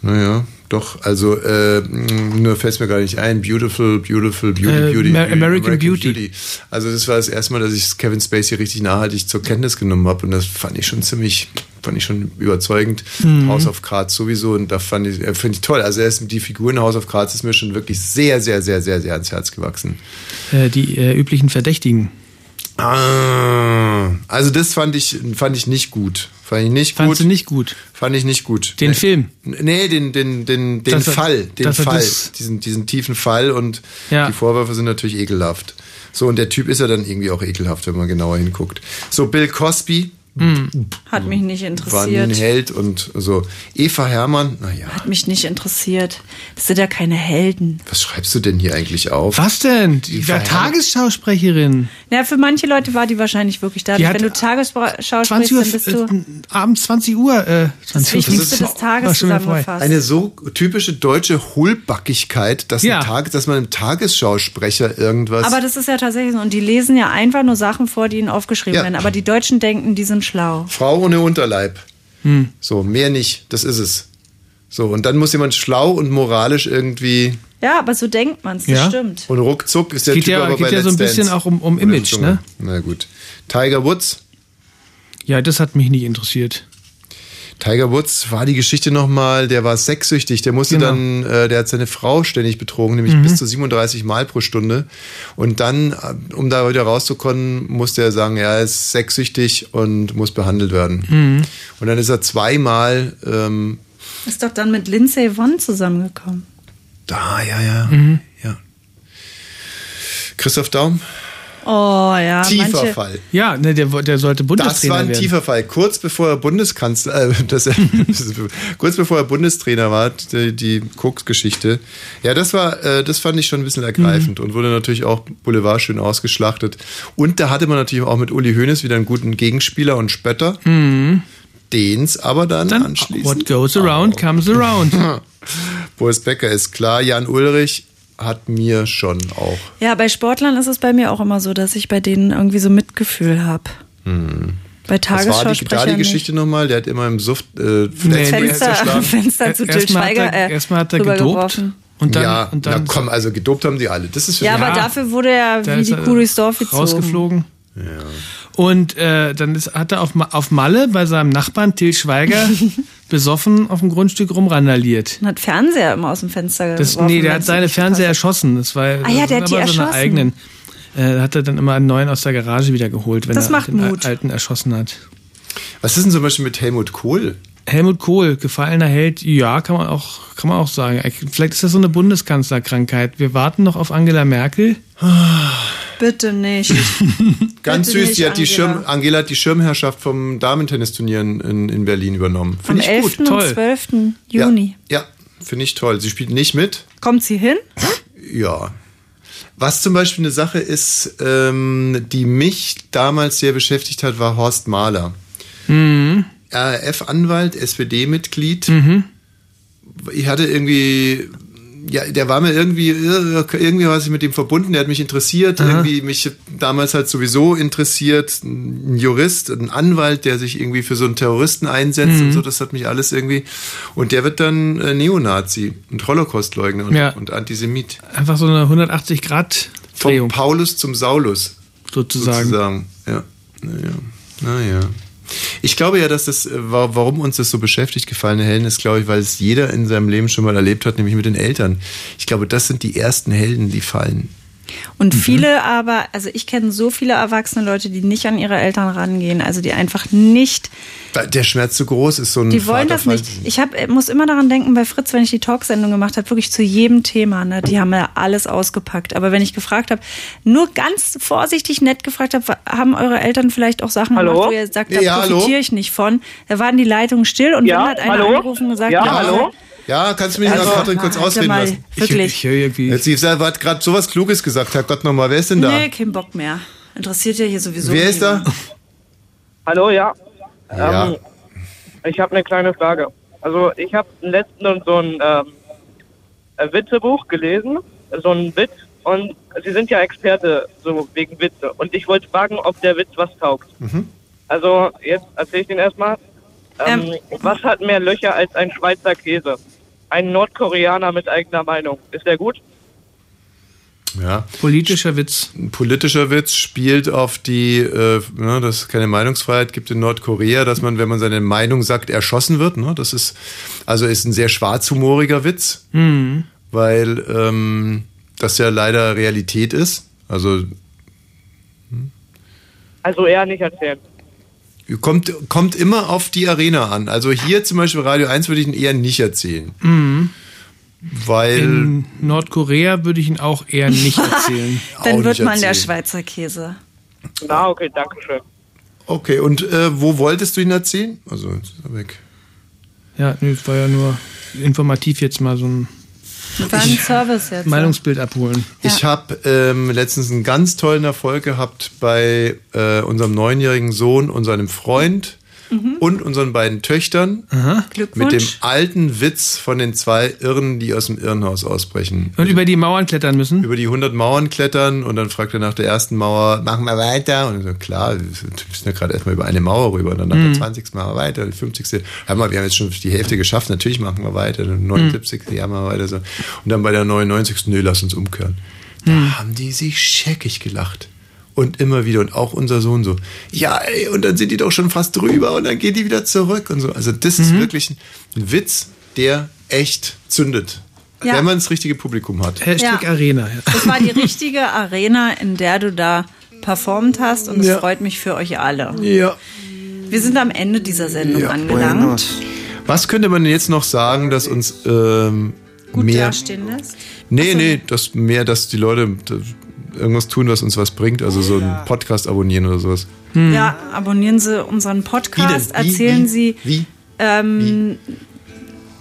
Naja, doch, also äh, nur fällt mir gar nicht ein. Beautiful, beautiful, beauty,
Äh,
beauty,
Amer-
beauty,
American Beauty.
Also das war das erste Mal, dass ich Kevin Spacey richtig nachhaltig zur Kenntnis genommen habe und das fand ich schon ziemlich, fand ich schon überzeugend.
Mhm.
House of Cards sowieso und da fand ich, äh, finde ich toll. Also er ist, die Figur in House of Cards ist mir schon wirklich sehr, sehr, sehr, sehr, sehr ans Herz gewachsen.
Äh, die äh, üblichen Verdächtigen.
Ah, also das fand ich, fand ich nicht gut. Fand ich nicht
Fandst
gut.
du nicht gut?
Fand ich nicht gut.
Den
nee.
Film?
Nee, den, den, den, den
Dass er-
Fall. Den Fall.
das-
Diesen, diesen tiefen Fall und
Ja.
die Vorwürfe sind natürlich ekelhaft. So, und der Typ ist ja dann irgendwie auch ekelhaft, wenn man genauer hinguckt. So, Bill Cosby
Hat mich nicht
war nie ein
interessiert.
Held und so. Eva Hermann, naja,
Hat mich nicht interessiert. Das sind ja keine Helden.
was schreibst du denn hier eigentlich auf?
Was denn? Die war Tagesschausprecherin.
Ja, für manche Leute war die wahrscheinlich wirklich da. Wenn du Tagesschau
20
sprichst, dann bist du
äh, abends 20 Uhr. Äh, 20
das Wichtigste des Tages zusammengefasst.
Eine so typische deutsche Hohlbackigkeit, dass,
Ja.
ein Tag, dass man einem Tagesschausprecher irgendwas.
Aber das ist ja tatsächlich so. Und die lesen ja einfach nur Sachen vor, die ihnen aufgeschrieben
Ja.
werden. Aber die Deutschen denken, die sind schlau.
Frau ohne Unterleib.
Hm.
So, mehr nicht. Das ist es. So, und dann muss jemand schlau und moralisch irgendwie.
Ja, aber so denkt man es. Das
Ja.
stimmt.
Und ruckzuck ist der
Geht
Typ
ja-
aber
geht
bei
ja so ein bisschen
Dance.
auch um- um Image, ne?
Na gut. Tiger Woods.
Ja, das hat mich nicht interessiert.
Tiger Woods war die Geschichte nochmal, der war sexsüchtig, der musste
Genau.
dann, äh, der hat seine Frau ständig betrogen, nämlich
Mhm.
bis zu 37 Mal pro Stunde. Und dann, äh, um da wieder rauszukommen, musste er sagen, er ist sexsüchtig und muss behandelt werden.
Mhm.
Und dann ist er zweimal, ähm,
Ist doch dann mit Lindsay Vonn zusammengekommen.
da, ja, ja,
Mhm.
ja. Christoph Daum,
Oh ja.
Tiefer
manche,
Fall.
Ja, ne, der, der sollte
Das
Bundestrainer
war ein
werden.
tiefer Fall. Kurz bevor er Bundeskanzler, äh, [LAUGHS] das, [LAUGHS] kurz bevor er Bundestrainer war, die, die Koks-Geschichte. Ja, das war, äh, das fand ich schon ein bisschen ergreifend und wurde natürlich auch Boulevard schön ausgeschlachtet. Und da hatte man natürlich auch mit Uli Hoeneß wieder einen guten Gegenspieler und Spötter.
Mhm.
Den's aber dann, anschließend.
What goes around comes around. [LAUGHS]
Boris Becker ist klar. Jan Ulrich hat mir schon auch.
Ja, bei Sportlern ist es bei mir auch immer so, dass ich bei denen irgendwie so Mitgefühl habe.
Hm.
Bei
Was war die, da die
nicht.
Geschichte nochmal? Der hat immer im Suft äh,
Nee,
Fenster. [LAUGHS] Fenster zu Till
Erstmal hat
Schweiger
er-
äh,
erstmal hat er
rübergeworfen.
Und dann,
ja,
und dann
na komm, also gedopt haben die alle. Das ist für
Ja,
mich-
aber dafür wurde er wie die
er
Kuh durchs Dorf gezogen.
rausgeflogen. Und äh, dann ist, hat er auf, auf Malle bei seinem Nachbarn Till Schweiger [LAUGHS] besoffen auf dem Grundstück rumrandaliert.
Und hat Fernseher immer aus dem Fenster
Das,
geworfen.
nee, der hat seine Fernseher erschossen. Das war
Ah ja, der hat die
aber seine
erschossen.
eigenen. Äh, hat er dann immer einen neuen aus der Garage wieder geholt, wenn
Das
er
macht
den
Mut.
alten erschossen hat.
Was ist denn zum Beispiel mit Helmut Kohl?
Helmut Kohl, gefallener Held, ja, kann man auch, kann man auch sagen. Vielleicht ist das so eine Bundeskanzlerkrankheit. Wir warten noch auf Angela Merkel.
Bitte nicht. [LAUGHS]
Ganz
Bitte
süß,
nicht,
die hat die
Angela.
Schirm, Angela hat die Schirmherrschaft vom Damentennisturnieren in, in Berlin übernommen.
Am
Finde ich
11.
gut.
und
Toll.
12. Juni.
Ja, finde ich toll. Sie spielt nicht mit.
Kommt sie hin?
Ja. Was zum Beispiel eine Sache ist, ähm, die mich damals sehr beschäftigt hat, war Horst Mahler.
Mhm.
RAF-Anwalt, SPD-Mitglied.
Mhm.
Ich hatte irgendwie, ja, der war mir irgendwie, irgendwie war ich mit dem verbunden, der hat mich interessiert,
Aha.
irgendwie mich damals halt sowieso interessiert, ein Jurist, ein Anwalt, der sich irgendwie für so einen Terroristen einsetzt
Mhm.
und so, das hat mich alles irgendwie, und der wird dann äh, Neonazi und Holocaustleugner und,
Ja.
und Antisemit.
Einfach so eine 180 Grad
Vom Paulus zum Saulus.
Sozusagen.
Sozusagen. Ja. Naja. Naja. Ich glaube ja, dass das, äh, wa- warum uns das so beschäftigt, gefallene Helden, ist, glaube ich, weil es jeder in seinem Leben schon mal erlebt hat, nämlich mit den Eltern. Ich glaube, das sind die ersten Helden, die fallen.
Und
Mhm.
viele aber, also ich kenne so viele erwachsene Leute, die nicht an ihre Eltern rangehen, also die einfach nicht,
Weil Der Schmerz zu groß ist so ein
die wollen das
Vaterfall.
nicht. Ich hab, äh, muss immer daran denken, bei Fritz, wenn ich die Talksendung gemacht habe, wirklich zu jedem Thema, ne, die haben ja alles ausgepackt. Aber wenn ich gefragt habe, nur ganz vorsichtig nett gefragt habe, haben eure Eltern vielleicht auch Sachen
Hallo?
gemacht, wo ihr sagt, da
Ja, hallo?
profitiere ich nicht von, da waren die Leitungen still und
Ja,
dann hat einer
hallo?
angerufen und gesagt,
Ja, hallo?
Ja, kannst du mich
Also,
Katrin kurz ausreden
mal,
lassen?
wirklich.
Ich, ich höre irgendwie. Jetzt, sie hat gerade sowas Kluges gesagt. Herrgott nochmal, wer ist denn da?
Nee, kein Bock mehr. Interessiert ja hier sowieso
wer ist da?
Hallo, ja.
Ja.
Ähm, ich habe eine kleine Frage. Also ich habe letztens so ein ähm, ein Witzebuch gelesen, so ein Witz. Und Sie sind ja Experte so wegen Witze. Und ich wollte fragen, ob der Witz was taugt.
Mhm.
Also jetzt erzähle ich den erstmal. Ähm, Was hat mehr Löcher als ein Schweizer Käse? Ein Nordkoreaner mit eigener Meinung. Ist der gut?
Ja.
Politischer Witz.
Ein politischer Witz spielt auf die, äh, ne, dass es keine Meinungsfreiheit gibt in Nordkorea, dass man, wenn man seine Meinung sagt, erschossen wird. Ne? Das ist, also ist ein sehr schwarzhumoriger Witz,
Mhm.
weil ähm, das ja leider Realität ist. Also
Also eher nicht erzählen.
Kommt, kommt immer auf die Arena an. Also hier zum Beispiel Radio 1 würde ich ihn eher nicht erzählen.
Mhm.
Weil.
In Nordkorea würde ich ihn auch eher nicht [LAUGHS] erzählen.
Dann
Auch
wird man der
erzählen.
Schweizer Käse.
Ah, okay, danke schön.
Okay, und äh, wo wolltest du ihn erzählen? Also, jetzt ist er weg.
Ja, nee, es war ja nur informativ jetzt mal so ein
War ein Service jetzt.
Meinungsbild abholen.
Ich habe ähm, letztens einen ganz tollen Erfolg gehabt bei äh, unserem neunjährigen Sohn und seinem Freund
Mhm.
und unseren beiden Töchtern
Glückwunsch.
mit dem alten Witz von den zwei Irren, die aus dem Irrenhaus ausbrechen.
Und über die Mauern klettern müssen?
Über die 100 Mauern klettern und dann fragt er nach der ersten Mauer, machen wir weiter? Und ich so, klar, wir sind ja gerade erstmal über eine Mauer rüber und dann nach
Mhm.
der 20. machen wir weiter, die 50. Hör mal, wir haben jetzt schon die Hälfte geschafft, natürlich machen wir weiter, dann 79. Ja, machen wir weiter so. Und dann bei der 99. Nö, lass uns umkehren. Da
Mhm.
haben die sich scheckig gelacht. Und immer wieder. Und auch unser Sohn so, ja, ey, und dann sind die doch schon fast drüber und dann gehen die wieder zurück und so. Also das ist wirklich ein Witz, der echt zündet.
Ja.
Wenn man das richtige Publikum hat.
Hashtag
Ja.
Arena.
Das war die richtige Arena, in der du da performt hast und es
Ja.
freut mich für euch alle.
Ja.
Wir sind am Ende dieser Sendung
Ja.
angelangt.
Was könnte man denn jetzt noch sagen, dass uns ähm,
Gut
mehr.
dastehen lässt.
Nee, nee, das mehr, dass die Leute. Irgendwas tun, was uns was bringt. Also so einen Podcast abonnieren oder sowas.
Ja, abonnieren Sie unseren Podcast,
Wie? Wie,
erzählen
wie,
Sie.
wie?
Ähm,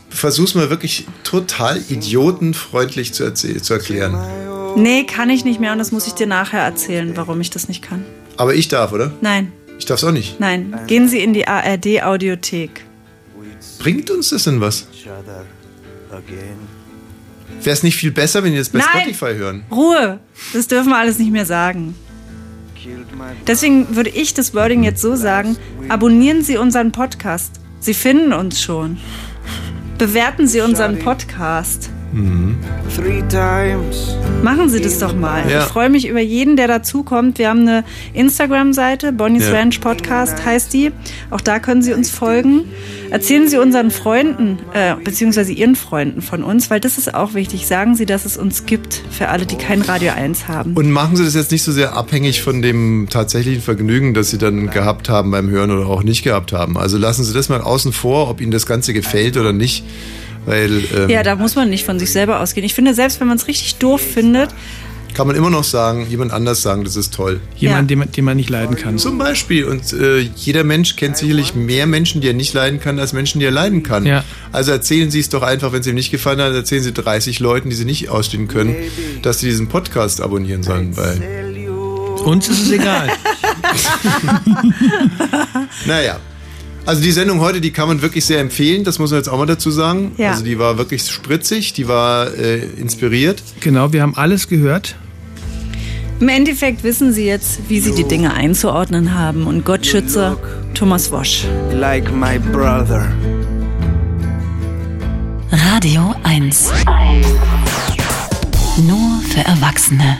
Versuch's mal wirklich total idiotenfreundlich zu, zu erklären.
Nee, kann ich nicht mehr und das muss ich dir nachher erzählen, warum ich das nicht kann.
Aber ich darf, oder?
Nein,
Ich darf's auch nicht.
nein. Gehen Sie in die ARD-Audiothek.
Bringt uns das denn was? Wäre es nicht viel besser, wenn die das bei
Nein!
Spotify hören?
Ruhe! Das dürfen wir alles nicht mehr sagen. Deswegen würde ich das Wording jetzt so sagen: Abonnieren Sie unseren Podcast. Sie finden uns schon. Bewerten Sie unseren Podcast. Machen Sie das doch mal.
Ja.
Ich freue mich über jeden, der dazukommt. Wir haben eine Instagram-Seite, Bonnie's
Ja.
Ranch Podcast heißt die. Auch da können Sie uns folgen. Erzählen Sie unseren Freunden, äh, beziehungsweise Ihren Freunden von uns, weil das ist auch wichtig. Sagen Sie, dass es uns gibt für alle, die kein Radio 1 haben.
Und machen Sie das jetzt nicht so sehr abhängig von dem tatsächlichen Vergnügen, das Sie dann gehabt haben beim Hören oder auch nicht gehabt haben. Also lassen Sie das mal außen vor, ob Ihnen das Ganze gefällt oder nicht. Weil ähm,
Ja, da muss man nicht von sich selber ausgehen. Ich finde, selbst wenn man es richtig doof findet,
kann man immer noch sagen, jemand anders sagen, das ist toll.
Jemand, den, man, den man nicht leiden kann.
Zum Beispiel. Und äh, jeder Mensch kennt sicherlich mehr Menschen, die er nicht leiden kann, als Menschen, die er leiden kann.
Ja.
Also erzählen Sie es doch einfach, wenn es ihm nicht gefallen hat, erzählen Sie 30 Leuten, die Sie nicht ausstehen können, dass sie diesen Podcast abonnieren sollen. Weil,
Uns ist es egal. [LAUGHS]
naja. Also die Sendung heute, die kann man wirklich sehr empfehlen, das muss man jetzt auch mal dazu sagen.
Ja.
Also die war wirklich spritzig, die war äh, inspiriert.
Genau, wir haben alles gehört.
im Endeffekt wissen Sie jetzt, wie Sie die Dinge einzuordnen haben. Und Gott schütze Thomas Wosch.
Like my brother.
Radio 1. Nur für Erwachsene.